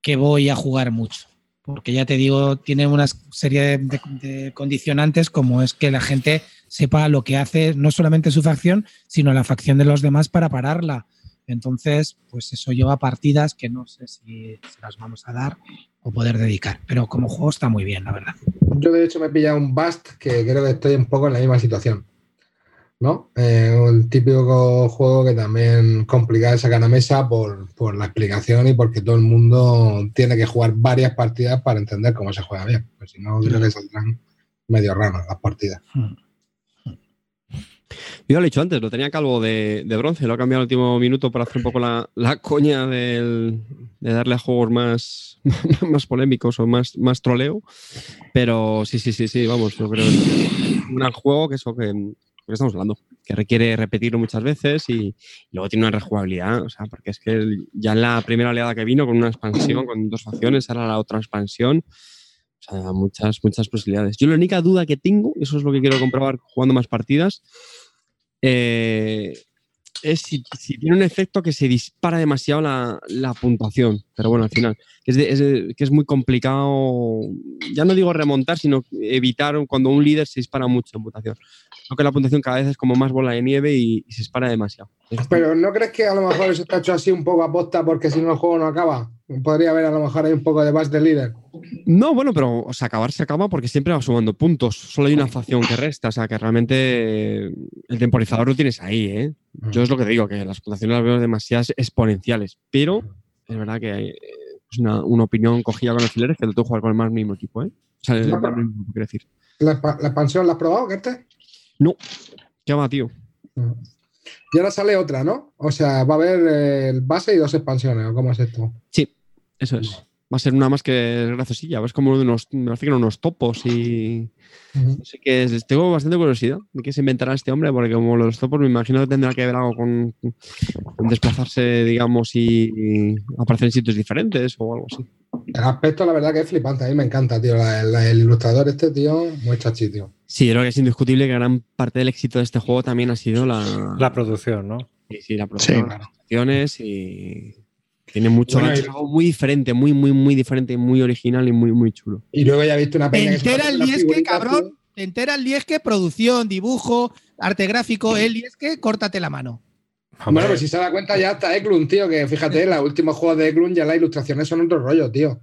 que voy a jugar mucho. Porque ya te digo, tiene una serie de, condicionantes como es que la gente sepa lo que hace no solamente su facción, sino la facción de los demás para pararla. Entonces, pues eso lleva partidas que no sé si se las vamos a dar o poder dedicar. Pero como juego está muy bien, la verdad. Yo, de hecho, me he pillado un Bust que creo que estoy un poco en la misma situación. ¿No? Eh, el típico juego que también complica de sacar a mesa por, por la explicación y porque todo el mundo tiene que jugar varias partidas para entender cómo se juega bien. Pues si no, creo que saldrán medio raras las partidas. Yo lo he dicho antes, lo tenía calvo de, de bronce, lo he cambiado al último minuto para hacer un poco la, la coña del- de darle a juegos más, más polémicos o más, más troleo. Pero sí, sí, sí, sí, vamos, yo creo que es un gran juego que eso que, que estamos hablando, que requiere repetirlo muchas veces y, y luego tiene una rejugabilidad, o sea, porque es que ya en la primera oleada que vino con una expansión, con dos facciones, ahora la otra expansión. O sea, muchas, muchas posibilidades. Yo la única duda que tengo, eso es lo que quiero comprobar jugando más partidas, eh, es si, si tiene un efecto que se dispara demasiado la, la puntuación. Pero bueno, al final, es, que es muy complicado, ya no digo remontar, sino evitar cuando un líder se dispara mucho en puntuación. Creo que la puntuación cada vez es como más bola de nieve y, y se dispara demasiado. Pero ¿no crees que a lo mejor eso está hecho así un poco aposta porque si no el juego no acaba? Podría haber a lo mejor ahí un poco de base de líder. No, bueno, pero o sea, acabar se acaba porque siempre va sumando puntos. Solo hay una facción que resta. O sea, que realmente eh, el temporizador lo tienes ahí, ¿eh? Yo es lo que digo, que las puntuaciones las veo demasiadas exponenciales. Pero es verdad que hay, eh, es una, una opinión cogida con alfileres que lo tengo que jugar con el más mismo equipo, ¿eh? O sea, No, más mismo, quiero decir. ¿La, la expansión la has probado, Kerte? No. ¿Qué va, tío? Y ahora sale otra, ¿no? O sea, va a haber eh, el base y dos expansiones, ¿o cómo es esto? Sí, eso es. Va a ser una más que graciosilla. Es como de unos, me parece que eran unos topos y. No sé qué es. Tengo bastante curiosidad de qué se inventará este hombre, porque como los topos me imagino que tendrá que ver algo con, con desplazarse, digamos, y, y aparecer en sitios diferentes o algo así. El aspecto, la verdad, que es flipante. A mí me encanta, tío. La- la- el ilustrador este, tío, muy chachi, tío. Sí, creo que es indiscutible que gran parte del éxito de este juego también ha sido la, La producción, ¿no? sí, sí, la producción, Sí. las actuaciones y tiene mucho Bueno, y- algo muy diferente, muy, muy, muy diferente, muy original y muy, muy chulo. Y luego ya he visto una Te que se entera el Liesque, cabrón. Te entera el Liesque, producción, dibujo, arte gráfico, el Liesque, córtate la mano. Bueno, pues si se da cuenta ya está Eklund, tío, que fíjate, los últimos juegos de Eklund ya las ilustraciones son otro rollo, tío.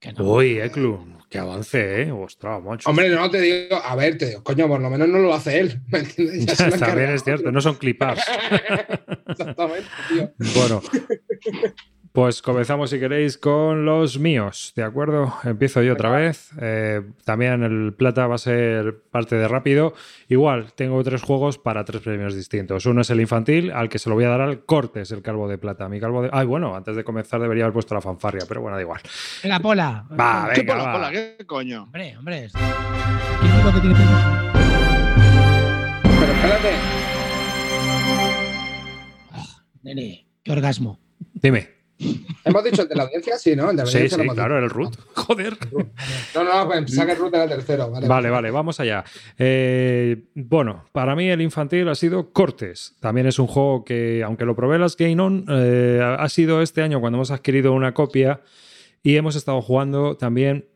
Que no. Uy, Eklund, que avance, ¿eh? Ostras, macho. Hombre, no te digo, a ver, te digo, coño, por lo menos no lo hace él, ¿me entiendes? Ya se lo ha También encargado es cierto, no son clip-ups. Exactamente, tío. Bueno, pues comenzamos si queréis con los míos, ¿de acuerdo? Empiezo yo otra vez. Eh, también el plata va a ser parte de rápido. Igual, tengo tres juegos para tres premios distintos. Uno es el infantil, al que se lo voy a dar al Cortes, el calvo de plata. Mi calvo de... Ay, bueno, antes de comenzar debería haber puesto la fanfarria, pero bueno, da igual. Venga, Pola. Va, ¿Qué venga, pola, va. pola? ¿Qué coño? Hombre, hombre. ¿Quién dijo que tiene que- Pero espérate, Nene, qué orgasmo. Dime. Hemos dicho el de la audiencia, sí, ¿no? El de la Sí, sí, claro, el root. Joder. No, no, pues saca el root de la tercero, vale. Vale, vale, vamos allá. Eh, bueno, para mí el infantil ha sido Cortes. También es un juego que, aunque lo probé las Game On, eh, ha sido este año cuando hemos adquirido una copia y hemos estado jugando también,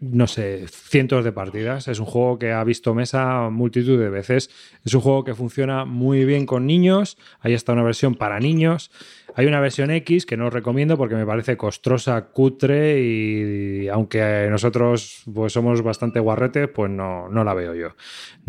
no sé, cientos de partidas. Es un juego que ha visto mesa multitud de veces. Es un juego que funciona muy bien con niños. Ahí está una versión para niños. Hay una versión X que no os recomiendo porque me parece costrosa, cutre y, aunque nosotros pues somos bastante guarretes, pues no, no la veo yo.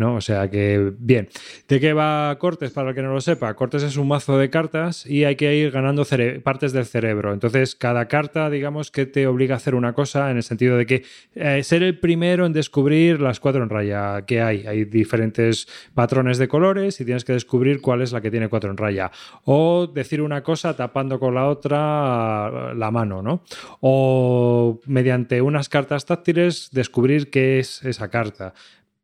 ¿no? O sea que, bien. ¿De qué va Cortes? Para el que no lo sepa, Cortes es un mazo de cartas y hay que ir ganando partes del cerebro. Entonces, cada carta, digamos que te obliga a hacer una cosa en el sentido de que eh, ser el primero en descubrir las cuatro en raya que hay. Hay diferentes patrones de colores y tienes que descubrir cuál es la que tiene cuatro en raya. O decir una cosa tapando con la otra la mano, ¿no? O mediante unas cartas táctiles descubrir qué es esa carta.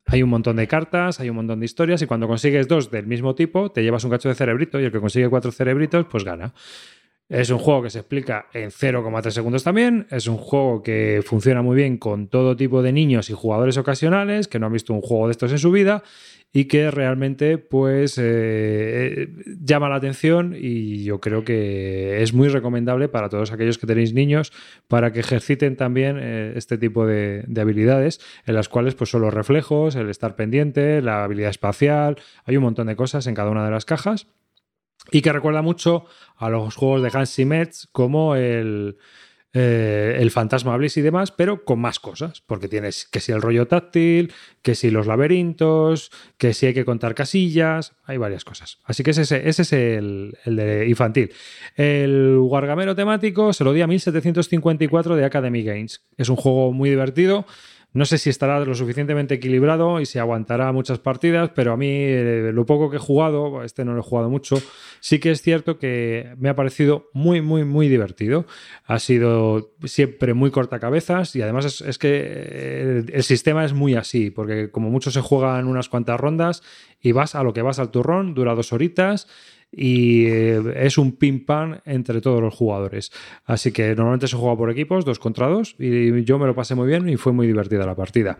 Hay un montón de cartas, hay un montón de historias y cuando consigues dos del mismo tipo te llevas un cacho de cerebrito y el que consigue cuatro cerebritos pues gana. Es un juego que se explica en 0,3 segundos también. Es un juego que funciona muy bien con todo tipo de niños y jugadores ocasionales que no han visto un juego de estos en su vida y que realmente pues eh, eh, llama la atención y yo creo que es muy recomendable para todos aquellos que tenéis niños para que ejerciten también eh, este tipo de, de habilidades en las cuales pues son los reflejos, el estar pendiente, la habilidad espacial, hay un montón de cosas en cada una de las cajas y que recuerda mucho a los juegos de Hans Zimmer como el, eh, el Fantasma Bliss y demás, pero con más cosas, porque tienes que si el rollo táctil, que si los laberintos, que si hay que contar casillas, hay varias cosas. Así que ese, ese es el, el de infantil. El Wargamero temático se lo di a 1754 de Academy Games. Es un juego muy divertido. No sé si estará lo suficientemente equilibrado y si aguantará muchas partidas, pero a mí eh, lo poco que he jugado, este no lo he jugado mucho, sí que es cierto que me ha parecido muy, muy, muy divertido. Ha sido siempre muy cortacabezas y además es, que eh, el, el sistema es muy así, porque como mucho se juega en unas cuantas rondas y vas a lo que vas al turrón, dura dos horitas y eh, es un ping pam entre todos los jugadores. Así que normalmente se juega por equipos, dos contra dos, y yo me lo pasé muy bien y fue muy divertida la partida.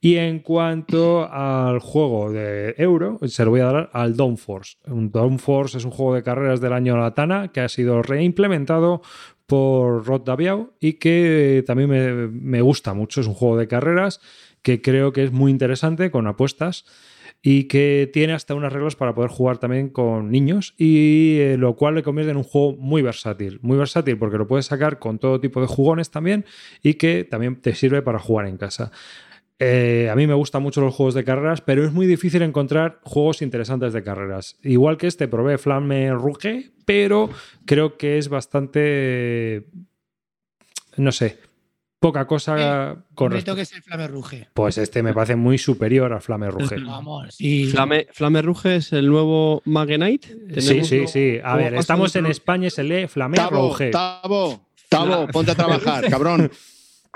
Y en cuanto al juego de Euro, se lo voy a dar al Downforce. Downforce es un juego de carreras del año Latana que ha sido reimplementado por Rod Daviau y que también me, me gusta mucho. Es un juego de carreras que creo que es muy interesante con apuestas y que tiene hasta unas reglas para poder jugar también con niños y eh, lo cual le convierte en un juego muy versátil, muy versátil porque lo puedes sacar con todo tipo de jugones también y que también te sirve para jugar en casa. Eh, a mí me gustan mucho los juegos de carreras, pero es muy difícil encontrar juegos interesantes de carreras. Igual que este, probé Flamme Rouge, pero creo que es bastante. No sé. Poca cosa con Me respecto- toques el Flame Ruge. Pues este me parece muy superior a Flamme Rouge. Vamos, sí. Flame, Flame Ruge es el nuevo Magenite. Sí, sí, sí. A ¿Cómo ver, estamos en? España y se lee Flamme Tavo, Rouge. Tavo, Tavo, ponte a trabajar, cabrón.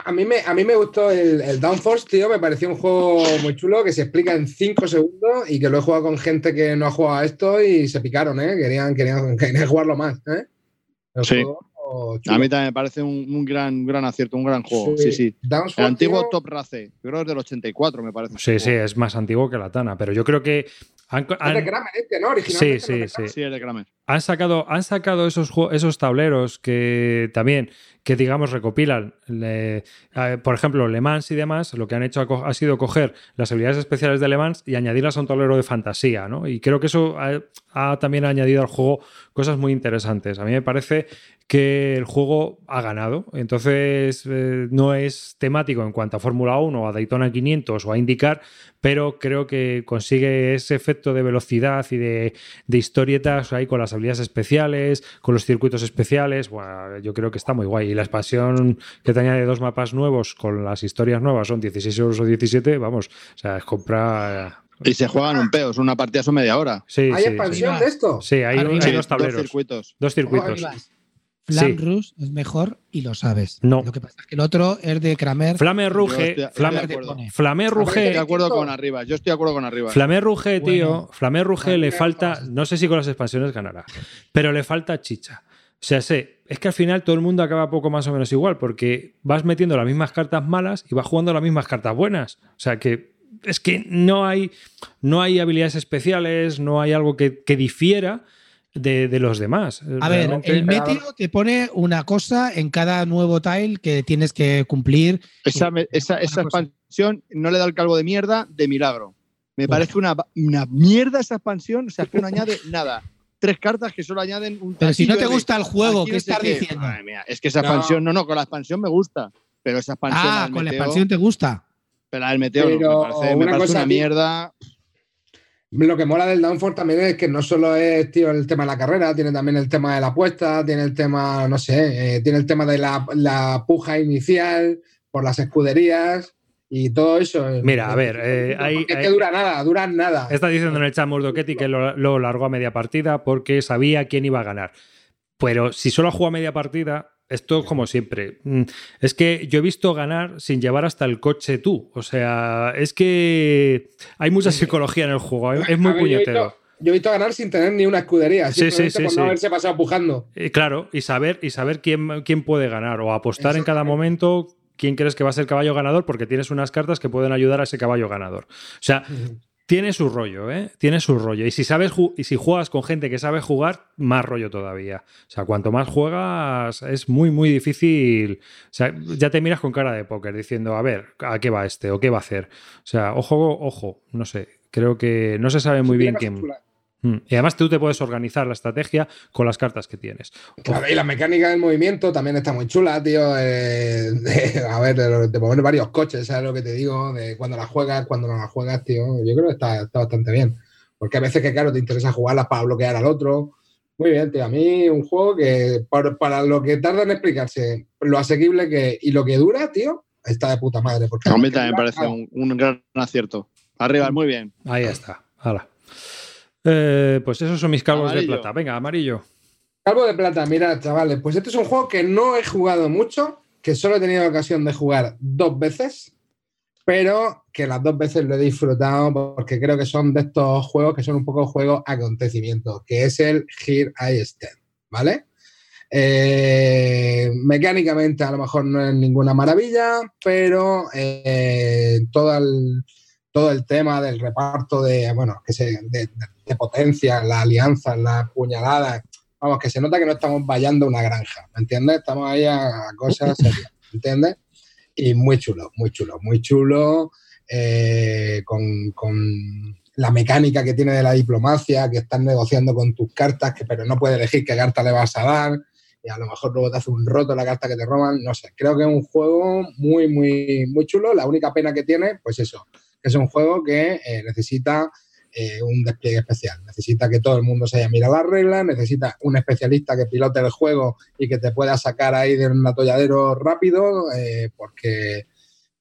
A mí me, a mí me gustó el, el Downforce, tío. Me pareció un juego muy chulo que se explica en 5 segundos y que lo he jugado con gente que no ha jugado a esto y se picaron, ¿eh? Querían, querían, querían jugarlo más, ¿eh? El Sí. juego chulo. A mí también me parece un, un gran, un gran acierto, un gran juego. Sí, sí. El antiguo tío, Top Race, creo que es del 84, me parece. Sí, sí, es más antiguo que la Tana, pero yo creo que han, Es de han- Kramer, este, ¿no? Originalmente Sí, sí, sí. Sí, es de Kramer. han sacado, han sacado esos, esos tableros que también, que digamos, recopilan, le- eh, por ejemplo, Le Mans y demás, lo que han hecho ha, ha sido coger las habilidades especiales de Le Mans y añadirlas a un tablero de fantasía, ¿no? Y creo que eso ha, ha también añadido al juego cosas muy interesantes. A mí me parece que el juego ha ganado, entonces eh, no es temático en cuanto a Fórmula 1 o a Daytona 500 o a IndyCar, pero creo que consigue ese efecto de velocidad y de, de historietas ahí con las habilidades especiales, con los circuitos especiales. Bueno, yo creo que está muy guay. Y la expansión que te añade dos mapas nuevos con las historias nuevas son 16 euros o 17, vamos, o sea, es comprar. Y se juegan un peo, es una partida, son media hora. Sí, ¿Hay sí, expansión sí. de esto? Sí, hay, dos tableros, circuitos. dos circuitos. Flam Sí. Rouge es mejor y lo sabes. No. Lo que pasa es que el otro es de Kramer. Flame Yo Ruge, estoy- estoy Flame, de acuerdo. pone. Flame Estoy Ruge, de acuerdo con arriba. Yo estoy de acuerdo con arriba. Flame Ruge, tío, Bueno. Flame Ruge le falta, no sé si con las expansiones ganará, pero le falta chicha. O sea, sé, es que al final todo el mundo acaba poco más o menos igual, porque vas metiendo las mismas cartas malas y vas jugando las mismas cartas buenas. O sea que es que no hay, no hay habilidades especiales, no hay algo que, que difiera de, de los demás. A ver, el meteo te pone una cosa en cada nuevo tile que tienes que cumplir. Esa, me- esa, esa expansión no le da el calvo de mierda de milagro. Me parece una, una mierda esa expansión, o sea, es que no añade nada. Tres cartas que solo añaden un Pero si no te gusta el juego, ¿qué sé estás diciendo? Madre mía, es que esa expansión, no, no, con la expansión me gusta. Pero esa expansión. Ah, con la expansión te gusta. Pero la del meteo no, Pero me parece, me una parece cosa, una tío. mierda. Lo que mola del Downforce también es que no solo es tío, el tema de la carrera, tiene también el tema de la apuesta, tiene el tema, no sé, eh, tiene el tema de la, la puja inicial por las escuderías y todo eso. Mira, a ver, eh, hay- Porque es hay- que dura nada, dura nada. Está diciendo en el chat Murdochetti que lo, lo largó a media partida porque sabía quién iba a ganar. Pero si solo juega media partida, esto es como siempre. Mm, Es que yo he visto ganar sin llevar hasta el coche tú. O sea, es que hay mucha psicología en el juego. Es es muy ver, puñetero. yo he visto ganar sin tener ni una escudería, Sí, sí, sí, por sí. no haberse pasado pujando. Eh, claro, y saber, y saber quién, quién puede ganar o apostar en cada momento quién crees que va a ser el caballo ganador porque tienes unas cartas que pueden ayudar a ese caballo ganador. O sea, tiene su rollo, ¿eh? Tiene su rollo. Y si sabes y si juegas con gente que sabe jugar, más rollo todavía. O sea, cuanto más juegas, es muy, muy difícil. O sea, ya te miras con cara de póker diciendo, a ver, ¿a qué va este? ¿O qué va a hacer? O sea, ojo, ojo, no sé. Creo que no se sabe muy bien quién. Y además tú te puedes organizar la estrategia con las cartas que tienes. Claro, y la mecánica del movimiento también está muy chula, tío. eh, de- a ver, de, de mover varios coches, ¿sabes lo que te digo? De cuando la juegas, cuando no la juegas, tío. Yo creo que está, está bastante bien. Porque a veces que, claro, te interesa jugarlas para bloquear al otro. Muy bien, tío. A mí un juego que por- para lo que tarda en explicarse, lo asequible que y lo que dura, tío, está de puta madre. Porque A mí también me parece un, un gran acierto. Arriba, muy bien. Ahí está. Hala. Eh, pues esos son mis calvos de plata. Venga, amarillo. Calvo de plata, mira, chavales, pues este es un juego que no he jugado mucho, que solo he tenido ocasión de jugar dos veces, pero que las dos veces lo he disfrutado porque creo que son de estos juegos que son un poco juegos acontecimientos, que es el Here I Stand, ¿vale? Eh, mecánicamente a lo mejor no es ninguna maravilla, pero eh, todo, el, todo el tema del reparto de, bueno, que se, de, de- de potencia, las alianzas, las puñaladas, vamos, que se nota que no estamos vallando una granja, ¿me entiendes? Estamos ahí a, cosas serias, ¿me entiendes? Y muy chulo, muy chulo, muy chulo, eh, con, con la mecánica que tiene de la diplomacia, que estás negociando con tus cartas, que, pero no puedes elegir qué carta le vas a dar, y a lo mejor luego te hace un roto la carta que te roban, no sé, creo que es un juego muy, muy, muy chulo, la única pena que tiene, pues eso, es un juego que eh, necesita eh, un despliegue especial. Necesita que todo el mundo se haya mirado las reglas, necesita un especialista que pilote el juego y que te pueda sacar ahí de un atolladero rápido, eh, porque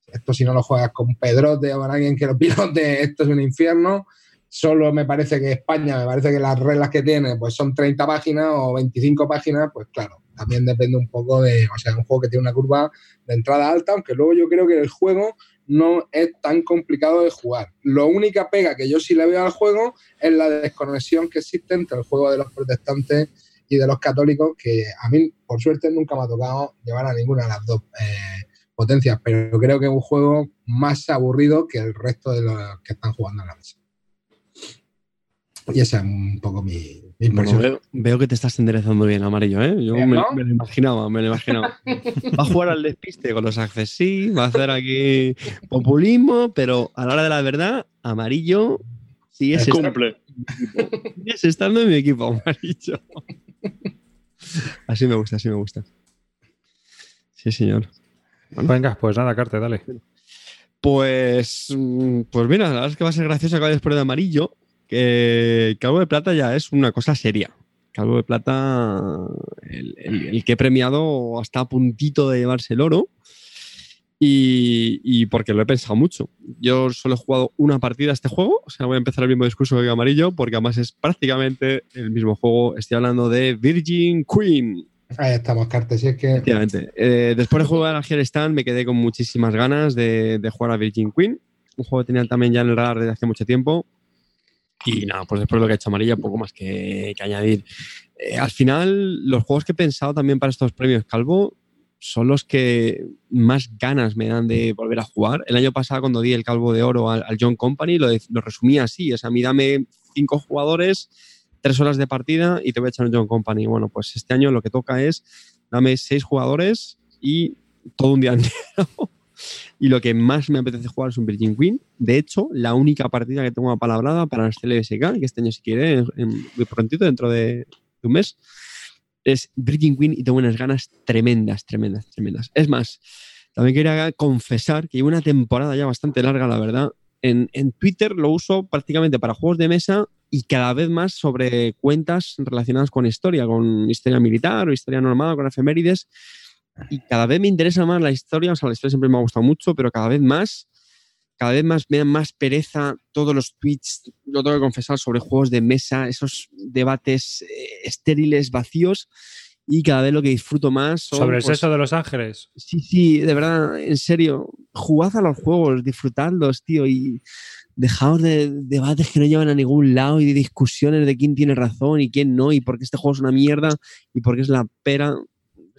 esto si no lo juegas con Pedrote o con alguien que lo pilote, esto es un infierno. Solo me parece que España, me parece que las reglas que tiene pues son 30 páginas o 25 páginas, pues claro, también depende un poco de, o sea, un juego que tiene una curva de entrada alta, aunque luego yo creo que el juego no es tan complicado de jugar. Lo única pega que yo sí le veo al juego es la desconexión que existe entre el juego de los protestantes y de los católicos, que a mí, por suerte, nunca me ha tocado llevar a ninguna de las dos eh, potencias, pero creo que es un juego más aburrido que el resto de los que están jugando en la mesa. Y esa es un poco mi, Veo, veo que te estás enderezando bien, amarillo, ¿eh? Yo me, ¿no? me lo imaginaba, me lo imaginaba. Va a jugar al despiste con los access, sí, va a hacer aquí populismo, pero a la hora de la verdad, amarillo sigues, Es estando, Cumple. sigues estando en mi equipo, amarillo. Así me gusta, así me gusta. Sí, señor. Venga, pues nada, Carte, dale. Pues, mm, pues mira, la verdad es que va a ser gracioso acabar después de amarillo, que Calvo de Plata ya es una cosa seria. Calvo de Plata, el, el- el que he premiado está a puntito de llevarse el oro. Y, y porque lo he pensado mucho. Yo solo he jugado una partida a este juego, o sea, voy a empezar el mismo discurso que Amarillo, porque además es prácticamente el mismo juego. Estoy hablando de Virgin Queen. Ahí estamos, Cartes. Si es que Efectivamente. Eh, después de jugar al Stand me quedé con muchísimas ganas de, de jugar a Virgin Queen. Un juego que tenía también ya en el radar desde hace mucho tiempo. Y nada, pues después de lo que ha hecho Amarilla, poco más que, añadir. Eh, al final, los juegos que he pensado también para estos premios Calvo son los que más ganas me dan de volver a jugar. El año pasado, cuando di el Calvo de Oro al, John Company, lo, de- lo resumía así. O sea, a mí dame cinco jugadores, tres horas de partida y te voy a echar un John Company. Bueno, pues este año lo que toca es dame seis jugadores y todo un día entero. Y lo que más me apetece jugar es un Virgin Queen. De hecho, la única partida que tengo apalabrada para el CLSK, que este año si quiere, en- en- muy prontito, dentro de, de un mes, es Virgin Queen y tengo unas ganas tremendas, tremendas, tremendas. Es más, también quería confesar que llevo una temporada ya bastante larga, la verdad. En, en Twitter lo uso prácticamente para juegos de mesa y cada vez más sobre cuentas relacionadas con historia, con historia militar o historia normal, con efemérides. Y cada vez me interesa más la historia, o sea, la historia siempre me ha gustado mucho, pero cada vez más, cada vez más me dan más pereza todos los tweets, lo tengo que confesar, sobre juegos de mesa, esos debates eh, estériles, vacíos. y cada vez lo que disfruto más son, Sobre el pues, sexo de los ángeles. Sí, sí, de verdad, en serio, jugad a los juegos, disfrutadlos, tío, y dejaos de debates que no llevan a ningún lado y de discusiones de quién tiene razón y quién no, y por qué este juego es una mierda y por qué es la pera.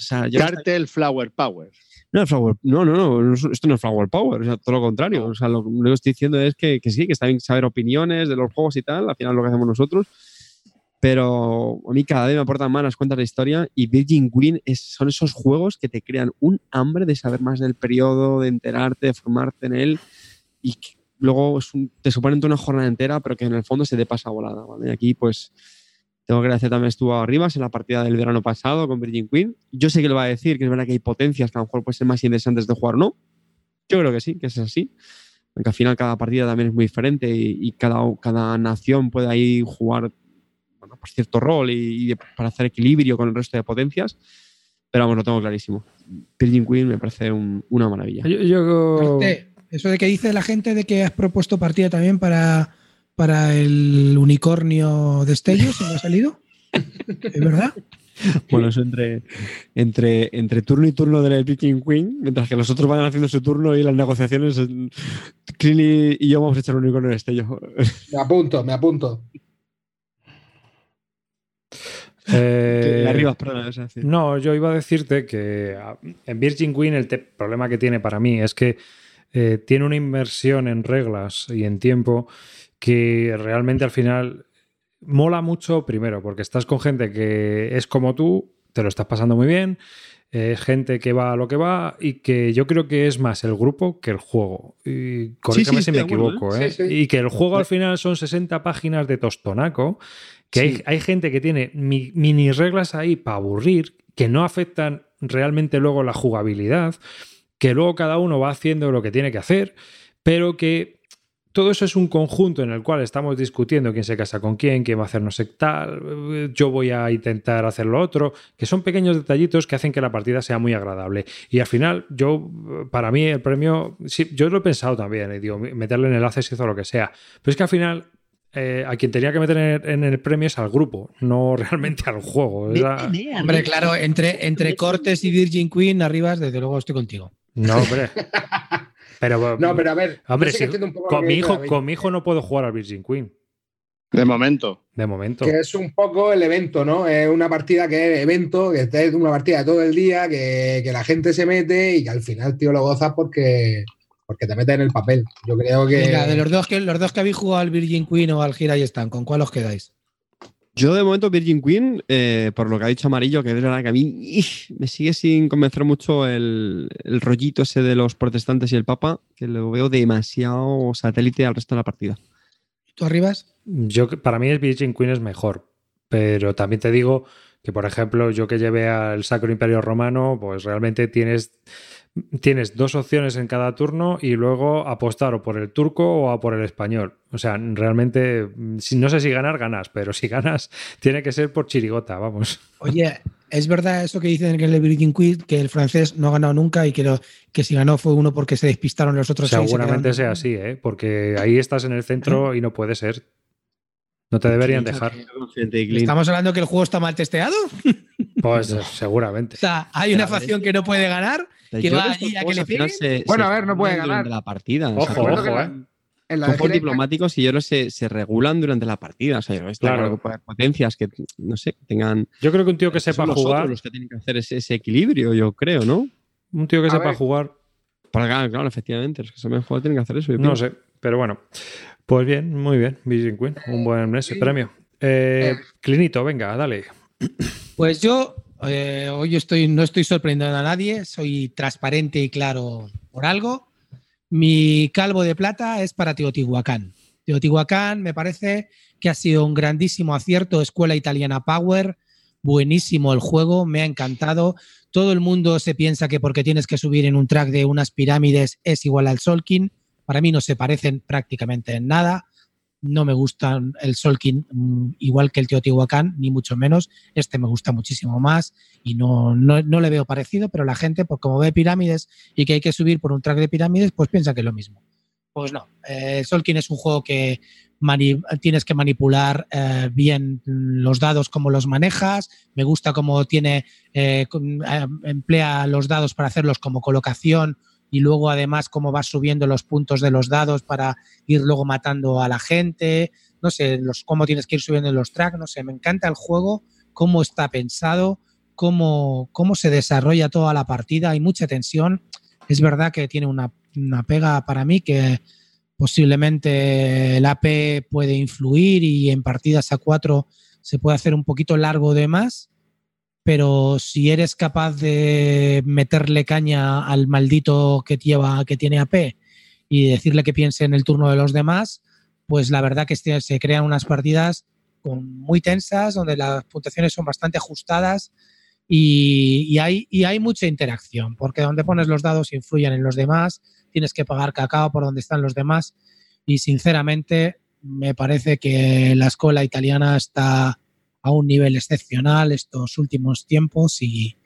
O sea, yo Cartel Flower Power. no, Flower- no, no, no, no es- esto no es Flower Power, o sea, todo lo contrario. O sea, lo, lo que estoy diciendo es que, que sí, que está bien saber opiniones de los juegos y tal, al final lo que hacemos nosotros. Pero a mí cada vez me aportan más las cuentas de historia y Virgin Queen es- son esos juegos que te crean un hambre de saber más del periodo, de enterarte, de formarte en él y que luego es un- te suponen toda una jornada entera, pero que en el fondo se te pasa volada. ¿vale? Y aquí, pues, tengo que agradecer también estuvo arriba en la partida del verano pasado con Virgin Queen. Yo sé que lo va a decir, que es verdad que hay potencias que a lo mejor pueden ser más interesantes de jugar, ¿no? Yo creo que sí, que es así. Aunque al final cada partida también es muy diferente y, y cada, cada nación puede ahí jugar bueno, pues cierto rol y, y para hacer equilibrio con el resto de potencias. Pero vamos, lo tengo clarísimo. Virgin Queen me parece un- una maravilla. Yo, yo- Arte, Eso de que dice la gente de que has propuesto partida también para, para el unicornio de Estellos, ¿se me ha salido? ¿Es verdad? Bueno, eso entre, entre, entre turno y turno del Virgin Queen, mientras que los otros van haciendo su turno y las negociaciones, Clint y, yo vamos a echar un unicornio en estello. Me apunto, me apunto. eh, Arriba, decir. No, yo iba a decirte que ah, en Virgin Queen el problema que tiene para mí es que eh, tiene una inversión en reglas y en tiempo que realmente al final mola mucho, primero, porque estás con gente que es como tú, te lo estás pasando muy bien, eh, gente que va a lo que va y que yo creo que es más el grupo que el juego. Y sí, si me equivoco, ¿eh? ¿eh? Sí. Y que el juego al final son 60 páginas de tostonaco, que hay, hay gente que tiene mi- mini reglas ahí para aburrir, que no afectan realmente luego la jugabilidad, que luego cada uno va haciendo lo que tiene que hacer, pero que todo eso es un conjunto en el cual estamos discutiendo quién se casa con quién, quién va a hacer no sé tal, yo voy a intentar hacer lo otro, que son pequeños detallitos que hacen que la partida sea muy agradable. Y al final, yo, para mí, el premio, sí, yo lo he pensado también, y digo, meterle enlaces y o lo que sea, pero es que al final eh, a quien tenía que meter en, el premio es al grupo, no realmente al juego. Era- Hombre, claro, entre, entre Cortes y Virgin Queen, arriba, desde luego estoy contigo. No, hombre. Pero, No, pero a ver. hombre, sí un poco con, mi hijo, con mi hijo no puedo jugar al Virgin Queen, De momento. de momento. Que es un poco el evento, ¿no? Es una partida que es evento, que es una partida de todo el día, que, que la gente se mete y que al final, tío, lo gozas porque, porque te metes en el papel. Yo creo que. Venga, de los dos que los dos que habéis jugado al Virgin Queen o al Gira y están, ¿con cuál os quedáis? Yo de momento Virgin Queen, eh, por lo que ha dicho Amarillo, que es verdad que a mí me sigue sin convencer mucho el, el rollito ese de los protestantes y el Papa, que lo veo demasiado satélite al resto de la partida. ¿Tú arribas? Yo, para mí el Virgin Queen es mejor, pero también te digo que, por ejemplo, yo que llevé al Sacro Imperio Romano, pues realmente tienes, tienes dos opciones en cada turno y luego apostar o por el turco o a por el español. O sea, realmente, mm, no sé si ganar, ganas, pero si ganas, tiene que ser por chirigota, vamos. Oye, ¿es verdad eso que dicen en el Virgin Queen que el francés no ha ganado nunca y que, lo- que si ganó fue uno porque se despistaron los otros seis? y se Seguramente sea así, ¿eh? porque ahí estás en el centro y no puede ser. No te deberían dejar. ¿Estamos hablando que el juego está mal testeado? Pues eh, seguramente. O sea, hay una es facción que no puede ganar. que va allí a que le peguen. se- Bueno, se a ver, no puede ganar. La partida. o sea, Ojo, son que ojo, ¿eh? en la son diplomáticos y yo creo que se, se regulan durante la partida. O sea, yo Claro. claro que puede haber potencias que, no sé, tengan. Yo creo que un tío que son sepa los otros jugar, los que tienen que hacer ese, ese equilibrio, yo creo, ¿no? un tío que A sepa ver. jugar, Para claro, claro, efectivamente, los que saben jugar tienen que hacer eso. yo no pienso. sé, pero bueno. Pues bien, muy bien, Virgin Queen, un buen ese premio. Eh, Clinito, venga, dale. Pues yo eh, hoy estoy, no estoy sorprendiendo a nadie, soy transparente y claro por algo. Mi calvo de plata es para Teotihuacán. Teotihuacán me parece que ha sido un grandísimo acierto, escuela italiana Power, buenísimo el juego, me ha encantado. Todo el mundo se piensa que porque tienes que subir en un track de unas pirámides es igual al Solkin. Para mí no se parecen prácticamente en nada. No me gusta el Solkin mm, igual que el Teotihuacán, ni mucho menos. Este me gusta muchísimo más y no, no, no le veo parecido, pero la gente, pues como ve pirámides y que hay que subir por un track de pirámides, pues piensa que es lo mismo. Pues no, eh, Solkin es un juego que tienes que manipular eh, bien los dados, cómo los manejas. Me gusta cómo tiene, eh, eh, emplea los dados para hacerlos como colocación y luego además cómo vas subiendo los puntos de los dados para ir luego matando a la gente. No sé, los, cómo tienes que ir subiendo los tracks. No sé, me encanta el juego, cómo está pensado, cómo, cómo se desarrolla toda la partida. Hay mucha tensión. Es verdad que tiene una, una pega para mí que posiblemente el AP puede influir y en partidas a 4 se puede hacer un poquito largo de más, pero si eres capaz de meterle caña al maldito que, lleva, que tiene AP y decirle que piense en el turno de los demás, pues la verdad que este- se crean unas partidas muy tensas, donde las puntuaciones son bastante ajustadas y hay, y hay mucha interacción, porque donde pones los dados influyen en los demás, tienes que pagar cacao por donde están los demás. Y sinceramente me parece que la escuela italiana está a un nivel excepcional estos últimos tiempos y,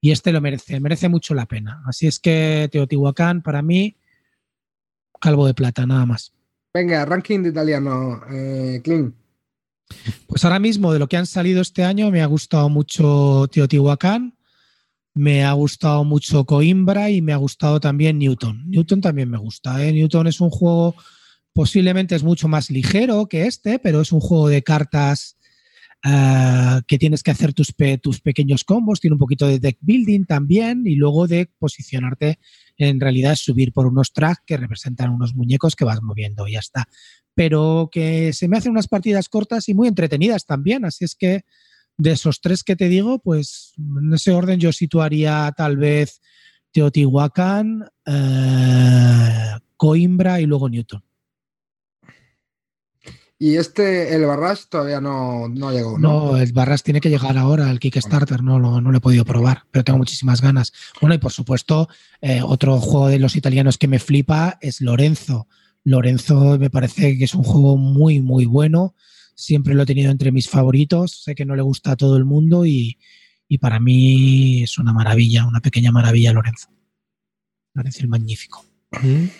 y este lo merece, merece mucho la pena. Así es que Teotihuacán para mí, calvo de plata, nada más. Venga, ranking de italiano, eh, Clint. Pues ahora mismo de lo que han salido este año me ha gustado mucho Teotihuacán, me ha gustado mucho Coimbra y me ha gustado también Newton. Newton también me gusta. ¿eh? Newton es un juego, posiblemente es mucho más ligero que este, pero es un juego de cartas ah, que tienes que hacer tus, pe- tus pequeños combos, tiene un poquito de deck building también y luego de posicionarte, en realidad subir por unos tracks que representan unos muñecos que vas moviendo y ya está pero que se me hacen unas partidas cortas y muy entretenidas también. Así es que de esos tres que te digo, pues en ese orden yo situaría tal vez Teotihuacán, eh, Coimbra y luego Newton. Y este, el Barras, todavía no, no llegó, ¿no? No, el Barras tiene que llegar ahora al Kickstarter, no lo, no lo he podido probar, pero tengo muchísimas ganas. Bueno, y por supuesto, eh, otro juego de los italianos que me flipa es Lorenzo. Lorenzo me parece que es un juego muy, muy bueno. Siempre lo he tenido entre mis favoritos. Sé que no le gusta a todo el mundo y, y para mí es una maravilla, una pequeña maravilla Lorenzo. Lorenzo el magnífico.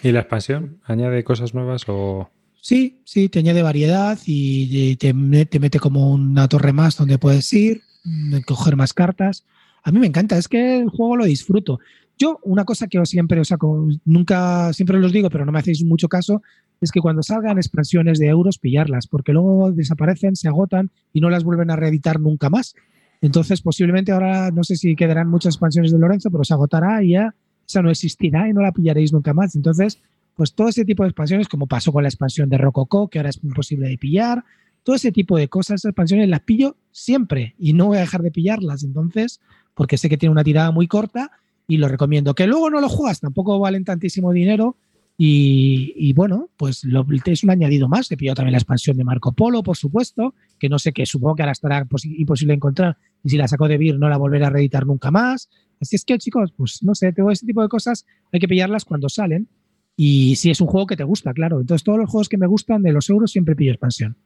¿Y la expansión? ¿Añade cosas nuevas o...? Sí, sí, te añade variedad y te, te mete como una torre más donde puedes ir, mm, coger más cartas. A mí me encanta, es que el juego lo disfruto. Yo, una cosa que siempre os saco, nunca, siempre os digo, pero no me hacéis mucho caso, es que cuando salgan expansiones de euros, pillarlas, porque luego desaparecen, se agotan y no las vuelven a reeditar nunca más. Entonces, posiblemente ahora, no sé si quedarán muchas expansiones de Lorenzo, pero se agotará y ya esa no existirá y no la pillaréis nunca más. Entonces, pues todo ese tipo de expansiones, como pasó con la expansión de Rococó, que ahora es imposible de pillar, todo ese tipo de cosas, esas expansiones las pillo siempre y no voy a dejar de pillarlas. Entonces, porque sé que tiene una tirada muy corta y lo recomiendo. Que luego no lo juegas, tampoco valen tantísimo dinero. Y, bueno, pues lo, es un añadido más. He pillado también la expansión de Marco Polo, por supuesto, que no sé qué, supongo que ahora estará posi- imposible encontrar. Y si la saco de Vir, no la volveré a reeditar nunca más. Así es que, chicos, pues no sé, todo ese tipo de cosas hay que pillarlas cuando salen. Y si es un juego que te gusta, claro. Entonces, todos los juegos que me gustan de los euros siempre pillo expansión.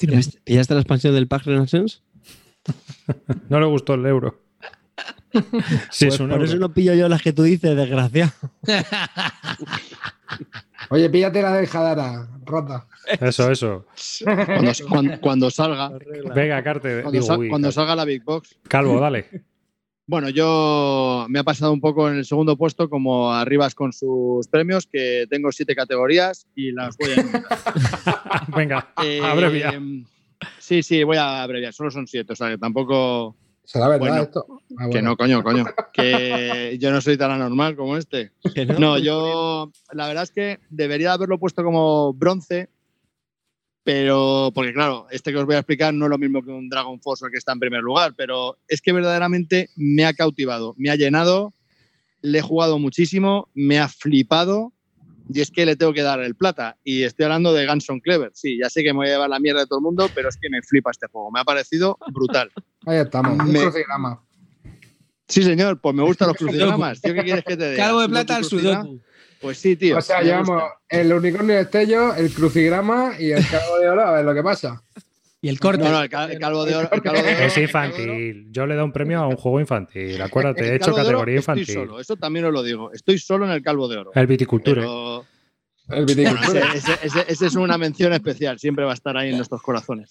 ¿Pillaste, pillaste la expansión del Pack Renaissance? No le gustó el euro. Sí, Pues es un por euro. eso no pillo yo las que tú dices, desgraciado. Oye, píllate la del Jadara, rota. Eso, eso. Cuando, cuando- cuando salga, Venga, Carte. cuando, digo, sal- uy, cuando Carte. salga la Big Box. Calvo, dale. Bueno, yo me ha pasado un poco en el segundo puesto como Arribas con sus premios, que tengo siete categorías y las voy a. Venga, Eh, abrevia. Sí, sí, voy a abreviar. Solo son siete, o sea que tampoco. ¿Será verdad Bueno, esto? Ah, Que bueno. no, coño, coño. Que yo no soy tan anormal como este. Que No, yo. La verdad es que debería haberlo puesto como bronce, pero. Porque, claro, este que os voy a explicar no es lo mismo que un Dragon Force que está en primer lugar, pero es que verdaderamente me ha cautivado, me ha llenado, le he jugado muchísimo, me ha flipado. Y es que le tengo que dar el plata. Y estoy hablando de Ganson Clever. Sí, ya sé que me voy a llevar la mierda de todo el mundo, pero es que me flipa este juego. Me ha parecido brutal. Ahí estamos, un crucigrama. Sí, señor, pues me gustan los crucigramas. Tío, ¿qué quieres que te diga? Calvo de ¿Sudoku plata al? Sudoku. Pues sí, tío. O sea, llevamos el unicornio destello, el crucigrama y el calvo de oro, a ver lo que pasa. Y el corte. No, no, el, cal- el calvo de oro. el calvo de oro- Es infantil. Yo le doy un premio a un juego infantil. Acuérdate, he hecho categoría Estoy infantil. solo, eso también os lo digo. Estoy solo en el calvo de oro. El viticultura. Pero, El Bueno, viticultura. ese, ese- ese- ese es una mención especial, siempre va a estar ahí en nuestros corazones.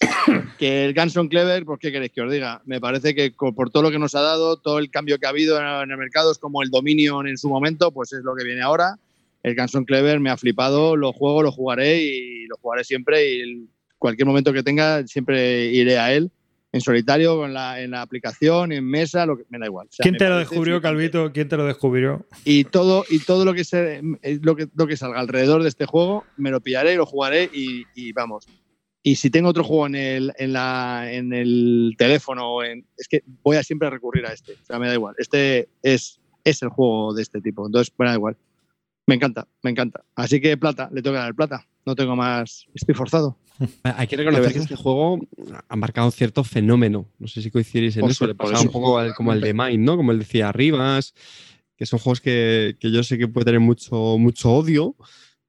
Que el Ganson Clever, pues qué queréis que os diga, me parece que por todo lo que nos ha dado, todo el cambio que ha habido en el mercado, es como el Dominion en su momento, pues es lo que viene ahora. El Ganson Clever me ha flipado, lo juego, lo jugaré y lo jugaré siempre y el- cualquier momento que tenga siempre iré a él. En solitario, con la, en la aplicación, en mesa, lo que, me da igual. O sea, ¿Quién te lo descubrió, Calvito? ¿Quién te lo descubrió? y todo y todo lo que se eh, lo que, lo que salga alrededor de este juego me lo pillaré y lo jugaré y, y vamos y si tengo otro juego en el en la en el teléfono en, es que voy a siempre recurrir a este o sea me da igual este es es el juego de este tipo entonces me da igual me encanta me encanta así que plata le tengo que dar el plata no tengo más estoy forzado Hay que reconocer que este juego ha marcado cierto fenómeno. No sé si coincidís en Por eso. Le pasaba un poco al- como el de Mind, ¿no? Como él decía Rivas, que son juegos que, que yo sé que puede tener mucho, mucho odio,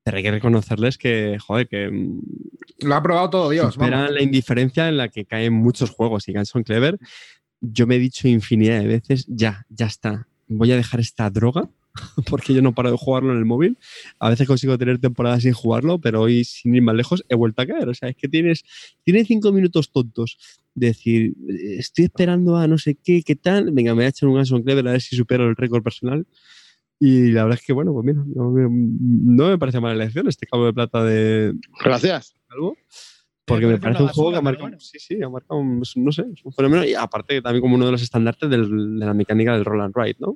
pero hay que reconocerles que, joder, que mm, Lo ha probado todo Dios. vamos. la indiferencia en la que caen muchos juegos. Y Ganson Clever, yo me he dicho infinidad de veces, ya, ya está. Voy a dejar esta droga porque yo no paro de jugarlo en el móvil. A veces consigo tener temporadas sin jugarlo, pero hoy, sin ir más lejos, he vuelto a caer. O sea, es que tienes, tienes cinco minutos tontos. de Decir, eh, estoy esperando a no sé qué, qué tal. Venga, me voy a echar un Ganson Clever a ver si supero el récord personal. Y la verdad es que, bueno, pues mira, no me, no me parece mala elección este cabo de plata de, gracias algo. Porque Me parece un juego que ha marcado, bueno. sí, sí, ha marcado, un- no sé, es un fenómeno y aparte también como uno de los estandartes del- de la mecánica del roll and ride, ¿no?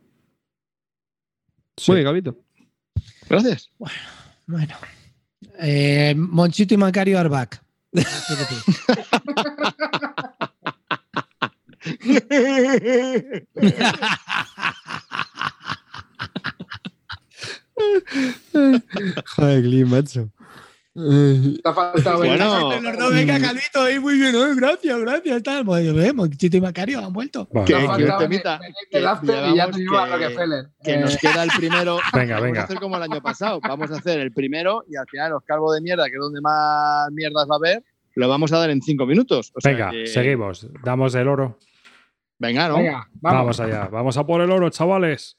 Sí. Muy bien, Gabito. gracias Bueno. Eh, Monchito y Macario are back. Joder, Glim, macho. Te ha faltado Bueno. Los dos, venga, Calvito, ahí muy bien, eh, gracias, gracias. Tal. Pues, eh, Monchito y Macario han vuelto. Que- el que Eh, nos queda el primero. Venga, Vamos venga. a hacer como el año pasado. Vamos a hacer el primero y al final los calvos de mierda, que es donde más mierdas va a haber, lo vamos a dar en cinco minutos. O sea Venga, que- seguimos. Damos el oro. Venga, ¿no? Venga, Vamos. vamos. allá. Vamos a por el oro, chavales.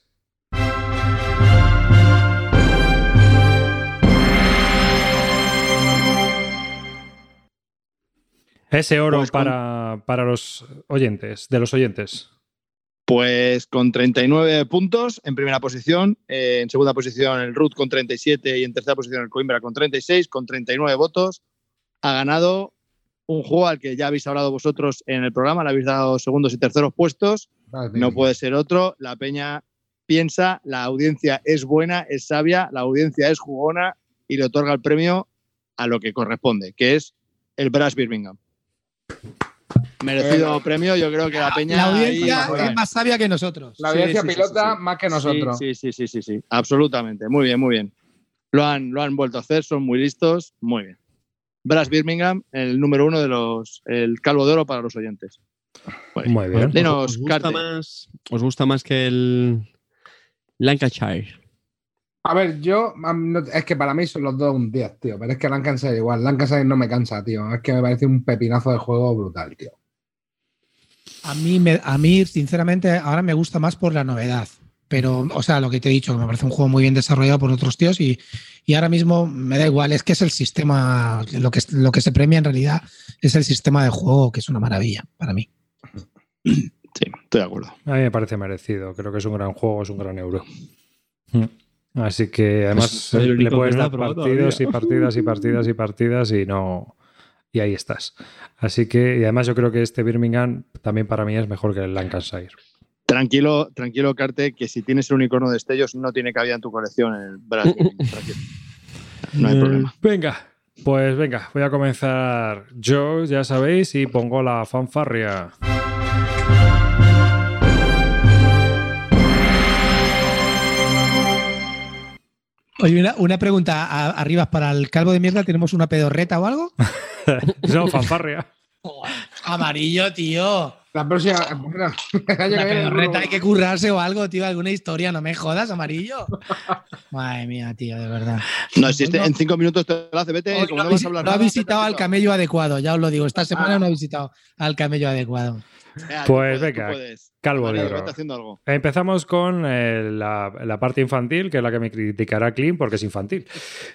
Ese oro Pues con- para, para los oyentes, de los oyentes. Pues con 39 puntos en primera posición, eh, en segunda posición el Root con 37 y en tercera posición el Coimbra con 36, con 39 votos. Ha ganado un juego al que ya habéis hablado vosotros en el programa, le habéis dado segundos y terceros puestos. No puede ser otro. La peña piensa, la audiencia es buena, es sabia, la audiencia es jugona y le otorga el premio a lo que corresponde, que es el Brass Birmingham. Merecido Bueno. premio, yo creo que la peña. La audiencia es más sabia que nosotros. La audiencia Sí, sí, sí, pilota sí, sí. más que nosotros. Sí, sí, sí, sí, sí, sí, absolutamente. Muy bien, muy bien. Lo han, lo han vuelto a hacer, son muy listos, muy bien. Brass Birmingham, el número uno de los, el calvo de oro para los oyentes. Muy bien. Muy bien. Dinos, ¿Os gusta, más, ¿Os gusta más que el Lancashire? A ver, yo es que para mí son los dos un 10, tío. Pero es que Lancashire igual. Lancashire no me cansa, tío. Es que me parece un pepinazo de juego brutal, tío. A mí, me- a mí, sinceramente, ahora me gusta más por la novedad. Pero, o sea, lo que te he dicho, que me parece un juego muy bien desarrollado por otros tíos y, y ahora mismo me da igual, es que es el sistema, lo que, lo que se premia en realidad es el sistema de juego, que es una maravilla para mí. Sí, estoy de acuerdo. A mí me parece merecido. Creo que es un gran juego, es un gran euro. Mm. Así que además Pues le puedes dar partidos y partidas y partidas y partidas y no. Y ahí estás. Así que, y además yo creo que este Birmingham también para mí es mejor que el Lancashire. Tranquilo, tranquilo, Carte, que si tienes el unicornio de destellos no tiene cabida en tu colección en el. Tranquilo. No hay problema. Venga, pues venga, voy a comenzar yo, ya sabéis, y pongo la fanfarria. Oye, una, una pregunta a- arriba para el calvo de mierda, ¿tenemos una pedorreta o algo? No, fanfarria. Amarillo, tío. La próxima. La pedorreta hay que currarse o algo, tío, alguna historia, no me jodas, amarillo. Madre mía, tío, de verdad. No existe, No. en cinco minutos te lo hace, vete. No, no ha vas visi- a hablar no ha visitado al camello adecuado, ya os lo digo. Esta semana Ah. no ha visitado al camello adecuado. Pues puedes, venga. Calvo de oro. algo. Empezamos con eh, la, la parte infantil, que es la que me criticará Clean porque es infantil.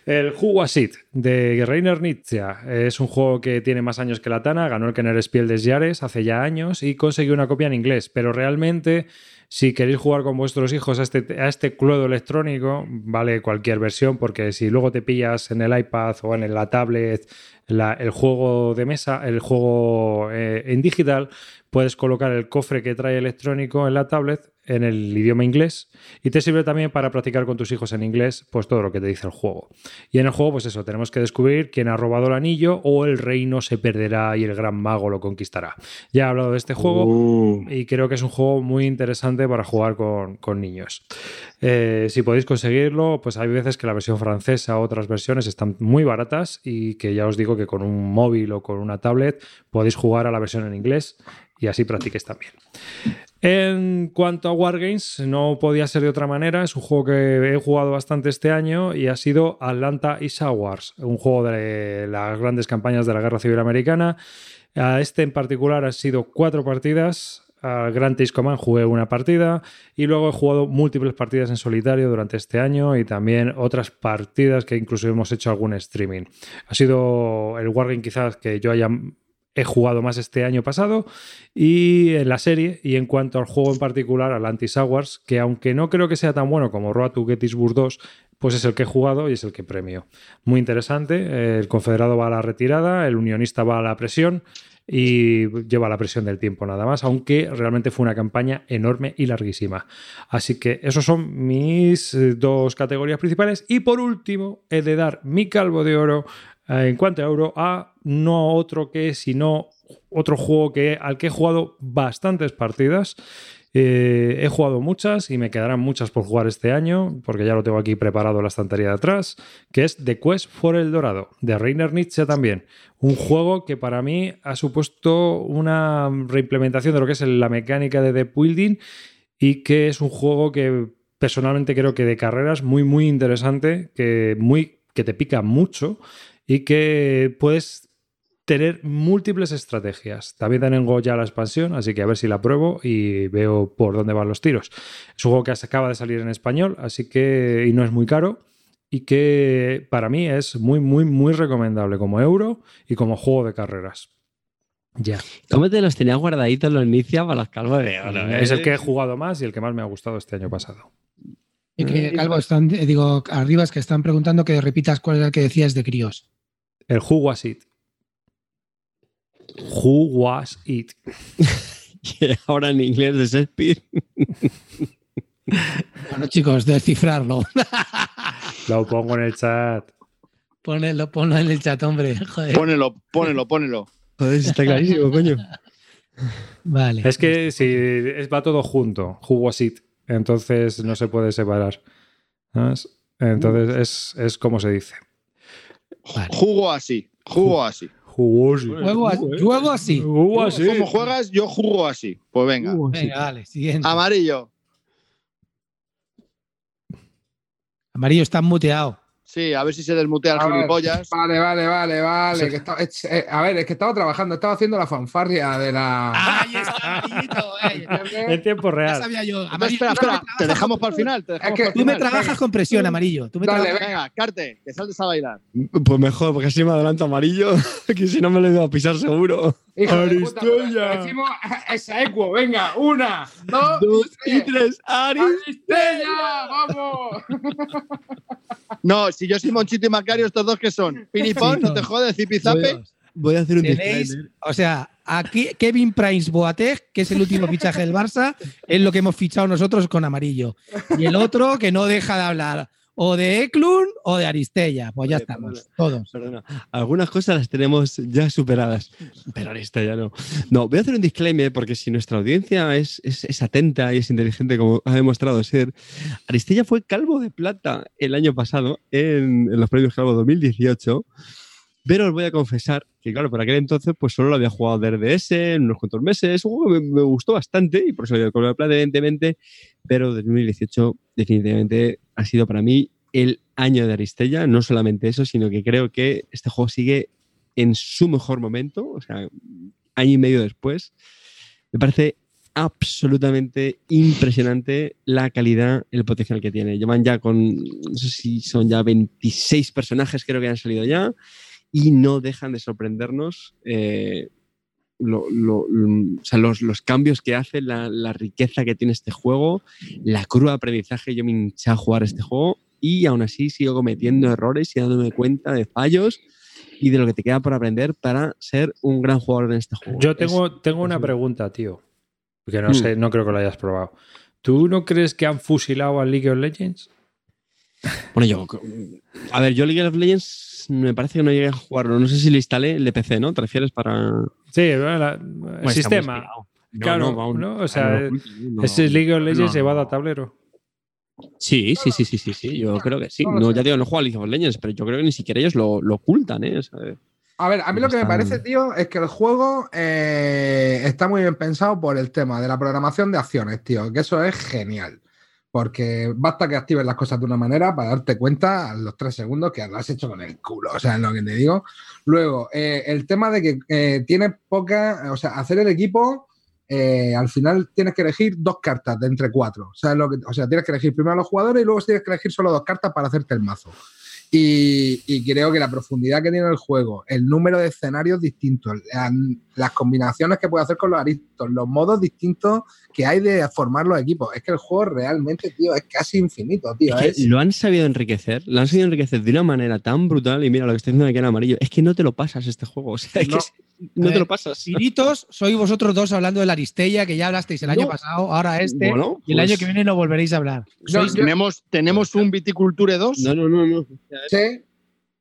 El Who Was It de Rainer Nietzsche es un juego que tiene más años que la Tana, ganó el Kenner Spiel des Jahres hace ya años y consiguió una copia en inglés, pero realmente si queréis jugar con vuestros hijos a este, a este cluedo electrónico, vale cualquier versión, porque si luego te pillas en el iPad o en la tablet la- el juego de mesa, el juego eh, en digital, puedes colocar el cofre que trae electrónico en la tablet en el idioma inglés y te sirve también para practicar con tus hijos en inglés pues todo lo que te dice el juego. Y en el juego pues eso, tenemos que descubrir quién ha robado el anillo o el reino se perderá y el gran mago lo conquistará. Ya he hablado de este juego Uh, y creo que es un juego muy interesante para jugar con, con niños. Eh, si podéis conseguirlo, pues hay veces que la versión francesa o otras versiones están muy baratas y que ya os digo que con un móvil o con una tablet podéis jugar a la versión en inglés y así practiquéis también. En cuanto a Wargames, no podía ser de otra manera. Es un juego que he jugado bastante este año y ha sido Atlanta Isa Wars, un juego de las grandes campañas de la Guerra Civil Americana. Este en particular han sido cuatro partidas. Al Grand Taste Command jugué una partida y luego he jugado múltiples partidas en solitario durante este año y también otras partidas que incluso hemos hecho algún streaming. Ha sido el Wargame quizás que yo haya he jugado más este año pasado y en la serie y en cuanto al juego en particular al Antis Hours que aunque no creo que sea tan bueno como Road to Gettysburg 2 pues es el que he jugado y es el que premio muy interesante el confederado va a la retirada el unionista va a la presión y lleva la presión del tiempo nada más, aunque realmente fue una campaña enorme y larguísima. Así que esos son mis eh, dos categorías principales. Y por último, he de dar mi calvo de oro en cuanto a euro a no otro que, sino otro juego que, al que he jugado bastantes partidas. Eh, he jugado muchas y me quedarán muchas por jugar este año, porque ya lo tengo aquí preparado la estantería de atrás, que es The Quest for el Dorado, de Rainer Nietzsche también. Un juego que para mí ha supuesto una reimplementación de lo que es la mecánica de The Building y que es un juego que personalmente creo que de carreras muy, muy interesante, que, muy, que te pica mucho y que puedes tener múltiples estrategias. También tengo ya la expansión, así que a ver si la pruebo y veo por dónde van los tiros. Es un juego que acaba de salir en español, así que y no es muy caro y que para mí es muy, muy, muy recomendable como euro y como juego de carreras. Ya. ¿Cómo te los tenías guardaditos los inicia para los calvos de oro? Es el eh? que he jugado más y el que más me ha gustado este año pasado. Y que, Calvo, están, eh, digo, arriba es que están preguntando que repitas cuál era el que decías de críos. El Who Was It. Who Was It. Que ahora en inglés de Shakespeare. Bueno, chicos, descifrarlo. Lo pongo en el chat. Ponelo, ponlo en el chat, hombre. Joder. Pónelo, pónelo, pónelo. Joder, está clarísimo, coño. Vale. Es que si va todo junto, who was it, entonces no se puede separar. ¿sabes? Entonces es, es como se dice. Vale. Jugo así, jugo así. Was it? Juego, a- juego así. ¿Cómo juegas? Yo jugo así. Pues venga. Venga, vale, siguiente. Amarillo. Amarillo está muteado. Sí, a ver si se desmutea el gilipollas. Vale, vale, vale, vale. que estaba- es- eh, a ver, es que estaba trabajando, estaba haciendo la fanfarria de la. Ahí está, Amarillito. eh. En tiempo Ya real. sabía yo. Espera, Amarillo, espera, espera. Te dejamos con- para el final. Te dejamos que para el Tú me trabajas con presión, Amarillo. Tú me Dale, trabajas- Venga, Carte, que saltes a bailar. Pues mejor, porque así me adelanto amarillo, que si no me lo iba a pisar seguro. Aristella. Decimos esa equo, venga, una, dos, Dos y tres. tres, Ari. ¡Aristella! ¡Vamos! No, si yo soy Monchito y Macario, ¿estos dos que son? ¿Pinipón? ¿No te jodes? ¿Zipizape? Voy a hacer un disclaimer. o sea, aquí Kevin Price Boateng, que es el último fichaje del Barça, es lo que hemos fichado nosotros con amarillo. Y el otro que no deja de hablar o de Eklund o de Aristella. Pues ya Vale, estamos, todos. Perdona. Algunas cosas las tenemos ya superadas, pero ya no. No, voy a hacer un disclaimer porque si nuestra audiencia es, es- es atenta y es inteligente, como ha demostrado ser, Aristella fue calvo de plata el año pasado en, en los premios Calvo 2018. Pero os voy a confesar que, claro, por aquel entonces, pues solo lo había jugado de RDS en unos cuantos meses. Un juego que me, me gustó bastante y por eso le color de plata, evidentemente. Pero 2018, definitivamente, ha sido para mí el año de Aristella. No solamente eso, sino que creo que este juego sigue en su mejor momento. O sea, año y medio después. Me parece absolutamente impresionante la calidad, el potencial que tiene. Llevan ya con, no sé si son ya 26 personajes, creo que han salido ya, y no dejan de sorprendernos. eh, lo- lo- lo- o sea, los, los cambios que hace, la, la riqueza que tiene este juego, la de aprendizaje. Yo me hinché a jugar este juego y aún así sigo cometiendo errores y dándome cuenta de fallos y de lo que te queda por aprender para ser un gran jugador en este juego. Yo Es- tengo, tengo una pregunta, tío. Que no Mm. sé, no creo que lo hayas probado. ¿Tú no crees que han fusilado a League of Legends? Bueno, yo. A ver, yo League of Legends me parece que no llegué a jugarlo. No sé si lo instalé el de PC, ¿no? ¿Te refieres para. Sí, la- el sistema. No, Claro, no, vamos, ¿no? O sea, Ese es League of Legends no, llevado no. a tablero. Sí, sí, sí, sí, sí, sí. Yo creo que sí. no ya digo, no juego a League of Legends, pero yo creo que ni siquiera ellos lo, lo ocultan, ¿eh? O sea, A ver, a mí lo que me parece, tío, es que el juego eh, está muy bien pensado por el tema de la programación de acciones, tío, que eso es genial. Porque basta que actives las cosas de una manera para darte cuenta a los tres segundos que lo has hecho con el culo, o sea, es lo que te digo. Luego, eh, el tema de que eh, tiene poca, o sea, hacer el equipo, eh, al final tienes que elegir dos cartas de entre cuatro. O sea, lo que- o sea, tienes que elegir primero a los jugadores y luego tienes que elegir solo dos cartas para hacerte el mazo. Y, y creo que la profundidad que tiene el juego, el número de escenarios distintos, la- las combinaciones que puede hacer con los aristos, los modos distintos que hay de formar los equipos. Es que el juego realmente, tío, es casi infinito, tío. es que Es- lo han sabido enriquecer, lo han sabido enriquecer de una manera tan brutal. Y mira lo que está diciendo aquí en amarillo, es que no te lo pasas este juego. O sea, es que No. No A te ver, lo pasas. Piritos, sois vosotros dos hablando de la Aristella, que ya hablasteis el año No. pasado, ahora este, Bueno, y el pues- año que viene no volveréis a hablar. Sois- yo- ¿Tenemos, ¿Tenemos un Viticulture 2? No, no, no, no. Sí.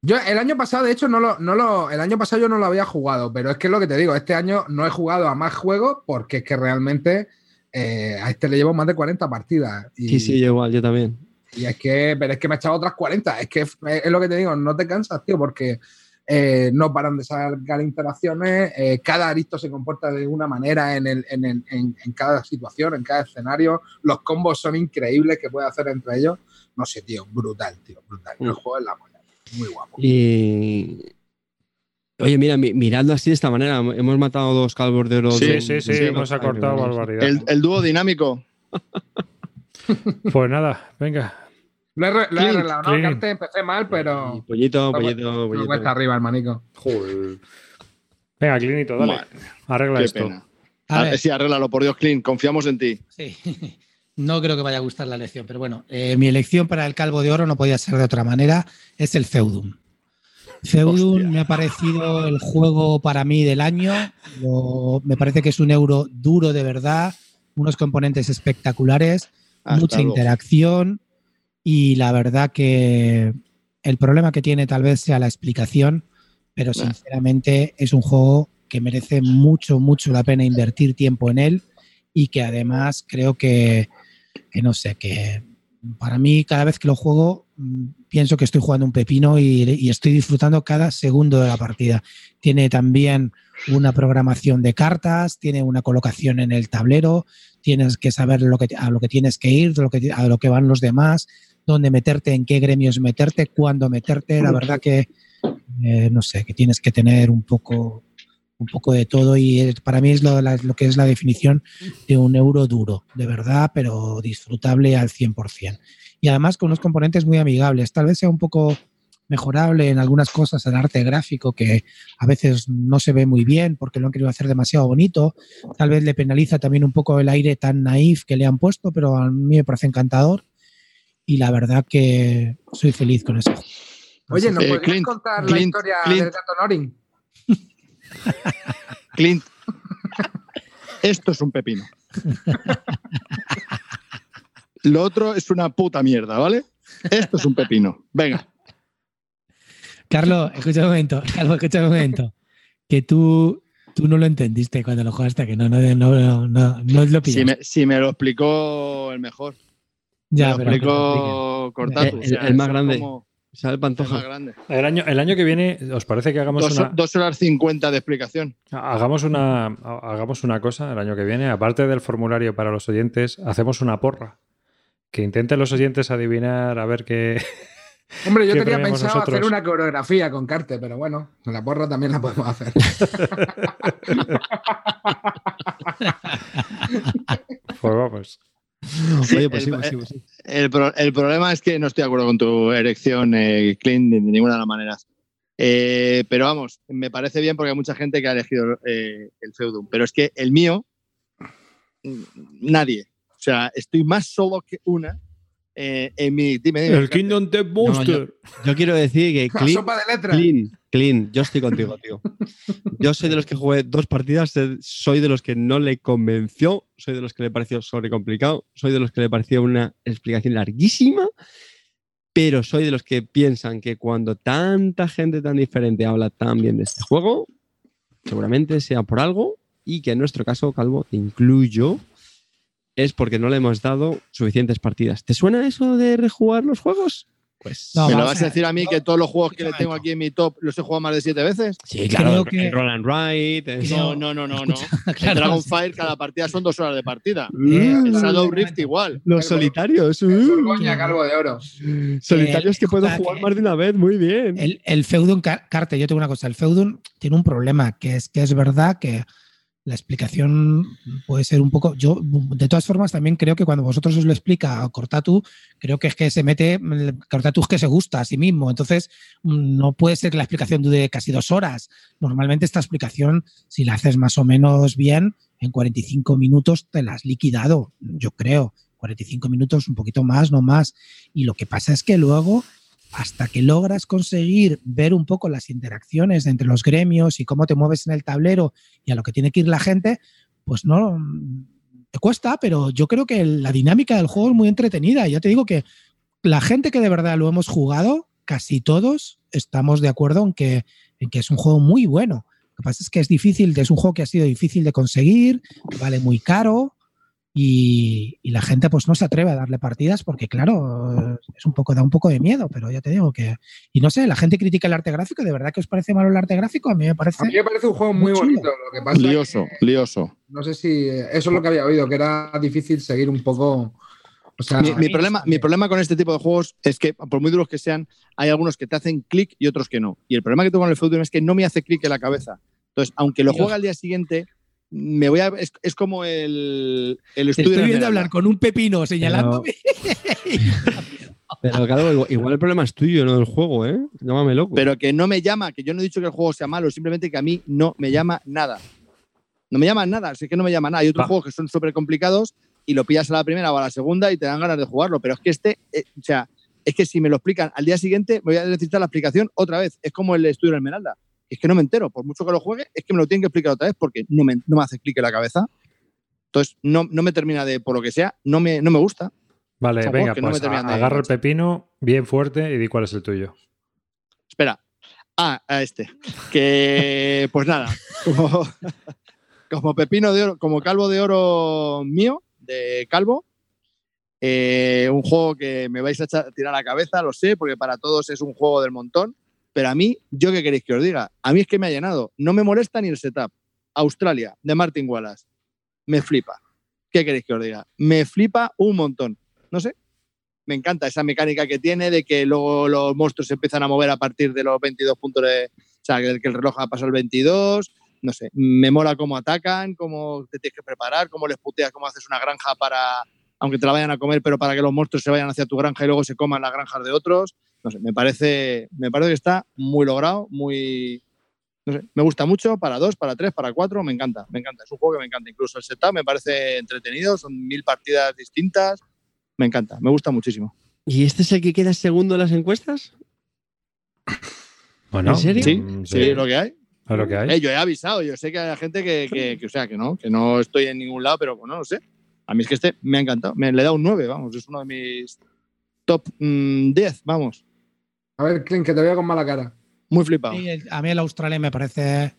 Yo el año pasado, de hecho, no lo, no lo, el año pasado yo no lo había jugado, pero es que es lo que te digo, este año no he jugado a más juegos porque es que realmente eh, a este le llevo más de 40 partidas. Y, Sí, sí, yo igual, yo también. y es que, pero es que me he echado otras 40. Es que es, es lo que te digo, no te cansas, tío, porque eh, no paran de sacar interacciones, eh, cada aristo se comporta de una manera en, el, en, el- en- en cada situación, en cada escenario. Los combos son increíbles que puede hacer entre ellos. No sé, tío, brutal, tío, brutal. El Mm. juego es la buena, muy guapo. Y. Oye, mira, mi- mirando así de esta manera, hemos matado dos calvos de oro. Sí, de- Sí, sí, sí, de- hemos acortado barbaridad. El, el dúo dinámico. Pues nada, venga. Lo he, re- lo he Clint, arreglado, ¿no? Antes empecé mal, Y pero. Pollito, No, pollito, pollito. cuesta arriba, hermanico. Joder. Venga, Clinito, dale. Madre, Arregla Qué esto. pena. A Ah, ver, Sí, arréglalo, por Dios, Clint. Confiamos en ti. sí. No creo que vaya a gustar la elección, pero bueno, eh, mi elección para el Calvo de Oro no podía ser de otra manera, es el Feudum. Feudum Hostia. me ha parecido el juego para mí del año, Lo- me parece que es un euro duro de verdad, unos componentes espectaculares, Hasta mucha luego. interacción y la verdad que el problema que tiene tal vez sea la explicación, pero sinceramente es un juego que merece mucho, mucho la pena invertir tiempo en él y que además creo que, que no sé, que para mí cada vez que lo juego mm, pienso que estoy jugando un pepino y, y estoy disfrutando cada segundo de la partida. Tiene también una programación de cartas, tiene una colocación en el tablero, tienes que saber lo que, a lo que tienes que ir, lo que, a lo que van los demás, dónde meterte, en qué gremios meterte, cuándo meterte. La verdad que, eh, no sé, que tienes que tener un poco, un poco de todo y para mí es lo, la- lo que es la definición de un euro duro, de verdad, pero disfrutable al 100%. Y además con unos componentes muy amigables. Tal vez sea un poco mejorable en algunas cosas el arte gráfico que a veces no se ve muy bien porque lo han querido hacer demasiado bonito. Tal vez le penaliza también un poco el aire tan naif que le han puesto, pero a mí me parece encantador. Y la verdad que soy feliz con eso. Oye, ¿nos Eh, podrías Clint, contar la Clint, historia Clint. del gato Norin? Clint. Esto es un pepino. Lo otro es una puta mierda, ¿vale? Esto es un pepino. Venga. Carlos, escucha un momento, Carlos, escucha un momento. Que tú, tú no lo entendiste cuando lo jugaste, que no, no, no, no, no, no lo Si pillaste. me, si me lo explicó el mejor. Ya, me pero explicó Cortatu. El- el más grande. como- O sea, el el más pantoja. grande. El año, el año que viene, ¿os parece que hagamos Dos, una, dos horas cincuenta de explicación. hagamos, una, hagamos una cosa el año que viene? Aparte del formulario para los oyentes, hacemos una porra. Que intenten los oyentes adivinar a ver qué, Hombre, yo ¿Qué tenía pensado nosotros? hacer una coreografía con Carte, pero bueno, con la porra también la podemos hacer. Pues vamos. Oye, pues sí, el- pues sí, pues sí. El, pro- el problema es que no estoy de acuerdo con tu erección, eh, Clint, de ninguna de las maneras. Eh, pero vamos, me parece bien porque hay mucha gente que ha elegido eh, el Feudum. Pero es que el mío, nadie. O sea, estoy más solo que una eh, en mi. Dime, dime, El Kingdom Death Monster. Yo quiero decir que de letras. Clean, yo estoy contigo, tío. Yo soy de los que jugué dos partidas, eh, soy de los que no le convenció, soy de los que le pareció sobrecomplicado, soy de los que le pareció una explicación larguísima, pero soy de los que piensan que cuando tanta gente tan diferente habla tan bien de este juego, seguramente sea por algo y que en nuestro caso, Calvo, te incluyo, es porque no le hemos dado suficientes partidas. ¿Te suena eso de rejugar los juegos? Pues No, ¿Me lo vas a a- decir a mí que todos los juegos que le tengo aquí en mi top los he jugado más de siete veces? sí, claro, que- el Roll and Ride, el- Creo- No, no, no, no. no. El Claro, Dragonfire, cada partida son dos horas de partida. Eh, El Shadow. Rift igual. Los solitarios. uh, Borgoña, calvo de oro. solitarios que puedo jugar que- más de una vez, muy bien. El, el Feudum Car- Carte, yo tengo una cosa, el Feudum tiene un problema, que es que es verdad que la explicación puede ser un poco. Yo, de todas formas, también creo que cuando vosotros os lo explica a Cortatu, creo que es que se mete. Cortatu es que se gusta a sí mismo. Entonces, no puede ser que la explicación dure casi dos horas. Normalmente, esta explicación, si la haces más o menos bien, en 45 minutos te la has liquidado, yo creo. 45 minutos, un poquito más, no más. Y lo que pasa es que luego hasta que logras conseguir ver un poco las interacciones entre los gremios y cómo te mueves en el tablero y a lo que tiene que ir la gente, pues no te cuesta, pero yo creo que la dinámica del juego es muy entretenida. Ya te digo que la gente que de verdad lo hemos jugado, casi todos estamos de acuerdo en que, en que es un juego muy bueno. Lo que pasa es que es difícil, es un juego que ha sido difícil de conseguir, vale muy caro, y, y la gente pues no se atreve a darle partidas porque claro es un poco da un poco de miedo pero ya te digo que y no sé la gente critica el arte gráfico de verdad que os parece malo el arte gráfico a mí me parece A mí me parece un juego muy bonito. Lo que pasa es Lioso, que lioso. no sé si eh, eso es lo que había oído, que era difícil seguir un poco. O sea, Mi, mi problema, mi problema con este tipo de juegos es que, por muy duros que sean, hay algunos que te hacen clic y otros que no. Y el problema que tengo con el Feudum es que no me hace clic en la cabeza. Entonces, aunque lo juegue al día siguiente, me voy a. Es, es como el, el te estudio estoy viendo hablar con un pepino señalándome Pero claro, igual el problema es tuyo, no del juego, ¿eh? Llámame loco. Pero que no me llama, que yo no he dicho que el juego sea malo, simplemente que a mí no me llama nada. No me llama nada, así que no me llama nada. Hay otros Va. juegos que son súper complicados y lo pillas a la primera o a la segunda y te dan ganas de jugarlo. Pero es que este, eh, o sea, es que si me lo explican al día siguiente, voy a necesitar la explicación otra vez. Es como el estudio de Esmeralda. Es que no me entero, por mucho que lo juegue, es que me lo tienen que explicar otra vez porque no me, no me hace clic en la cabeza. Entonces, no, no me termina de, por lo que sea, no me, no me gusta. Vale, venga, no pues terminan a- de agarra el pepino bien fuerte y di cuál es el tuyo. Espera. Ah, a este. Que, pues nada, como, como pepino de oro, como calvo de oro mío, de calvo, eh, un juego que me vais a echar- tirar a la cabeza, lo sé, porque para todos es un juego del montón, pero a mí, ¿yo qué queréis que os diga? A mí es que me ha llenado. No me molesta ni el setup. Australia, de Martin Wallace. Me flipa. ¿Qué queréis que os diga? Me flipa un montón. No sé, me encanta esa mecánica que tiene de que luego los monstruos se empiezan a mover a partir de los 22 puntos de. O sea, que el reloj ha pasado el 22. No sé, me mola cómo atacan, cómo te tienes que preparar, cómo les puteas, cómo haces una granja para. Aunque te la vayan a comer, pero para que los monstruos se vayan hacia tu granja y luego se coman las granjas de otros. No sé, me parece, me parece que está muy logrado, muy. No sé, me gusta mucho para dos, para tres, para cuatro, me encanta, me encanta. Es un juego que me encanta. Incluso el setup me parece entretenido, son mil partidas distintas. Me encanta, me gusta muchísimo. ¿Y este es el que queda segundo en las encuestas? Bueno, ¿En serio? Sí, mm, sí, es lo que hay. es lo que hay. Eh, yo he avisado, yo sé que hay gente que, que- que, o sea, que no, que no estoy en ningún lado, pero bueno, no sé. A mí es que este me ha encantado. Me le he dado un 9, vamos, es uno de mis top mm, 10, vamos. A ver, Clint, que te veo con mala cara. Muy flipado. Sí, el- a mí el Australia me parece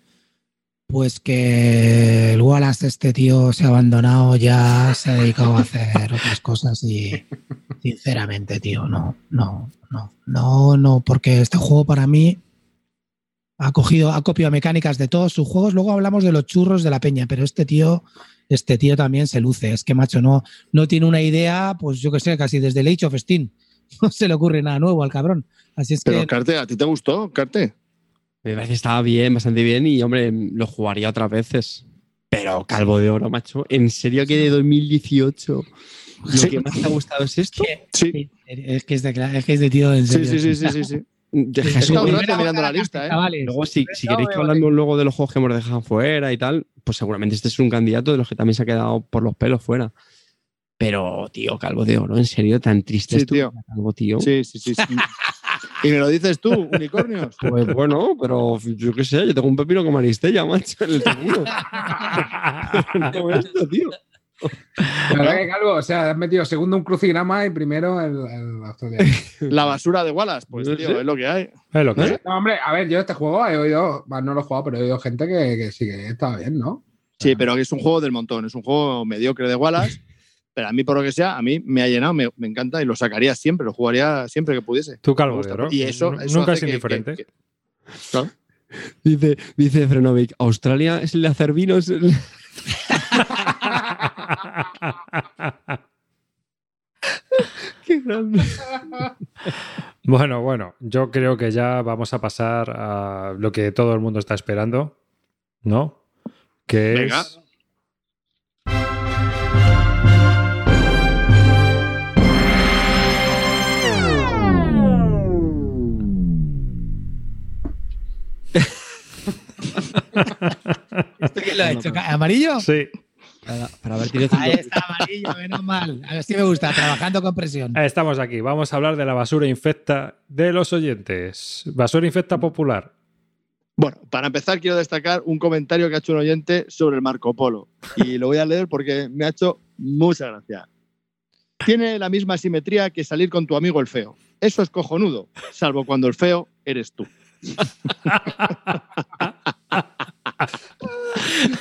pues que el Wallace este tío se ha abandonado ya se ha dedicado a hacer otras cosas y sinceramente tío no no no no no porque este juego para mí ha cogido ha copiado mecánicas de todos sus juegos luego hablamos de los churros de la peña pero este tío este tío también se luce es que macho no no tiene una idea pues yo que sé casi desde el Age of Steam no se le ocurre nada nuevo al cabrón. Así es Pero que Carte, ¿a ti te gustó, Carte? Me parece que estaba bien, bastante bien y, hombre, lo jugaría otras veces. Pero Calvo de Oro, macho. ¿En serio que de 2018 lo Sí. que más te ha gustado es esto? Sí, es que es de, es que es de tío en sí, serio. sí, sí, sí, sí, sí. De Sí, Jesús, mirando la lista, ¿eh? chavales. Luego, si, si queréis que hablamos luego de los juegos que hemos dejado fuera y tal, pues seguramente este es un candidato de los que también se ha quedado por los pelos fuera. Pero, tío, Calvo de Oro, ¿en serio? ¿Tan triste Sí, es tu tío. Calvo, tío? Sí, sí, sí. sí. y me lo dices tú, unicornios. Pues bueno, pero yo qué sé, yo tengo un pepino como Aristella, macho, en el segundo. No esto, tío. La verdad que Calvo, o sea, has metido segundo un crucigrama y primero el, el. La basura de Wallace, pues tío, es lo que hay. Es lo que es. No, hombre, a ver, yo este juego he oído, no lo he jugado, pero he oído gente que, que sí que estaba bien, ¿no? Sí, pero es un juego del montón, es un juego mediocre de Wallace, pero a mí, por lo que sea, a mí me ha llenado, me, me encanta y lo sacaría siempre, lo jugaría siempre que pudiese. Tú calvo oro. Y eso, eso Nunca es indiferente. que- que- Claro. Dice, dice Frenovic, Australia es el de hacer vinos. Qué grande. Bueno, bueno, yo creo que ya vamos a pasar a lo que todo el mundo está esperando, ¿no? Que Venga. es. ¿Esto quién lo ha hecho? ¿Amarillo? Sí, Para, para Ahí está, amarillo, menos mal. A ver si me gusta, trabajando con presión. estamos aquí. Vamos a hablar de la basura infecta de los oyentes. Basura infecta popular. Bueno, para empezar quiero destacar un comentario que ha hecho un oyente sobre el Marco Polo y lo voy a leer porque me ha hecho mucha gracia. Tiene la misma simetría que salir con tu amigo el feo. Eso es cojonudo, salvo cuando el feo eres tú.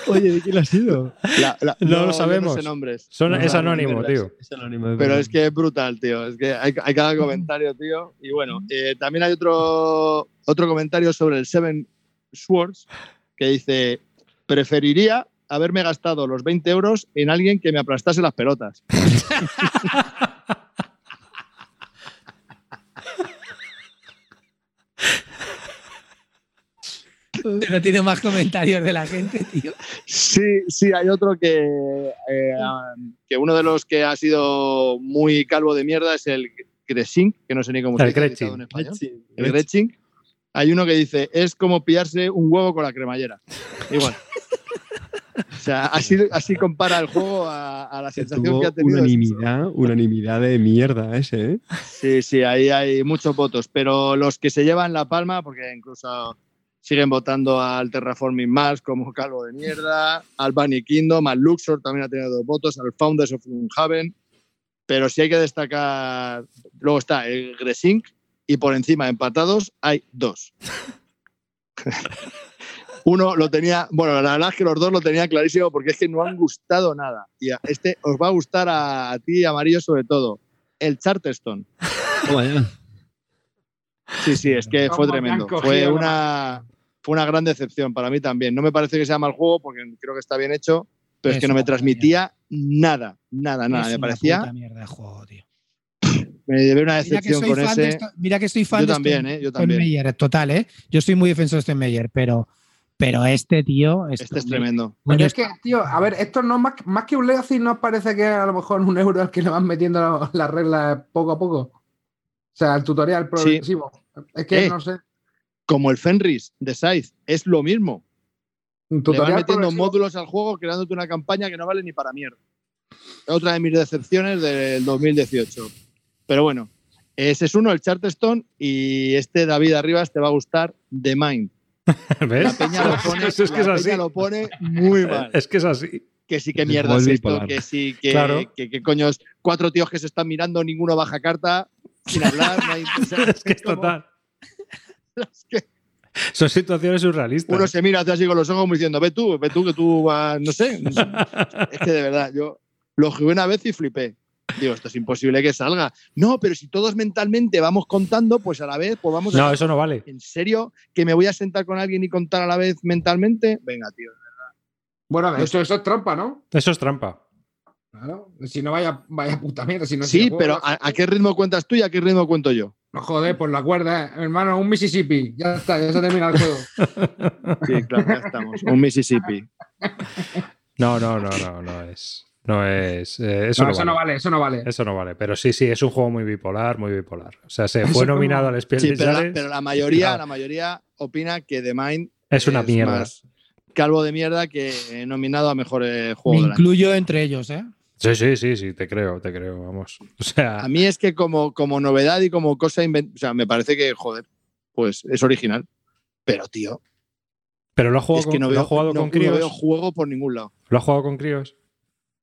Oye, ¿de quién ha sido? La- la- No lo sabemos. sé nombres. Son- No, es no, anónimo, es tío. anónimo, es Pero es que es brutal, tío. Es que hay, hay cada comentario, tío. Y bueno, eh, también hay otro, otro comentario sobre el Seven Swords que dice: Preferiría haberme gastado los 20 euros en alguien que me aplastase las pelotas. No tiene más comentarios de la gente, tío. Sí, sí, hay otro que, eh, que uno de los que ha sido muy calvo de mierda es el Gretschink, que no sé ni cómo se El dice Gretschink. editado en español. El Gretschink. Hay uno que dice, es como pillarse un huevo con la cremallera. Igual. O sea, así, así compara el juego a, a la sensación que ha tenido. unanimidad, unanimidad de mierda ese, ¿eh? Sí, sí, ahí hay muchos votos. Pero los que se llevan la palma, porque incluso siguen votando al Terraforming Mars como calvo de mierda, al Bunny Kingdom, al Luxor también ha tenido dos votos, al Founders of Haven. Pero sí hay que destacar. Luego está el Gresink y por encima, empatados, hay dos. Uno lo tenía, bueno, la verdad es que los dos lo tenía clarísimo porque es que no han gustado nada. Y a este os va a gustar a, a ti, Amarillo, sobre todo. El Charterstone. Sí, sí, es que ¿Cómo fue tremendo. Fue una, fue una gran decepción para mí también. No me parece que sea mal juego porque creo que está bien hecho, pero es, Es que no me transmitía nada, nada, nada. Es Me una parecía, puta mierda de juego, tío. me llevé una Mira que decepción con ese. esto- mira que estoy fan Yo de también, Stone- ¿eh? Yo también. Steinmeier, total, ¿eh? Yo soy muy defensor de Steinmeier, pero, pero este tío. Este es tremendo. Pero es que, tío, a ver, esto no es más, más que un Legacy, ¿no parece que a lo mejor un euro al que le van metiendo las reglas poco a poco? O sea, el tutorial progresivo. Es que Eh, no sé. Como el Fenris de Scythe, es lo mismo. Un Le tutorial van metiendo progresivo. módulos al juego creándote una campaña que no vale ni para mierda. Otra de mis decepciones del 2018. Pero bueno, ese es uno, el Charterstone, y este David Arribas te va a gustar, The Mind. La ¿Ves? peña lo pone, es, es que es la así. peña lo pone muy mal. Es que es así. Que sí, que Es mierda es muy esto, bipolar. que sí, que, Claro. que, que coños, cuatro tíos que se están mirando, ninguno baja carta, sin hablar, no hay- o sea, Es que es como- total. que Son situaciones surrealistas. uno se mira hacia así con los ojos como diciendo, ve tú, ve tú que tú vas, no sé. no sé. es que de verdad, yo lo jugué una vez y flipé. Digo, esto es imposible que salga. No, pero si todos mentalmente vamos contando, pues a la vez, pues vamos a... No, eso no vale. ¿En serio? ¿Que me voy a sentar con alguien y contar a la vez mentalmente? Venga, tío. Bueno, de hecho, eso es trampa, ¿no? Eso es trampa. Claro. Si no, vaya, vaya puta mierda. Si no, si Sí, pero no- ¿a, a qué ritmo cuentas tú y a qué ritmo cuento yo? No joder, pues la cuerda, hermano, un Mississippi. Ya está, ya se termina el juego. Sí, claro, ya estamos. Un Mississippi. No, no, no, no, no es. No es. eh, eso, No, no, eso vale. no vale, eso no vale. Eso no vale. Pero sí, sí, es un juego muy bipolar, muy bipolar. O sea, se Eso fue como- nominado al Spiel Sí, des pero la, Jahres. pero la mayoría, la mayoría opina que The Mind Es una mierda. más calvo de mierda que nominado a mejor eh, Me juego año. incluyo entre ellos, ¿eh? Sí, sí, sí, sí, te creo, te creo, vamos. O sea, A mí es que como, como novedad y como cosa inventada, o sea, me parece que, joder, pues es original. Pero, tío, pero lo ha jugado, es con, que no lo veo, ha jugado no- con no críos. veo juego por ningún lado. ¿Lo ha jugado con críos?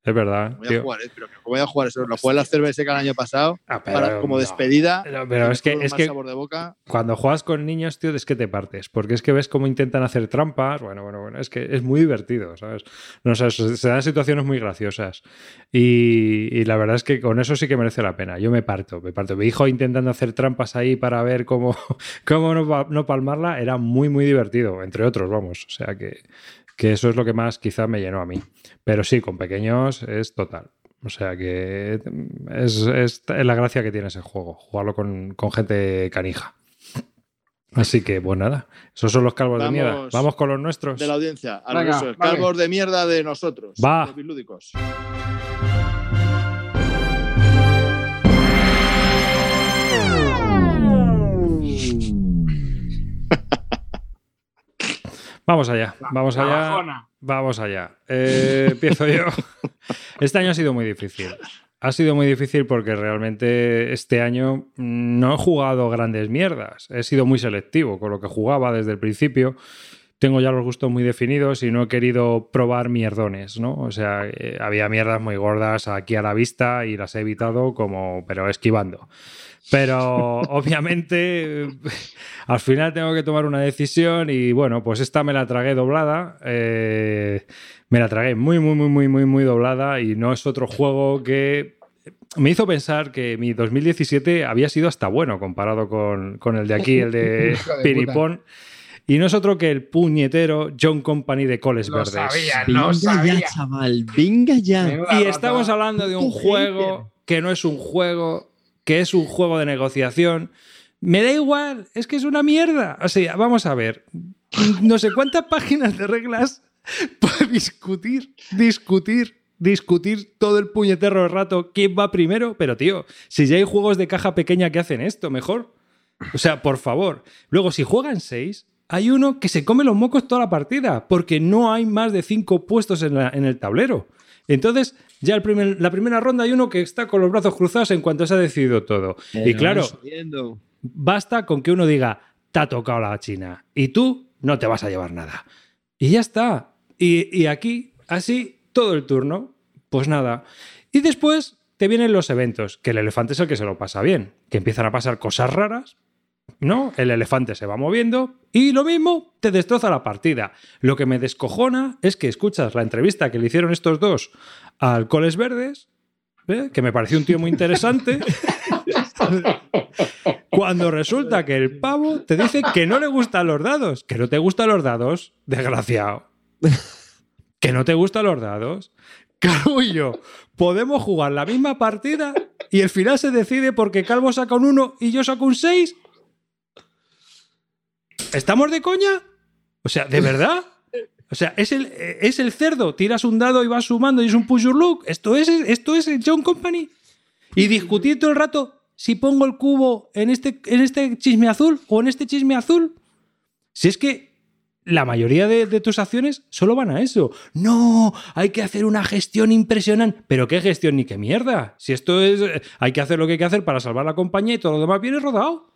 Es verdad, Voy a jugar, ¿eh? pero que voy a jugar eso. Lo jugué en la cerveza el año pasado Ah, pero para, como no. despedida. Pero, pero es que, es que sabor de boca. cuando juegas con niños, tío, es que te partes. Porque es que ves cómo intentan hacer trampas. Bueno, bueno, bueno. Es que es muy divertido, ¿sabes? No, sé, se se dan situaciones muy graciosas. Y, y la verdad es que con eso sí que merece la pena. Yo me parto, me parto. Mi hijo intentando hacer trampas ahí para ver cómo, cómo no, no palmarla era muy, muy divertido. Entre otros, vamos. O sea que, que eso es lo que más quizá me llenó a mí. Pero sí, con pequeños es total. O sea que es, es la gracia que tiene ese juego, jugarlo con, con gente canija. Así que, pues nada, esos son los calvos de mierda. Vamos con los nuestros. De la audiencia. Al Venga, vale. calvos de mierda de nosotros. Va. Los bilúdicos. Vamos allá, vamos allá. Vamos allá. Eh, empiezo yo. Este año ha sido muy difícil. Ha sido muy difícil porque realmente este año no he jugado grandes mierdas. He sido muy selectivo con lo que jugaba desde el principio. Tengo ya los gustos muy definidos y no he querido probar mierdones, ¿no? O sea, eh, había mierdas muy gordas aquí a la vista y las he evitado como, pero esquivando. Pero obviamente al final tengo que tomar una decisión y bueno, pues esta me la tragué doblada. eh, me la tragué muy, muy, muy, muy, muy, muy doblada y no es otro juego que me hizo pensar que mi 2017 había sido hasta bueno comparado con, con el de aquí, el de Piripón. Y no es otro que el puñetero John Company de Coles Lo Verdes. sabía, Venga lo sabía. ya, chaval. Venga ya. Y estamos hablando de un juego que no es un juego, que es un juego de negociación. Me da igual, es que es una mierda. O sea, vamos a ver. No sé cuántas páginas de reglas para discutir, discutir, discutir todo el puñetero rato quién va primero. Pero, tío, si ya hay juegos de caja pequeña que hacen esto, mejor. O sea, por favor. Luego, si juegan seis, hay uno que se come los mocos toda la partida, porque no hay más de cinco puestos en, la- en el tablero. Entonces, ya el primer- la primera ronda hay uno que está con los brazos cruzados en cuanto se ha decidido todo. y claro, basta con que uno diga, te ha tocado la China, y tú no te vas a llevar nada. Y ya está. Y, y aquí, así, todo el turno, pues nada. Y después te vienen los eventos, que el elefante es el que se lo pasa bien, que empiezan a pasar cosas raras, ¿no? El elefante se va moviendo y lo mismo te destroza la partida. Lo que me descojona es que escuchas la entrevista que le hicieron estos dos al Coles Verdes, ¿eh? que me pareció un tío muy interesante. Cuando resulta que el pavo te dice que no le gustan los dados, que no te gustan los dados, desgraciado. Que no te gustan los dados. Calvo y yo podemos jugar la misma partida y el final se decide porque Calvo saca un 1 y yo saco un 6. ¿Estamos de coña? O sea, ¿de verdad? O sea, es el, es el cerdo, tiras un dado y vas sumando y es un push your luck. Esto es, esto es el John Company. Y discutir todo el rato si pongo el cubo en este, en este chisme azul o en este chisme azul. Si es que la mayoría de, de tus acciones solo van a eso. No, hay que hacer una gestión impresionante. Pero qué gestión ni qué mierda. Si esto es. Hay que hacer lo que hay que hacer para salvar la compañía y todo lo demás viene rodado.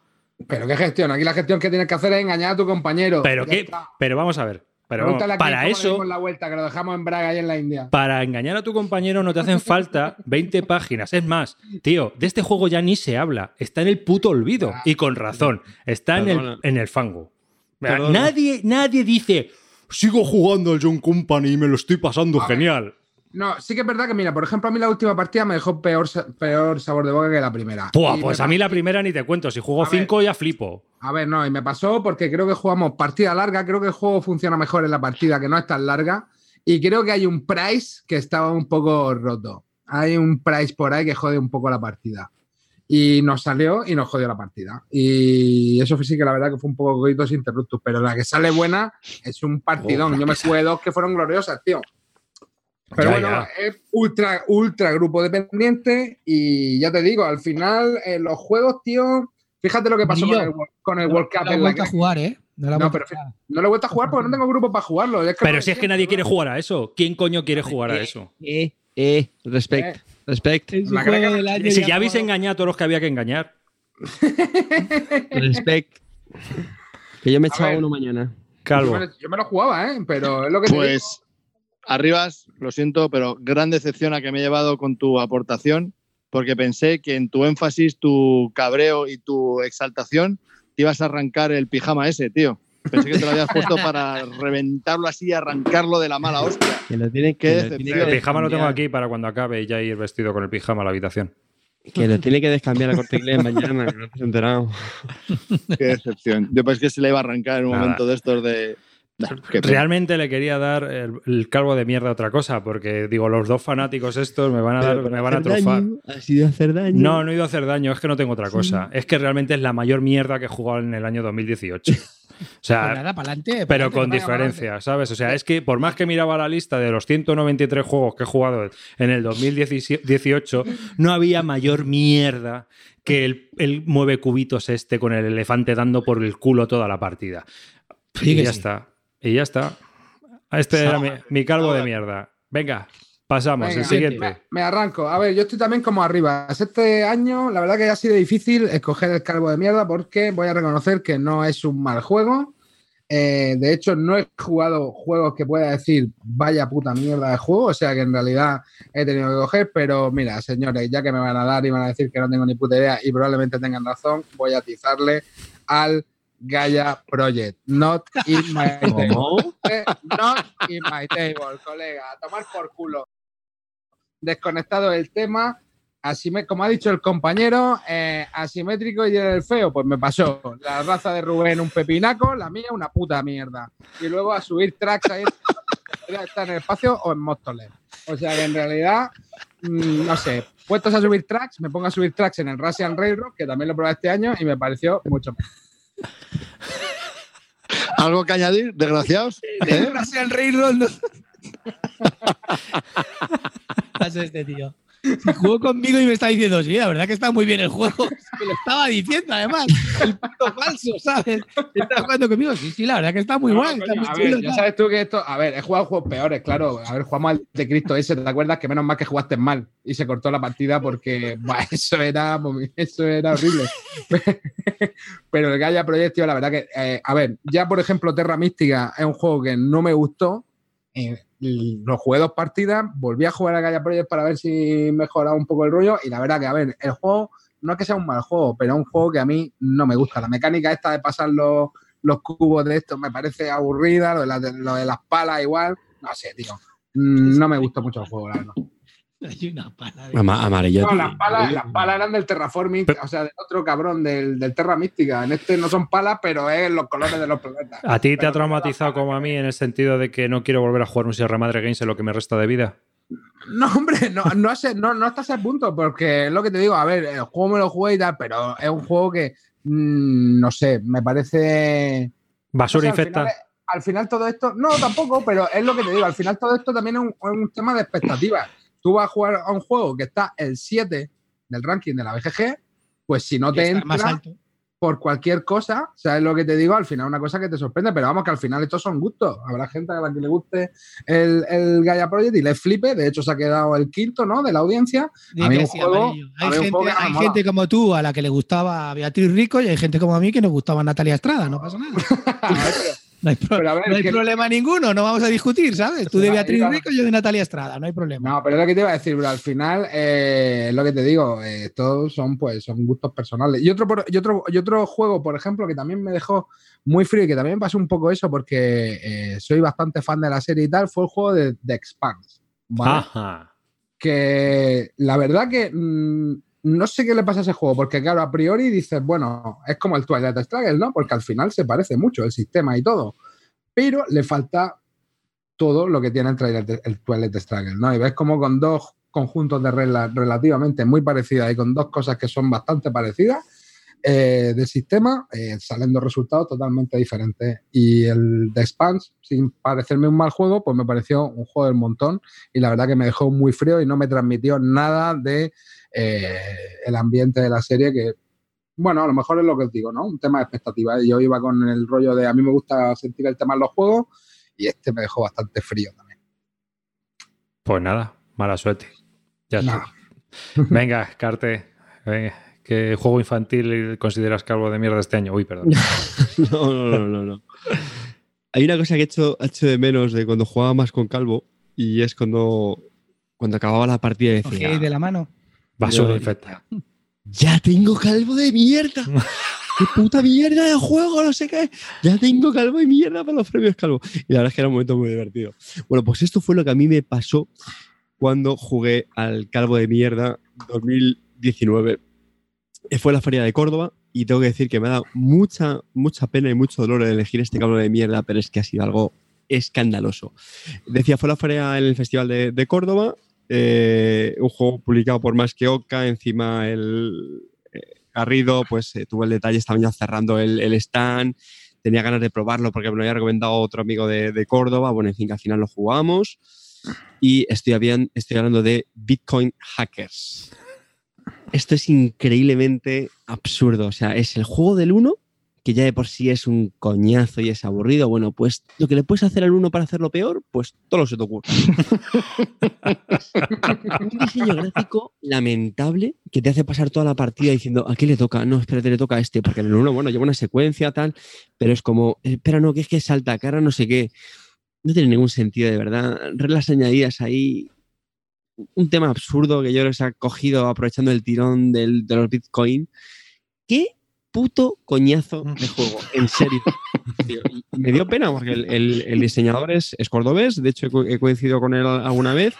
Pero qué gestión. Aquí la gestión que tienes que hacer es engañar a tu compañero. Pero qué. Pero vamos a ver. Pero para eso. la vuelta, que lo dejamos en Braga y en la India. Para engañar a tu compañero no te hacen falta 20 páginas. Es más, tío, de este juego ya ni se habla. Está en el puto olvido. Y con razón. Está en el, en el fango. Nadie, nadie dice, sigo jugando al John Company y me lo estoy pasando genial. No, sí que es verdad que, mira, por ejemplo, a mí la última partida me dejó peor, peor sabor de boca que la primera. Pues a mí la primera ni te cuento. Si juego A ver. 5 ya flipo. A ver, no, y me pasó porque creo que jugamos partida larga, creo que el juego funciona mejor en la partida, que no es tan larga, y creo que hay un price que estaba un poco roto. hay un price por ahí que jode un poco la partida. Y nos salió y nos jodió la partida. Y eso sí que la verdad que fue un poco coitos interruptus, pero la que sale buena es un partidón. Oh, Yo me jugué dos que fueron gloriosas, tío. Pero Ya, bueno, ya. es ultra, ultra grupo dependiente y ya te digo, al final eh, los juegos, tío, fíjate lo que pasó con el, World- con el World No Cup. la he en la vuelto a jugar, ¿eh? No, la No, pero a no lo he vuelto a jugar porque no tengo grupo para jugarlo. Es que Pero no si es que nadie quiere ¿no? jugar a eso. ¿Quién coño quiere jugar a eso? Eh, eh, respect, Eh. respect, Si ya habéis engañado a todos los que había que engañar. respect. Que yo me echaba uno mañana. Yo Calvo. me, yo me lo jugaba, ¿eh? Pero es lo que te digo. Arribas, lo siento, pero gran decepción a que me he llevado con tu aportación, porque pensé que en tu énfasis, tu cabreo y tu exaltación te ibas a arrancar el pijama ese, tío. Pensé que te lo habías puesto para reventarlo así y arrancarlo de la mala hostia. Que lo tiene, Qué que lo tiene El que pijama lo tengo aquí para cuando acabe y ya ir vestido con el pijama a la habitación. Que lo tiene que descambiar a corte inglés mañana, que no te has enterado. Qué decepción. Yo pensé que se le iba a arrancar en un Nada. momento de estos de. Realmente le quería dar el, el calvo de mierda a otra cosa, porque digo, los dos fanáticos estos me van a, dar, me van a hacer trufar. daño, Ha sido hacer daño. No, no he ido a hacer daño, es que no tengo otra cosa. Es que realmente es la mayor mierda que he jugado en el año 2018. O Pues sea, nada, para adelante. pero con diferencia, ¿sabes? O sea, es que por más que miraba la lista de los 193 juegos que he jugado en el 2018, no había mayor mierda que el, el mueve cubitos este con el elefante dando por el culo toda la partida. Sí y ya sí. está. Y ya está. Este era mi, mi calvo de mierda. Venga, pasamos. Venga, el siguiente. Me, me arranco. A ver, yo estoy también como arriba. Este año, la verdad que ha sido difícil escoger el calvo de mierda porque voy a reconocer que no es un mal juego. Eh, de hecho, no he jugado juegos que pueda decir vaya puta mierda de juego, o sea que en realidad he tenido que coger, pero mira, señores, ya que me van a dar y van a decir que no tengo ni puta idea y probablemente tengan razón, voy a atizarle al Gaia Project. Not in my table. Not in my table, colega. A tomar por culo. Desconectado el tema. Así me, como ha dicho el compañero, eh, asimétrico y el feo, pues me pasó. La raza de Rubén un pepinaco, la mía una puta mierda. Y luego a subir tracks ahí estar en el espacio o en Móstoles. O sea que en realidad, mm, no sé, puestos a subir tracks, me pongo a subir tracks en el Russian Railroad, que también lo probé este año y me pareció mucho mejor. ¿Algo que añadir, desgraciados? ¿Eh? Russian Railroad. No... Pasa este tío. Si jugó conmigo y me está diciendo, sí, la verdad que está muy bien el juego. Me lo estaba diciendo, además. El puto falso, ¿sabes? Está jugando conmigo. Sí, sí, la verdad que está muy No, guay. está coño, muy a chulo, ver, ya sabes tú que esto. A ver, he jugado juegos peores, claro. A ver, jugamos al de Cristo ese, ¿te acuerdas? Que menos mal que jugaste mal y se cortó la partida porque eso era eso era horrible. Pero el Gaia Project, tío, la verdad que. eh, a ver, ya por ejemplo, Terra Mística es un juego que no me gustó. eh, lo jugué dos partidas, volví a jugar a Gaia Project para ver si mejoraba un poco el rollo. Y la verdad que, a ver, el juego no es que sea un mal juego, pero es un juego que a mí no me gusta. La mecánica esta de pasar los, los cubos de estos me parece aburrida, lo de, la- lo de las palas igual. No sé, tío. No me gusta mucho el juego, la verdad. Hay una pala de- Ama- amarillo. No, las palas, las palas eran del Terraforming, o sea, del otro cabrón, del, del Terra Mística. En este no son palas, pero es los colores de los planetas. ¿A ti te Pero ha traumatizado como a mí en el sentido de que no quiero volver a jugar un Sierra Madre Games en lo que me resta de vida? No, hombre, no, no, sé, no, no hasta ese punto, porque es lo que te digo, a ver, el juego me lo jugué y tal, pero es un juego que, mm, no sé, me parece... Basura O sea, al infecta. final, al final todo esto, no, tampoco, pero es lo que te digo, al final todo esto también es un, es un tema de expectativas. Tú vas a jugar a un juego que está el 7 del ranking de la BGG, pues si no te más entra alto. por cualquier cosa, ¿sabes lo que te digo? Al final una cosa que te sorprende, pero vamos que al final estos son gustos. Habrá gente a la que le guste el, el Gaia Project y le flipe, de hecho se ha quedado el quinto, ¿no? De la audiencia. Di A mí que un sí, juego- amarillo. a Hay, un gente, juego hay gente como tú a la que le gustaba Beatriz Rico y hay gente como a mí que nos gustaba Natalia Estrada, no pasa nada. No hay, pro- Pero a ver, no hay que- problema ninguno, no vamos a discutir, ¿sabes? Tú de Beatriz mira, Rico y yo de Natalia Estrada, no hay problema. No, pero es lo que te iba a decir, bro. Al final, eh, es lo que te digo, eh, todos son, pues, son gustos personales. Y otro, por- y, otro, y otro juego, por ejemplo, que también me dejó muy frío y que también me pasó un poco eso porque eh, soy bastante fan de la serie y tal, fue el juego de The Expanse. ¿vale? Ajá. que la verdad que mm, no sé qué le pasa a ese juego, porque claro, a priori dices, bueno, es como el Twilight Struggle, ¿no? Porque al final se parece mucho el sistema y todo, pero le falta todo lo que tiene el, Twilight- el Twilight Struggle, ¿no? Y ves como con dos conjuntos de reglas relativamente muy parecidas y con dos cosas que son bastante parecidas eh, del sistema, eh, salen dos resultados totalmente diferentes. Y el de Spans, sin parecerme un mal juego, pues me pareció un juego del montón y la verdad que me dejó muy frío y no me transmitió nada de eh, el ambiente de la serie que bueno, a lo mejor es lo que os digo, ¿no? Un tema de expectativa. Yo iba con el rollo de a mí me gusta sentir el tema en los juegos y este me dejó bastante frío también. Pues nada, mala suerte. Ya está. Venga, Carte, venga. ¿Qué juego infantil consideras calvo de mierda este año? Uy, perdón. No, no, no, no, no. Hay una cosa que he hecho, he hecho de menos de cuando jugaba más con Calvo y es cuando, cuando acababa la partida y decía, Cogí de la mano. Basura Yo- ya tengo Calvo de mierda. ¡Qué puta mierda de juego! No sé qué. Ya tengo Calvo y mierda para los premios Calvo. Y la verdad es que era un momento muy divertido. Bueno, pues esto fue lo que a mí me pasó cuando jugué al Calvo de mierda 2019. Eh, Fue la feria de Córdoba y tengo que decir que me ha dado mucha, mucha pena y mucho dolor el elegir este Calvo de mierda, pero es que ha sido algo escandaloso. Decía, fue la feria en el Festival de, de Córdoba, eh, un juego publicado por Más que Oca, encima el eh, Garrido, pues eh, tuvo el detalle, estaba ya cerrando el, stand, tenía ganas de probarlo porque me lo había recomendado otro amigo de, Córdoba, bueno, en fin, que al final lo jugamos y estoy, habían- estoy hablando de Bitcoin Hackers. Esto es increíblemente absurdo, o sea, es el juego del 1 que ya de por sí es un coñazo y es aburrido, bueno, pues lo que le puedes hacer al uno para hacerlo peor, pues todo lo se te ocurre. un diseño gráfico lamentable que te hace pasar toda la partida diciendo, ¿a qué le toca? No, espérate, le toca a este, porque en el uno, bueno, lleva una secuencia, tal, pero es como, espera, no, que es que salta cara, no sé qué. No tiene ningún sentido, de verdad. Reglas añadidas ahí. Un tema absurdo que yo les ha cogido aprovechando el tirón del- de los Bitcoin. ¿Qué puto coñazo de juego? En serio. Y me dio pena porque el, el- el diseñador es, es cordobés, de hecho he co- he coincidido con él alguna vez.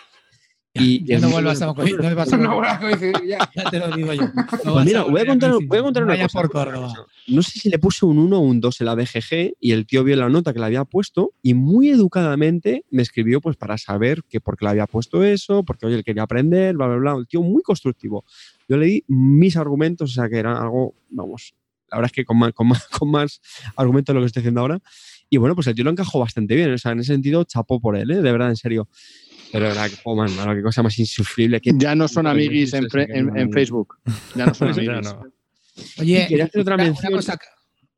Y Ya no vuelvas a coincidir, no vuelvas a- No a coincidir ya. Ya te lo digo yo. No Pues mira, a voy a contar, voy a contar una cosa. por Córdoba. No sé si le puso un 1 o un 2 en la BGG y el tío vio la nota que le había puesto y muy educadamente me escribió pues para saber que por qué le había puesto eso, porque oye, él quería aprender, bla, bla, bla. El tío muy constructivo. Yo le di mis argumentos, o sea que era algo, vamos, la verdad es que con más, con más, con más argumentos de lo que estoy haciendo ahora. Y bueno, pues el tío lo encajó bastante bien, o sea, en ese sentido, chapó por él, ¿eh? de verdad, en serio. Pero verdad, que juego más malo, qué cosa más insufrible. qué Ya no son amiguis en, que en- en Facebook. Ya no son amiguis. no. Oye, quería hacer otra una- una mención. cosa,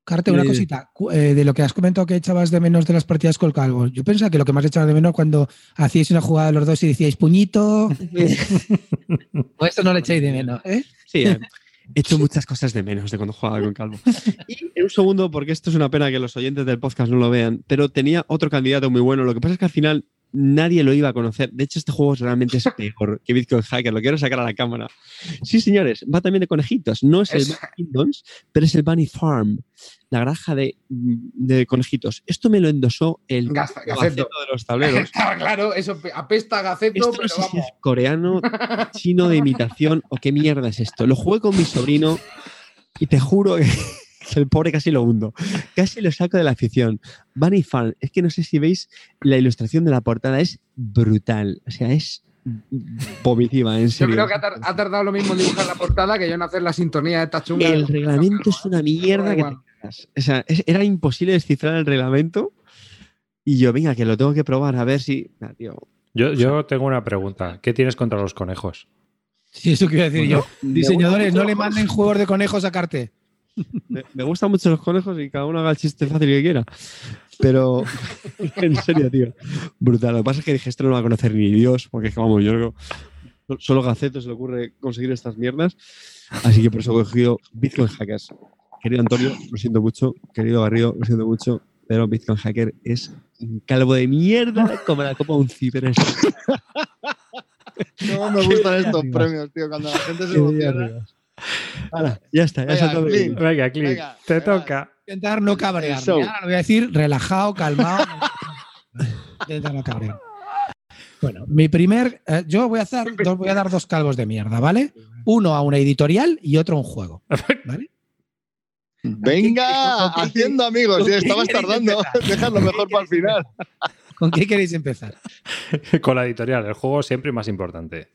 Carte, una cosita. Eh, de lo que has comentado que echabas de menos de las partidas con Calvo. Yo pensaba que lo que más echabas de menos cuando hacíais una jugada los dos y decíais puñito. o esto no lo echáis de menos, ¿eh? Sí, eh, hecho muchas cosas de menos de cuando jugaba con Calvo. Y en un segundo, porque esto es una pena que los oyentes del podcast no lo vean, pero tenía otro candidato muy bueno. Lo que pasa es que al final nadie lo iba a conocer. De hecho, este juego realmente es peor que Bitcoin Hacker. Lo quiero sacar a la cámara. Sí, señores, va también de conejitos. No es el Es- Bunny Kingdoms, pero es el Bunny Farm, la granja de, de conejitos. Esto me lo endosó el Gaza- gaceto Gaceto. de los tableros. Claro, eso pe- apesta a gaceto, Esto no pero sé si vamos. es coreano, chino de imitación o qué mierda es esto. Lo jugué con mi sobrino y te juro que, que el pobre casi lo hundo. Casi lo saco de la afición. Bunny Farm, es que no sé si veis la ilustración de la portada, es brutal. O sea, es vomitiva, en Yo serio. creo que ha, tar- ha tardado lo mismo en dibujar la portada que yo en hacer la sintonía de esta chunga. El reglamento es una mierda que te cagas. O sea, es- era imposible descifrar el reglamento. Y yo, venga, que lo tengo que probar a ver si. Ah, tío, Yo, yo tengo una pregunta. ¿Qué tienes contra los conejos? Sí, eso quiero decir yo. Diseñadores, no le manden juegos de conejos a Carte. Me, me gustan mucho los conejos y cada uno haga el chiste fácil que quiera. Pero, en serio, tío. Brutal. Lo que pasa es que dije, esto no lo va a conocer ni Dios, porque es que, vamos, yo creo solo Gaceto se le ocurre conseguir estas mierdas. Así que por eso he cogido Bitcoin Hackers. Querido Antonio, lo siento mucho. Querido Garrido, lo siento mucho. Pero Bitcoin Hacker es un calvo de mierda como la copa de un ciber. No me gustan estos premios, tío. Cuando la gente se emociona. Ya está, ya ha todo Clint. Venga, Clint, Venga, te venga. toca. Intentar no cabrear. Ahora lo voy a decir relajado, calmado. Intentar no cabrear. Bueno, mi primer. eh, yo voy a hacer dos, voy a dar dos calvos de mierda, ¿vale? Uno a una editorial y otro a un juego. ¿Vale? Venga, ¿Con qué- haciendo amigos. estabas tardando. empezar? Déjalo mejor para el final. ¿Con qué queréis empezar? Con la editorial, el juego siempre más importante.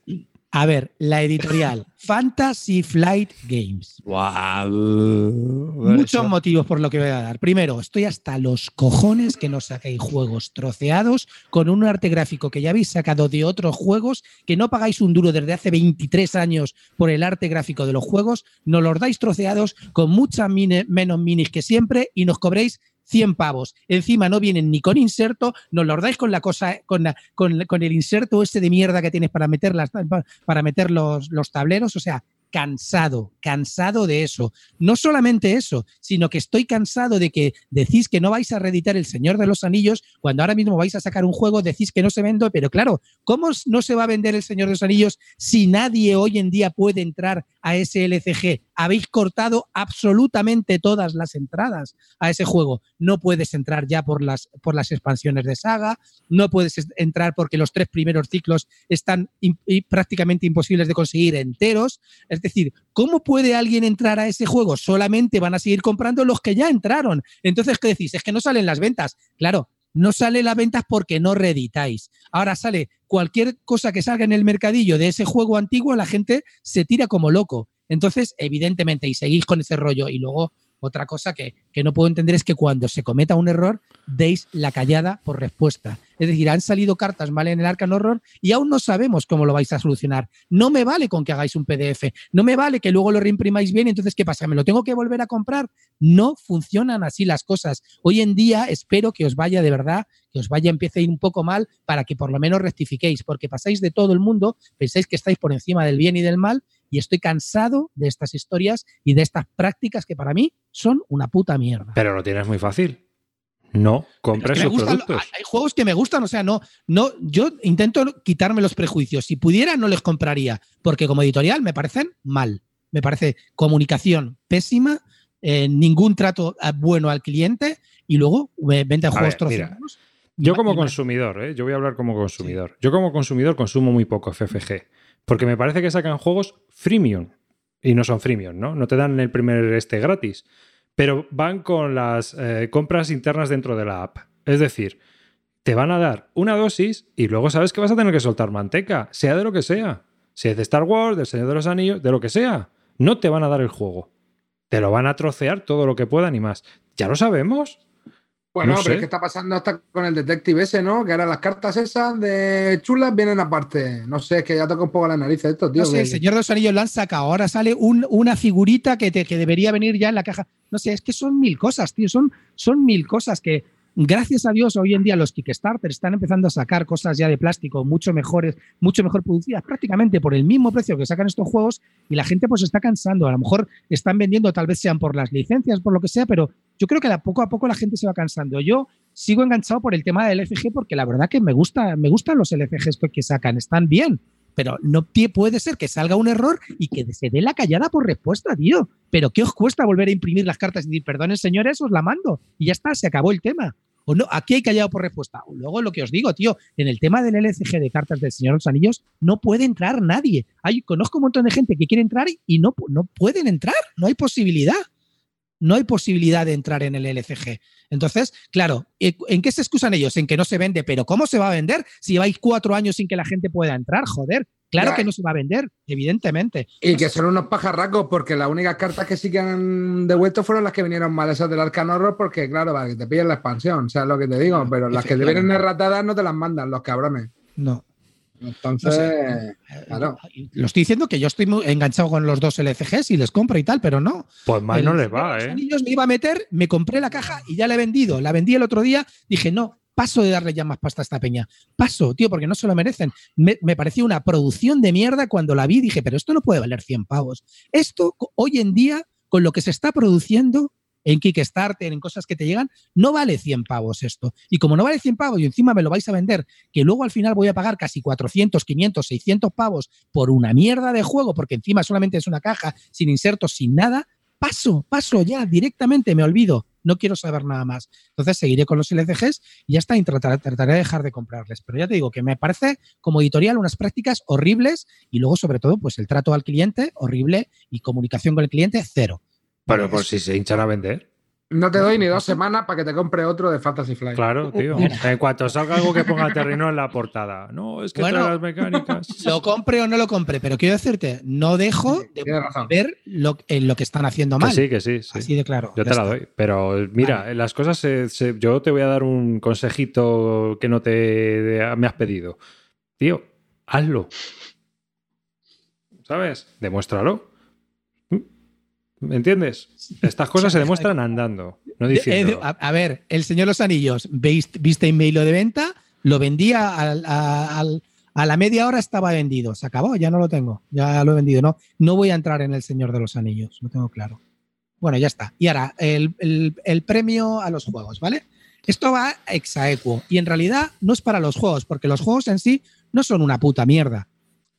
A ver, la editorial Fantasy Flight Games. Muchos motivos por lo que voy a dar. Primero, estoy hasta los cojones que nos saquéis juegos troceados con un arte gráfico que ya habéis sacado de otros juegos, que no pagáis un duro desde hace 23 años por el arte gráfico de los juegos, nos los dais troceados con muchas menos minis que siempre y nos cobréis 100 pavos. Encima no vienen ni con inserto, nos los dais con la cosa, con, la- con, con el inserto ese de mierda que tienes para meter, las, para meter los, los tableros. O sea, cansado, cansado de eso. No solamente eso, sino que estoy cansado de que decís que no vais a reeditar El Señor de los Anillos cuando ahora mismo vais a sacar un juego, decís que no se vende, pero claro, ¿cómo no se va a vender El Señor de los Anillos si nadie hoy en día puede entrar a ese LCG? Habéis cortado absolutamente todas las entradas a ese juego. No puedes entrar ya por las, por las expansiones de saga, no puedes es- entrar porque los tres primeros ciclos están prácticamente imposibles de conseguir enteros. Es decir, ¿cómo puede alguien entrar a ese juego? Solamente van a seguir comprando los que ya entraron. Entonces, ¿qué decís? Es que no salen las ventas. Claro, no salen las ventas porque no reeditáis. Ahora sale cualquier cosa que salga en el mercadillo de ese juego antiguo, la gente se tira como loco. Entonces, evidentemente, y seguís con ese rollo. Y luego, otra cosa que, que no puedo entender es que cuando se cometa un error, deis la callada por respuesta. Es decir, han salido cartas mal en el Arcan Horror y aún no sabemos cómo lo vais a solucionar. No me vale con que hagáis un PDF, no me vale que luego lo reimprimáis bien, entonces ¿qué pasa? ¿Me lo tengo que volver a comprar? No funcionan así las cosas. Hoy en día espero que os vaya de verdad, que os vaya, empiece a ir un poco mal para que por lo menos rectifiquéis, porque pasáis de todo el mundo, pensáis que estáis por encima del bien y del mal y estoy cansado de estas historias y de estas prácticas que para mí son una puta mierda. Pero lo tienes muy fácil. No, compres sus gustan- productos. hay, juegos que me gustan, o sea, no, no, yo intento quitarme los prejuicios. Si pudiera, no les compraría, porque como editorial me parecen mal. Me parece comunicación pésima, eh, ningún trato eh, bueno al cliente y luego eh, venden juegos troceados. Yo como consumidor, ¿eh? yo voy a hablar como consumidor. Yo como consumidor consumo muy poco FFG, porque me parece que sacan juegos freemium y no son freemium, ¿no? No te dan el primer este gratis, pero van con las eh, compras internas dentro de la app. Es decir, te van a dar una dosis y luego sabes que vas a tener que soltar manteca, sea de lo que sea. Si es de Star Wars, del Señor de los Anillos, de lo que sea. No te van a dar el juego. Te lo van a trocear todo lo que puedan y más. Ya lo sabemos. Bueno, No pero sé. es que está pasando hasta con el detective ese, ¿no? Que ahora las cartas esas de chulas vienen aparte. No sé, es que ya toca un poco la nariz esto, tío. No sé, que- el Señor de los Anillos lo han sacado. Ahora sale un- una figurita que, te- que debería venir ya en la caja. No sé, es que son mil cosas, tío. Son, son mil cosas que, gracias a Dios, hoy en día los Kickstarter están empezando a sacar cosas ya de plástico mucho mejores, mucho mejor producidas, prácticamente por el mismo precio que sacan estos juegos y la gente pues está cansando. A lo mejor están vendiendo, tal vez sean por las licencias, por lo que sea, pero yo creo que poco a poco la gente se va cansando. Yo sigo enganchado por el tema del LCG porque la verdad que me gusta, me gustan los LCGs que sacan, están bien. Pero no puede ser que salga un error y que se dé la callada por respuesta, tío. Pero ¿qué os cuesta volver a imprimir las cartas y decir, perdonen señores, os la mando? Y ya está, se acabó el tema. O no, aquí hay callado por respuesta. O luego lo que os digo, tío, en el tema del LCG de cartas del Señor de los Anillos, no puede entrar nadie. Hay, conozco un montón de gente que quiere entrar y no, no pueden entrar, no hay posibilidad. No hay posibilidad de entrar en el LCG. Entonces, claro, ¿en en qué se excusan ellos? En que no se vende, pero ¿cómo se va a vender si lleváis cuatro años sin que la gente pueda entrar? Joder, claro Ya. que no se va a vender, evidentemente. Y que son unos pajarracos, porque las únicas cartas que sí que han devuelto fueron las que vinieron mal, esas del Arcan Horror, porque claro, para que te pillen la expansión, o sea, lo que te digo, pero las que te vienen erratadas no te las mandan, los cabrones. No. Entonces, claro. Lo estoy diciendo que yo estoy muy enganchado con los dos LCGs y les compro y tal, pero no. Pues mal El no les va, los ¿eh? Anillos me iba a meter, me compré la caja y ya la he vendido. La vendí el otro día, dije, no, paso de darle ya más pasta a esta peña. Paso, tío, porque no se lo merecen. Me, me pareció una producción de mierda cuando la vi, dije, pero esto no puede valer 100 pavos. Esto hoy en día, con lo que se está produciendo en Kickstarter, en cosas que te llegan, no vale 100 pavos esto. Y como no vale 100 pavos y encima me lo vais a vender, que luego al final voy a pagar casi 400, 500, 600 pavos por una mierda de juego, porque encima solamente es una caja sin insertos, sin nada, paso, paso ya, directamente, me olvido. No quiero saber nada más. Entonces seguiré con los LCGs y ya está, y trataré, de dejar de comprarles. Pero ya te digo que me parece como editorial unas prácticas horribles y luego, sobre todo, pues el trato al cliente horrible y comunicación con el cliente cero. Pero por si se hinchan a vender. No te doy ni dos semanas para que te compre otro de Fantasy Flight. Claro, tío. En cuanto salga algo que ponga Terrino en la portada. No, es que Bueno, trae las mecánicas. Lo compre o no lo compre, pero quiero decirte, no dejo de ver lo, en lo que están haciendo Que mal. sí, que sí. sí. Así de claro. Yo te la está. doy. Pero mira, las cosas se- se- yo te voy a dar un consejito que no te me has pedido. Tío, hazlo. ¿Sabes? Demuéstralo. ¿Me entiendes? Estas cosas se demuestran andando, no De- diciendo. eh, a, a ver, el Señor Los Anillos, ¿veis- ¿viste en mail lo de venta? Lo vendía al- a, al- a la media hora estaba vendido. Se acabó, ya no lo tengo. Ya lo he vendido. No, no voy a entrar en el Señor de los Anillos, lo tengo claro. Bueno, ya está. Y ahora, el, el- el premio a los juegos, ¿vale? Esto va ex aequo. Y en realidad no es para los juegos, porque los juegos en sí no son una puta mierda.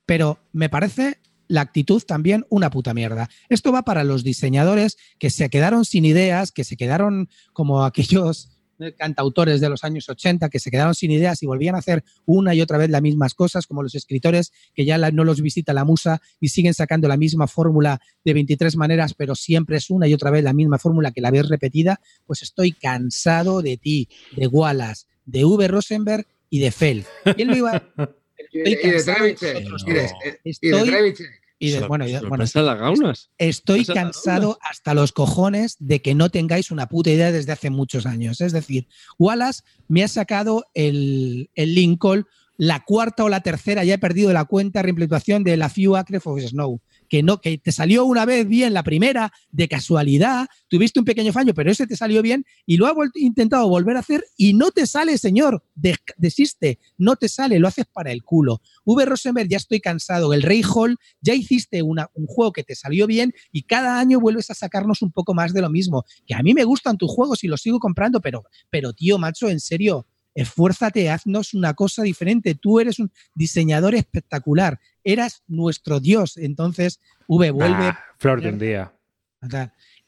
Pero me parece la actitud también una puta mierda. Esto va para los diseñadores que se quedaron sin ideas, que se quedaron como aquellos eh, cantautores de los años 80 que se quedaron sin ideas y volvían a hacer una y otra vez las mismas cosas, como los escritores que ya no los visita la musa y siguen sacando la misma fórmula de 23 maneras, pero siempre es una y otra vez la misma fórmula que la ves repetida, pues estoy cansado de ti, de Wallace, de V. Rosenberg y de Feld. ¿Quién lo iba Estoy y de Trevichek. Y de, y Trevichek. y bueno, ya- bueno, sorpresa las gaunas. Estoy cansado hasta los cojones de que no tengáis una puta idea desde hace muchos años. Es decir, Wallace me ha sacado el, el Lincoln, la cuarta o la tercera, ya he perdido la cuenta, reimplementación de la Few Acres of Snow. Que, no, que te salió una vez bien la primera, de casualidad, tuviste un pequeño fallo, pero ese te salió bien y lo ha vuelt- intentado volver a hacer y no te sale, señor. De- desiste, no te sale, lo haces para el culo. V. Rosenberg, ya estoy cansado. El Rey Hall, ya hiciste una- un juego que te salió bien y cada año vuelves a sacarnos un poco más de lo mismo. Que a mí me gustan tus juegos y los sigo comprando, pero, pero tío, macho, en serio, esfuérzate, haznos una cosa diferente. Tú eres un diseñador espectacular, eras nuestro dios. Entonces, V vuelve. Ah, flor de un día.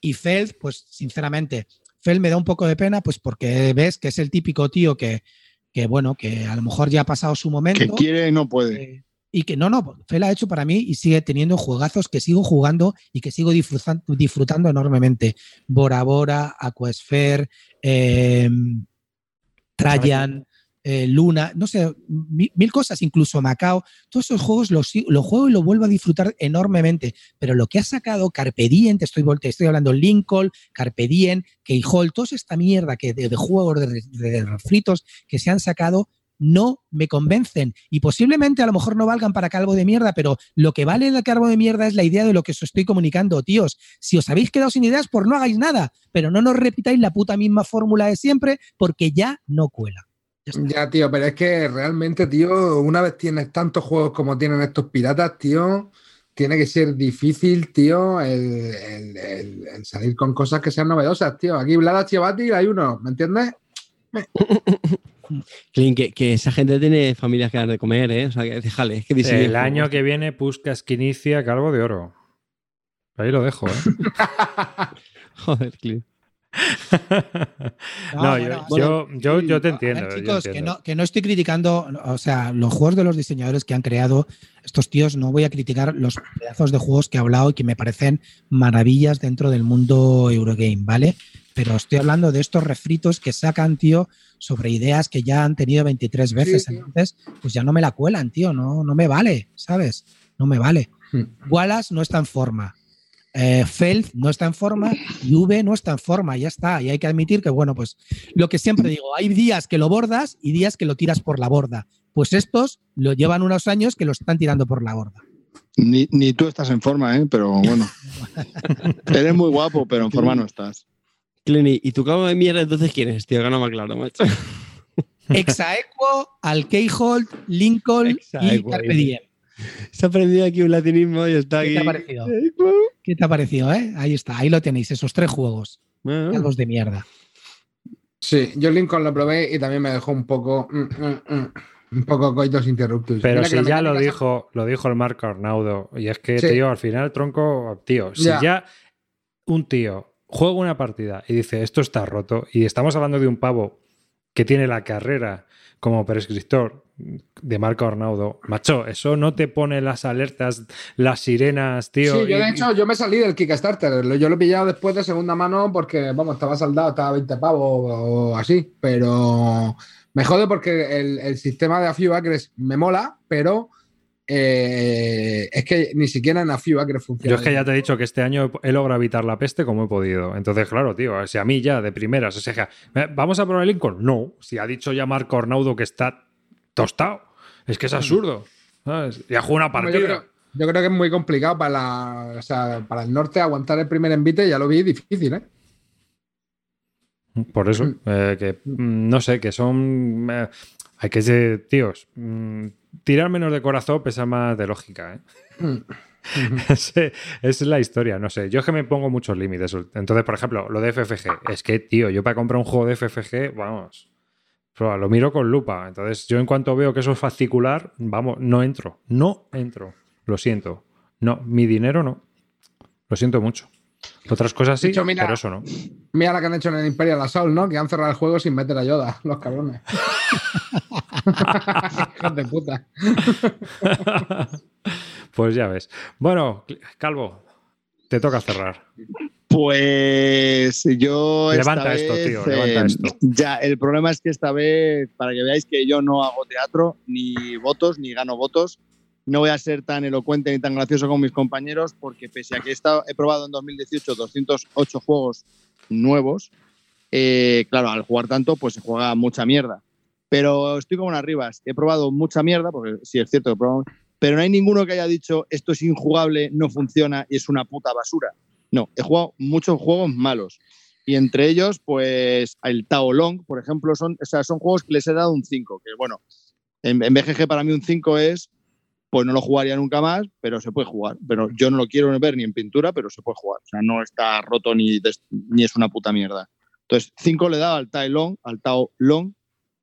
Y Feld, pues sinceramente, Feld me da un poco de pena, pues porque ves que es el típico tío que, que bueno, que a lo mejor ya ha pasado su momento. Que quiere y no puede. Eh, y que no, no, Fel ha hecho para mí y sigue teniendo juegazos que sigo jugando y que sigo disfrutan- disfrutando enormemente. Bora Bora, Aquasphere, eh, Trajan, eh, Luna, no sé, mi- mil, cosas, incluso Macao. Todos esos juegos los, los juego y los vuelvo a disfrutar enormemente. Pero lo que ha sacado Carpe Diem, te estoy, te estoy hablando Lincoln, Carpe Diem, Keyhole, toda esta mierda que de, juegos de, refritos que se han sacado no me convencen y posiblemente a lo mejor no valgan para calvo de mierda, pero lo que vale el calvo de mierda es la idea de lo que os estoy comunicando, tíos. Si os habéis quedado sin ideas, pues no hagáis nada, pero no nos repitáis la puta misma fórmula de siempre porque ya no cuela. Ya tío, pero es que realmente, tío, una vez tienes tantos juegos como tienen estos piratas, tío, tiene que ser difícil, tío, el, el- el- el salir con cosas que sean novedosas, tío. Aquí Vlada Chivati hay uno, ¿me entiendes? Clint, que, que esa gente tiene familias que dar de comer, ¿eh? O sea, que déjale, es que El año que viene, Puskas que inicia Calvo de Oro. Ahí lo dejo, ¿eh? Joder, Clint. no, No, yo, bueno, yo, yo, yo te ver, entiendo. yo chicos, que no, que no estoy criticando, o sea, los juegos de los diseñadores que han creado estos tíos, no voy a criticar los pedazos de juegos que he hablado y que me parecen maravillas dentro del mundo Eurogame, ¿vale? Pero estoy hablando de estos refritos que sacan, tío, sobre ideas que ya han tenido 23 veces. tío. Entonces, pues ya no me la cuelan, tío, no, no me vale, ¿sabes? No me vale. Hmm. Wallace no está en forma. Eh, Feld no está en forma y V no está en forma, ya está. Y hay que admitir que, bueno, pues lo que siempre digo, hay días que lo bordas y días que lo tiras por la borda. Pues estos lo llevan unos años que lo están tirando por la borda. Ni, ni tú estás en forma, ¿eh? Pero bueno. Eres muy guapo, pero en forma no estás. Clint, ¿y- ¿y tu cabo de mierda entonces quién es, tío? Que no me aclaro, macho. Exaequo, Alkeihold, Lincoln y Carpe. Diem. Se ha aprendido aquí un latinismo y está ¿Qué aquí. te ha parecido? ¿Qué te ha parecido, eh? Ahí está, ahí lo tenéis, esos tres juegos. Bueno, Calvos de mierda. Sí, yo Lincoln lo probé y también me dejó un poco. mm, mm, mm, un poco coitos interruptus. Pero Mira si ya lo dijo, lo dijo el Marco Arnaudo. Y es que, Sí. tío, al final, tronco, tío, si Ya. ya un tío juega una partida y dice esto está roto, y estamos hablando de un pavo que tiene la carrera como prescriptor de Marco Arnaudo, macho, eso no te pone las alertas, las sirenas, tío. Sí, yo de hecho, yo me salí del Kickstarter. Yo lo he pillado después de segunda mano porque, vamos, estaba saldado, estaba a 20 pavos o así. Pero me jode porque el, el sistema de A Few Acres me mola, pero eh, es que ni siquiera en A Few Acres funciona. Yo es que ya te he dicho que este año he logrado evitar la peste como he podido. Entonces, claro, tío, si a mí ya de primeras, o sea, ¿vamos a probar el Lincoln? No. Si ha dicho ya Marco Arnaudo que está tostado, es que es absurdo. ¿sabes? Ya jugó una partida. Yo creo, yo creo que es muy complicado para, la- o sea, para el norte aguantar el primer envite, ya lo vi difícil, ¿eh? Por eso, Mm. eh, que mm, no sé, que son. eh, hay que ser, tíos, mm, tirar menos de corazón pesa más de lógica, ¿eh? Esa es la historia, no sé. Yo es que me pongo muchos límites. Entonces, por ejemplo, lo de FFG. Es que, tío, yo para comprar un juego de FFG, vamos, pero lo miro con lupa. Entonces, yo en cuanto veo que eso es fascicular, vamos, no entro. No entro. Lo siento. No, mi dinero no. Lo siento mucho. Otras cosas sí, hecho, mira- pero eso no. Mira la que han hecho en el Imperial Assault, ¿no? Que han cerrado el juego sin meter a Yoda, los cabrones. Hijos de puta. pues ya ves. Bueno, Calvo, te toca cerrar. Pues yo. esta Levanta esto, vez, tío, levanta eh, esto. Ya, el problema es que esta vez, para que veáis que yo no hago teatro, ni votos, ni gano votos, no voy a ser tan elocuente ni tan gracioso como mis compañeros, porque pese a que he, estado- he probado en 2018 208 juegos nuevos, eh, claro, al jugar tanto, pues se juega mucha mierda. Pero estoy como unas ribas. He probado mucha mierda, porque sí es cierto que he probado, pero no hay ninguno que haya dicho esto es injugable, no funciona y es una puta basura. No, he jugado muchos juegos malos. Y entre ellos, pues el Tao Long, por ejemplo, son, o sea, son juegos que les he dado un 5. Que bueno, en, en BGG para mí un 5 es, pues no lo jugaría nunca más, pero se puede jugar. Pero yo no lo quiero ver ni en pintura, pero se puede jugar. O sea, no está roto ni, ni es una puta mierda. Entonces, 5 le he dado al Tao Long, al Tao Long,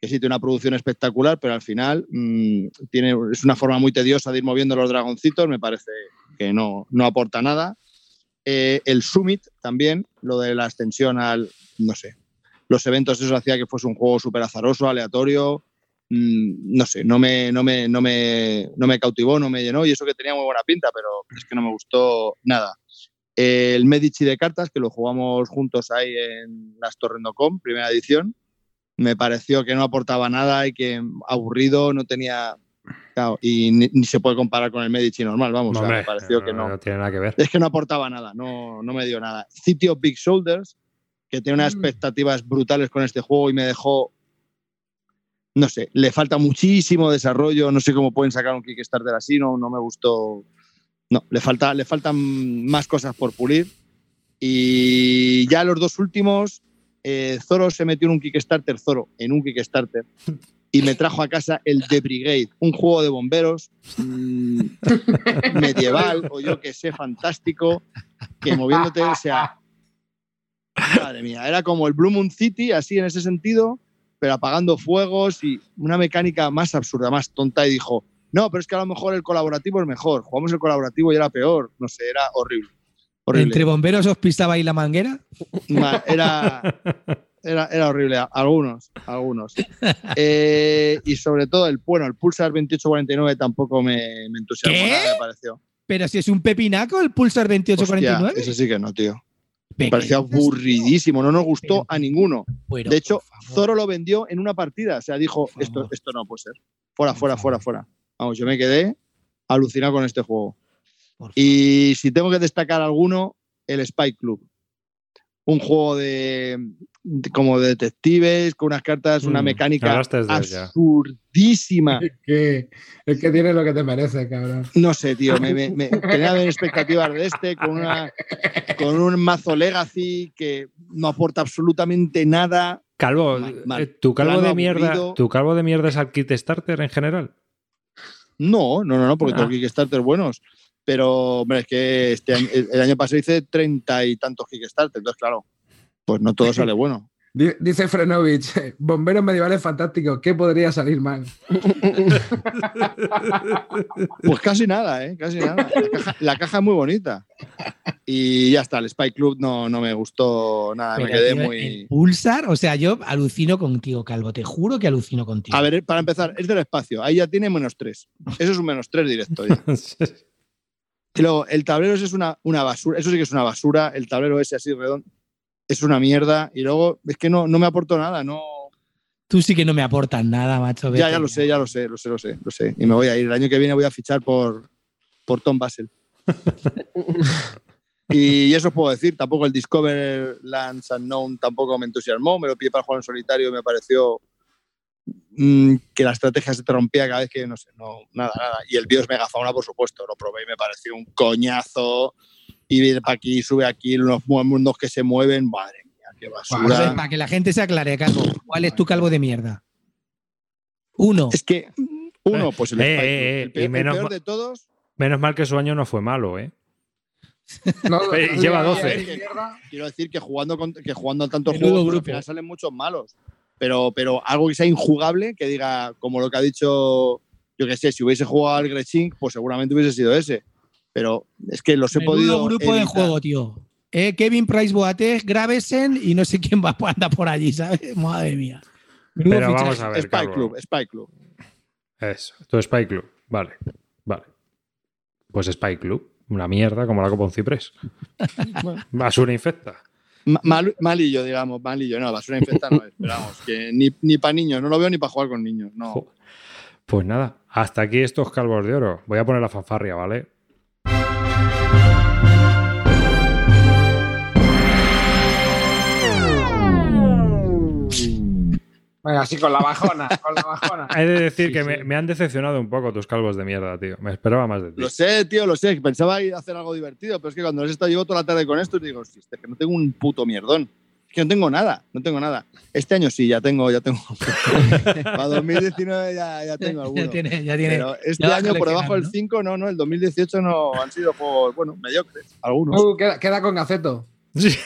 que sí tiene una producción espectacular, pero al final mm, tiene, es una forma muy tediosa de ir moviendo los dragoncitos, me parece que no, no aporta nada. Eh, el Summit también, lo de la extensión al, no sé, los eventos, eso hacía que fuese un juego súper azaroso, aleatorio, mm, no sé, no me, no, me, no, me, no me cautivó, no me llenó, y eso que tenía muy buena pinta, pero es que no me gustó nada. El Medici de cartas, que lo jugamos juntos ahí en las Torrendocom, primera edición, me pareció que no aportaba nada y que aburrido, no tenía... claro, y ni, ni se puede comparar con el Medici normal, vamos, o sea, Hombre, me pareció que no. no tiene nada que ver. Es que no aportaba nada, no, no me dio nada. City of Big Shoulders, que tiene unas Mm. expectativas brutales con este juego y me dejó. No sé, le falta muchísimo desarrollo. No sé cómo pueden sacar un Kickstarter así, no, no me gustó. No, le, falta, le faltan más cosas por pulir. Y ya los dos últimos, eh, Zoro se metió en un Kickstarter, Zoro, en un Kickstarter, y me trajo a casa el The Brigade, un juego de bomberos mm, medieval o yo que sé, fantástico, que moviéndote, o sea, madre mía, era como el Blue Moon City, así en ese sentido, pero apagando fuegos y una mecánica más absurda, más tonta, y dijo, no, pero es que a lo mejor el colaborativo es mejor, jugamos el colaborativo y era peor, no sé, era horrible. horrible. ¿Entre bomberos os pisaba ahí la manguera? Ma- Era, era, era horrible, algunos, algunos. Eh, y sobre todo el, bueno, el Pulsar 2849 tampoco me, me entusiasmó ¿Qué? nada, me pareció. Pero si es un pepinaco el Pulsar Hostia, 2849. ese sí que no, tío. Me ¿Qué pareció aburridísimo, no nos gustó a ninguno. De hecho. Zoro lo vendió en una partida, o sea, dijo, esto, esto no puede ser. Fuera, fuera, fuera, fuera. Vamos, yo me quedé alucinado con este juego. Y si tengo que destacar alguno, el Spy Club. Un juego de- como de detectives, con unas cartas, una Mm, mecánica absurdísima. Es que, es que tiene lo que te merece, cabrón. No sé, tío, me, me- me- tenía expectativas de este, con, una, con un mazo Legacy que no aporta absolutamente nada. Calvo, Mal, mal. eh, ¿tu calvo de mierda, aburrido. tu calvo de mierda es al Kickstarter en general? No, no, no, no, porque Ah. tengo Kickstarter buenos. Pero, hombre, es que este año- el, el año pasado hice treinta y tantos Kickstarter, entonces, claro, pues no todo sale bueno. Di- Dice Frenovich, bomberos medievales fantásticos, ¿qué podría salir mal? Pues casi nada, ¿eh? Casi nada. La caja, la caja es muy bonita. Y ya está, el Spy Club no, no me gustó nada, me quedé tío, muy... el Pulsar, o sea, yo alucino contigo, Calvo. Te juro que alucino contigo. A ver, para empezar, es del espacio, ahí ya tiene menos 3. Eso es un menos 3 directo. ya. Y luego, el tablero ese es una, una basura, eso sí que es una basura, el tablero ese así redondo es una mierda. Y luego, es que no, no me aportó nada, no... Tú sí que no me aportas nada, macho. Ya, vete ya lo sé, ya lo sé, lo sé, lo sé, lo sé. Y me voy a ir. El año que viene voy a fichar por, por Tom Basel. y eso os puedo decir. Tampoco el Discover Lands Unknown tampoco me entusiasmó. Me lo pillé para jugar en solitario y me pareció mm, que la estrategia se te rompía cada vez que, no sé, no, nada, nada. Y el BIOS Megafauna, por supuesto, lo probé y me pareció un coñazo. Y viene para aquí, sube aquí, los mundos que se mueven. Madre mía, qué ver, basura. para que la gente se aclare, Calvo. ¿Cuál es tu calvo de mierda? Uno. Es que, uno, pues el, Eh, eh, eh, el peor, y menos el peor ma- de todos. Menos mal que su año no fue malo, ¿eh? No, no, lleva no, 12. no, mierda. Quiero decir que jugando, con- que jugando a tantos Menudo juegos, al grupo. final salen muchos malos. Pero, pero algo que sea injugable, que diga, como lo que ha dicho, yo que sé, si hubiese jugado al Gretsching, pues seguramente hubiese sido ese. Pero es que los he Menudo podido. grupo de juego, tío. Eh, Kevin Price Boateng, Gravesen y no sé quién va anda por allí, ¿sabes? Madre mía. Menudo Pero fichaje. vamos a ver, Spy. Club, Spy Club. Eso, tu Spy Club. Vale, vale. Pues Spy Club. Una mierda como la copa un ciprés. Basura infecta. Ma- mal- malillo, digamos, malillo. No, basura infecta no es. Pero vamos, que ni, ni para niños, no lo veo ni para jugar con niños. No. Pues nada, hasta aquí estos calvos de oro. Voy a poner la fanfarria, ¿vale? Venga, así con la bajona, con la bajona. He de decir Sí, que sí. Me, me han decepcionado un poco tus calvos de mierda, tío. Me esperaba más de ti. Lo sé, tío, lo sé. Pensaba ir a hacer algo divertido, pero es que cuando les he estado llevo toda la tarde con esto, digo, "Hostia, es que no tengo un puto mierdón. Es que no tengo nada, no tengo nada. Este año sí, ya tengo, ya tengo. Para 2019 ya, ya tengo alguno. Ya tiene, ya tiene. Pero este ya año por debajo del coleccionando, 5, no, no, el 2018 no han sido por, bueno, mediocres, algunos. Uh, queda, queda con Gaceto. Sí.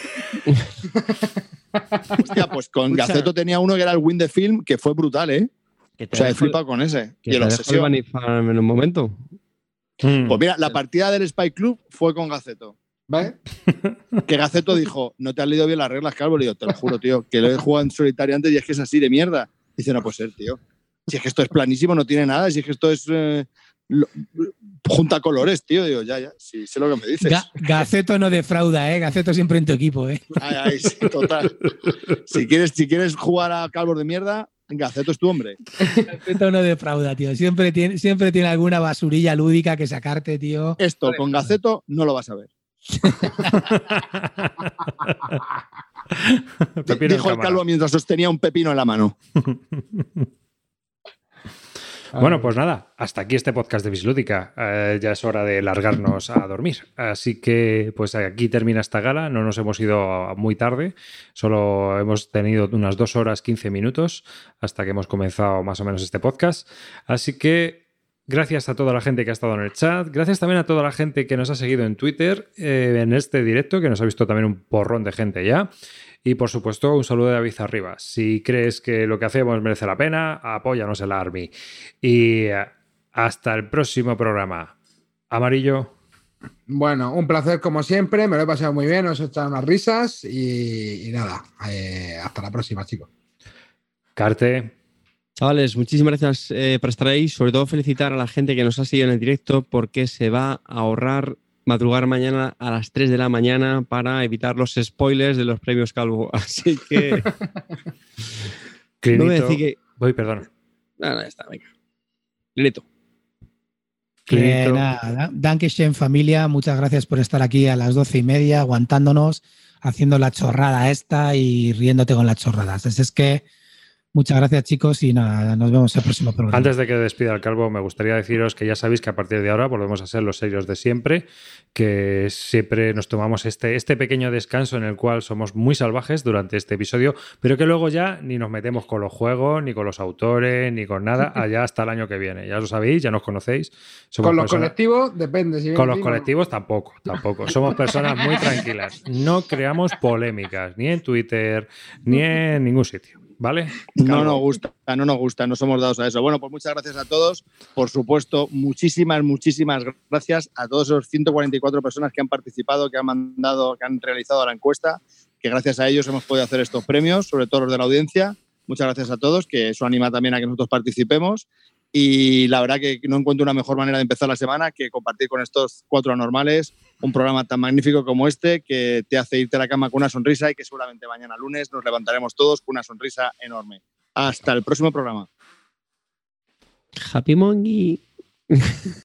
Hostia, pues con Escucha. Gaceto tenía uno que era el Win the Film, que fue brutal, ¿eh? O sea, he flipado con ese. que Y el Obsesión. En un momento. Mm. Pues mira, la partida del Spy Club fue con Gaceto. ¿Ves? Que Gaceto dijo, no te has leído bien las reglas, Calvo. Le digo, te lo juro, tío, que lo he jugado en solitario antes y es que es así de mierda. Dice, no puede ser, tío. Si es que esto es planísimo, no tiene nada. Si es que esto es. eh, lo- junta colores, tío. Digo, ya, ya. Sí, sé lo que me dices. Ga- Gaceto no defrauda, ¿eh? Gaceto siempre en tu equipo, ¿eh? Ay, ay, sí, total. Si quieres, si quieres jugar a calvos de mierda, Gaceto es tu hombre. Gaceto no defrauda, tío. Siempre tiene, siempre tiene alguna basurilla lúdica que sacarte, tío. Esto con Gaceto no lo vas a ver. Dijo el cámara. calvo mientras sostenía un pepino en la mano. Bueno, pues nada, hasta aquí este podcast de Bislúdica. Eh, ya es hora de largarnos a dormir. Así que, pues aquí termina esta gala. No nos hemos ido muy tarde, solo hemos tenido unas dos horas 15 minutos hasta que hemos comenzado más o menos este podcast. Así que, gracias a toda la gente que ha estado en el chat. Gracias también a toda la gente que nos ha seguido en Twitter eh, en este directo, que nos ha visto también un porrón de gente ya. Y por supuesto, un saludo de David Arribas. Si crees que lo que hacemos merece la pena, apóyanos en la Army. Y eh, hasta el próximo programa. Amarillo. Bueno, un placer como siempre, me lo he pasado muy bien, os he echado unas risas y, y nada, eh, hasta la próxima, chicos. Carte. Chavales, muchísimas gracias eh, por estar ahí. Sobre todo felicitar a la gente que nos ha seguido en el directo porque se va a ahorrar madrugar mañana a las 3 de la mañana para evitar los spoilers de los premios Calvo. Así que no Clinito. voy a decir que... Voy, perdón. Nada, está, venga. Lineto. Que Clinito. nada, Dankeschön familia, muchas gracias por estar aquí a las doce y media, aguantándonos, haciendo la chorrada esta y riéndote con las chorradas. Así es que muchas gracias chicos y nada, nos vemos el próximo programa. Antes de que despida el calvo, me gustaría deciros que ya sabéis que a partir de ahora volvemos a ser los serios de siempre, que siempre nos tomamos este, este pequeño descanso en el cual somos muy salvajes durante este episodio, pero que luego ya ni nos metemos con los juegos, ni con los autores, ni con nada, allá hasta el año que viene. Ya lo sabéis, ya nos conocéis. Somos Con los personas- colectivos, depende. Si Con los colectivos tampoco, tampoco. Somos personas muy tranquilas. No creamos polémicas, ni en Twitter, ni en ningún sitio. ¿Vale? No nos gusta, no nos gusta, no somos dados a eso. Bueno, pues muchas gracias a todos. Por supuesto, muchísimas, muchísimas gracias a todos esos 144 personas que han participado, que han mandado, que han realizado la encuesta, que gracias a ellos hemos podido hacer estos premios, sobre todo los de la audiencia. Muchas gracias a todos, que eso anima también a que nosotros participemos. Y la verdad que no encuentro una mejor manera de empezar la semana que compartir con estos cuatro anormales un programa tan magnífico como este que te hace irte a la cama con una sonrisa y que seguramente mañana lunes nos levantaremos todos con una sonrisa enorme. Hasta el próximo programa. Happy Monkey.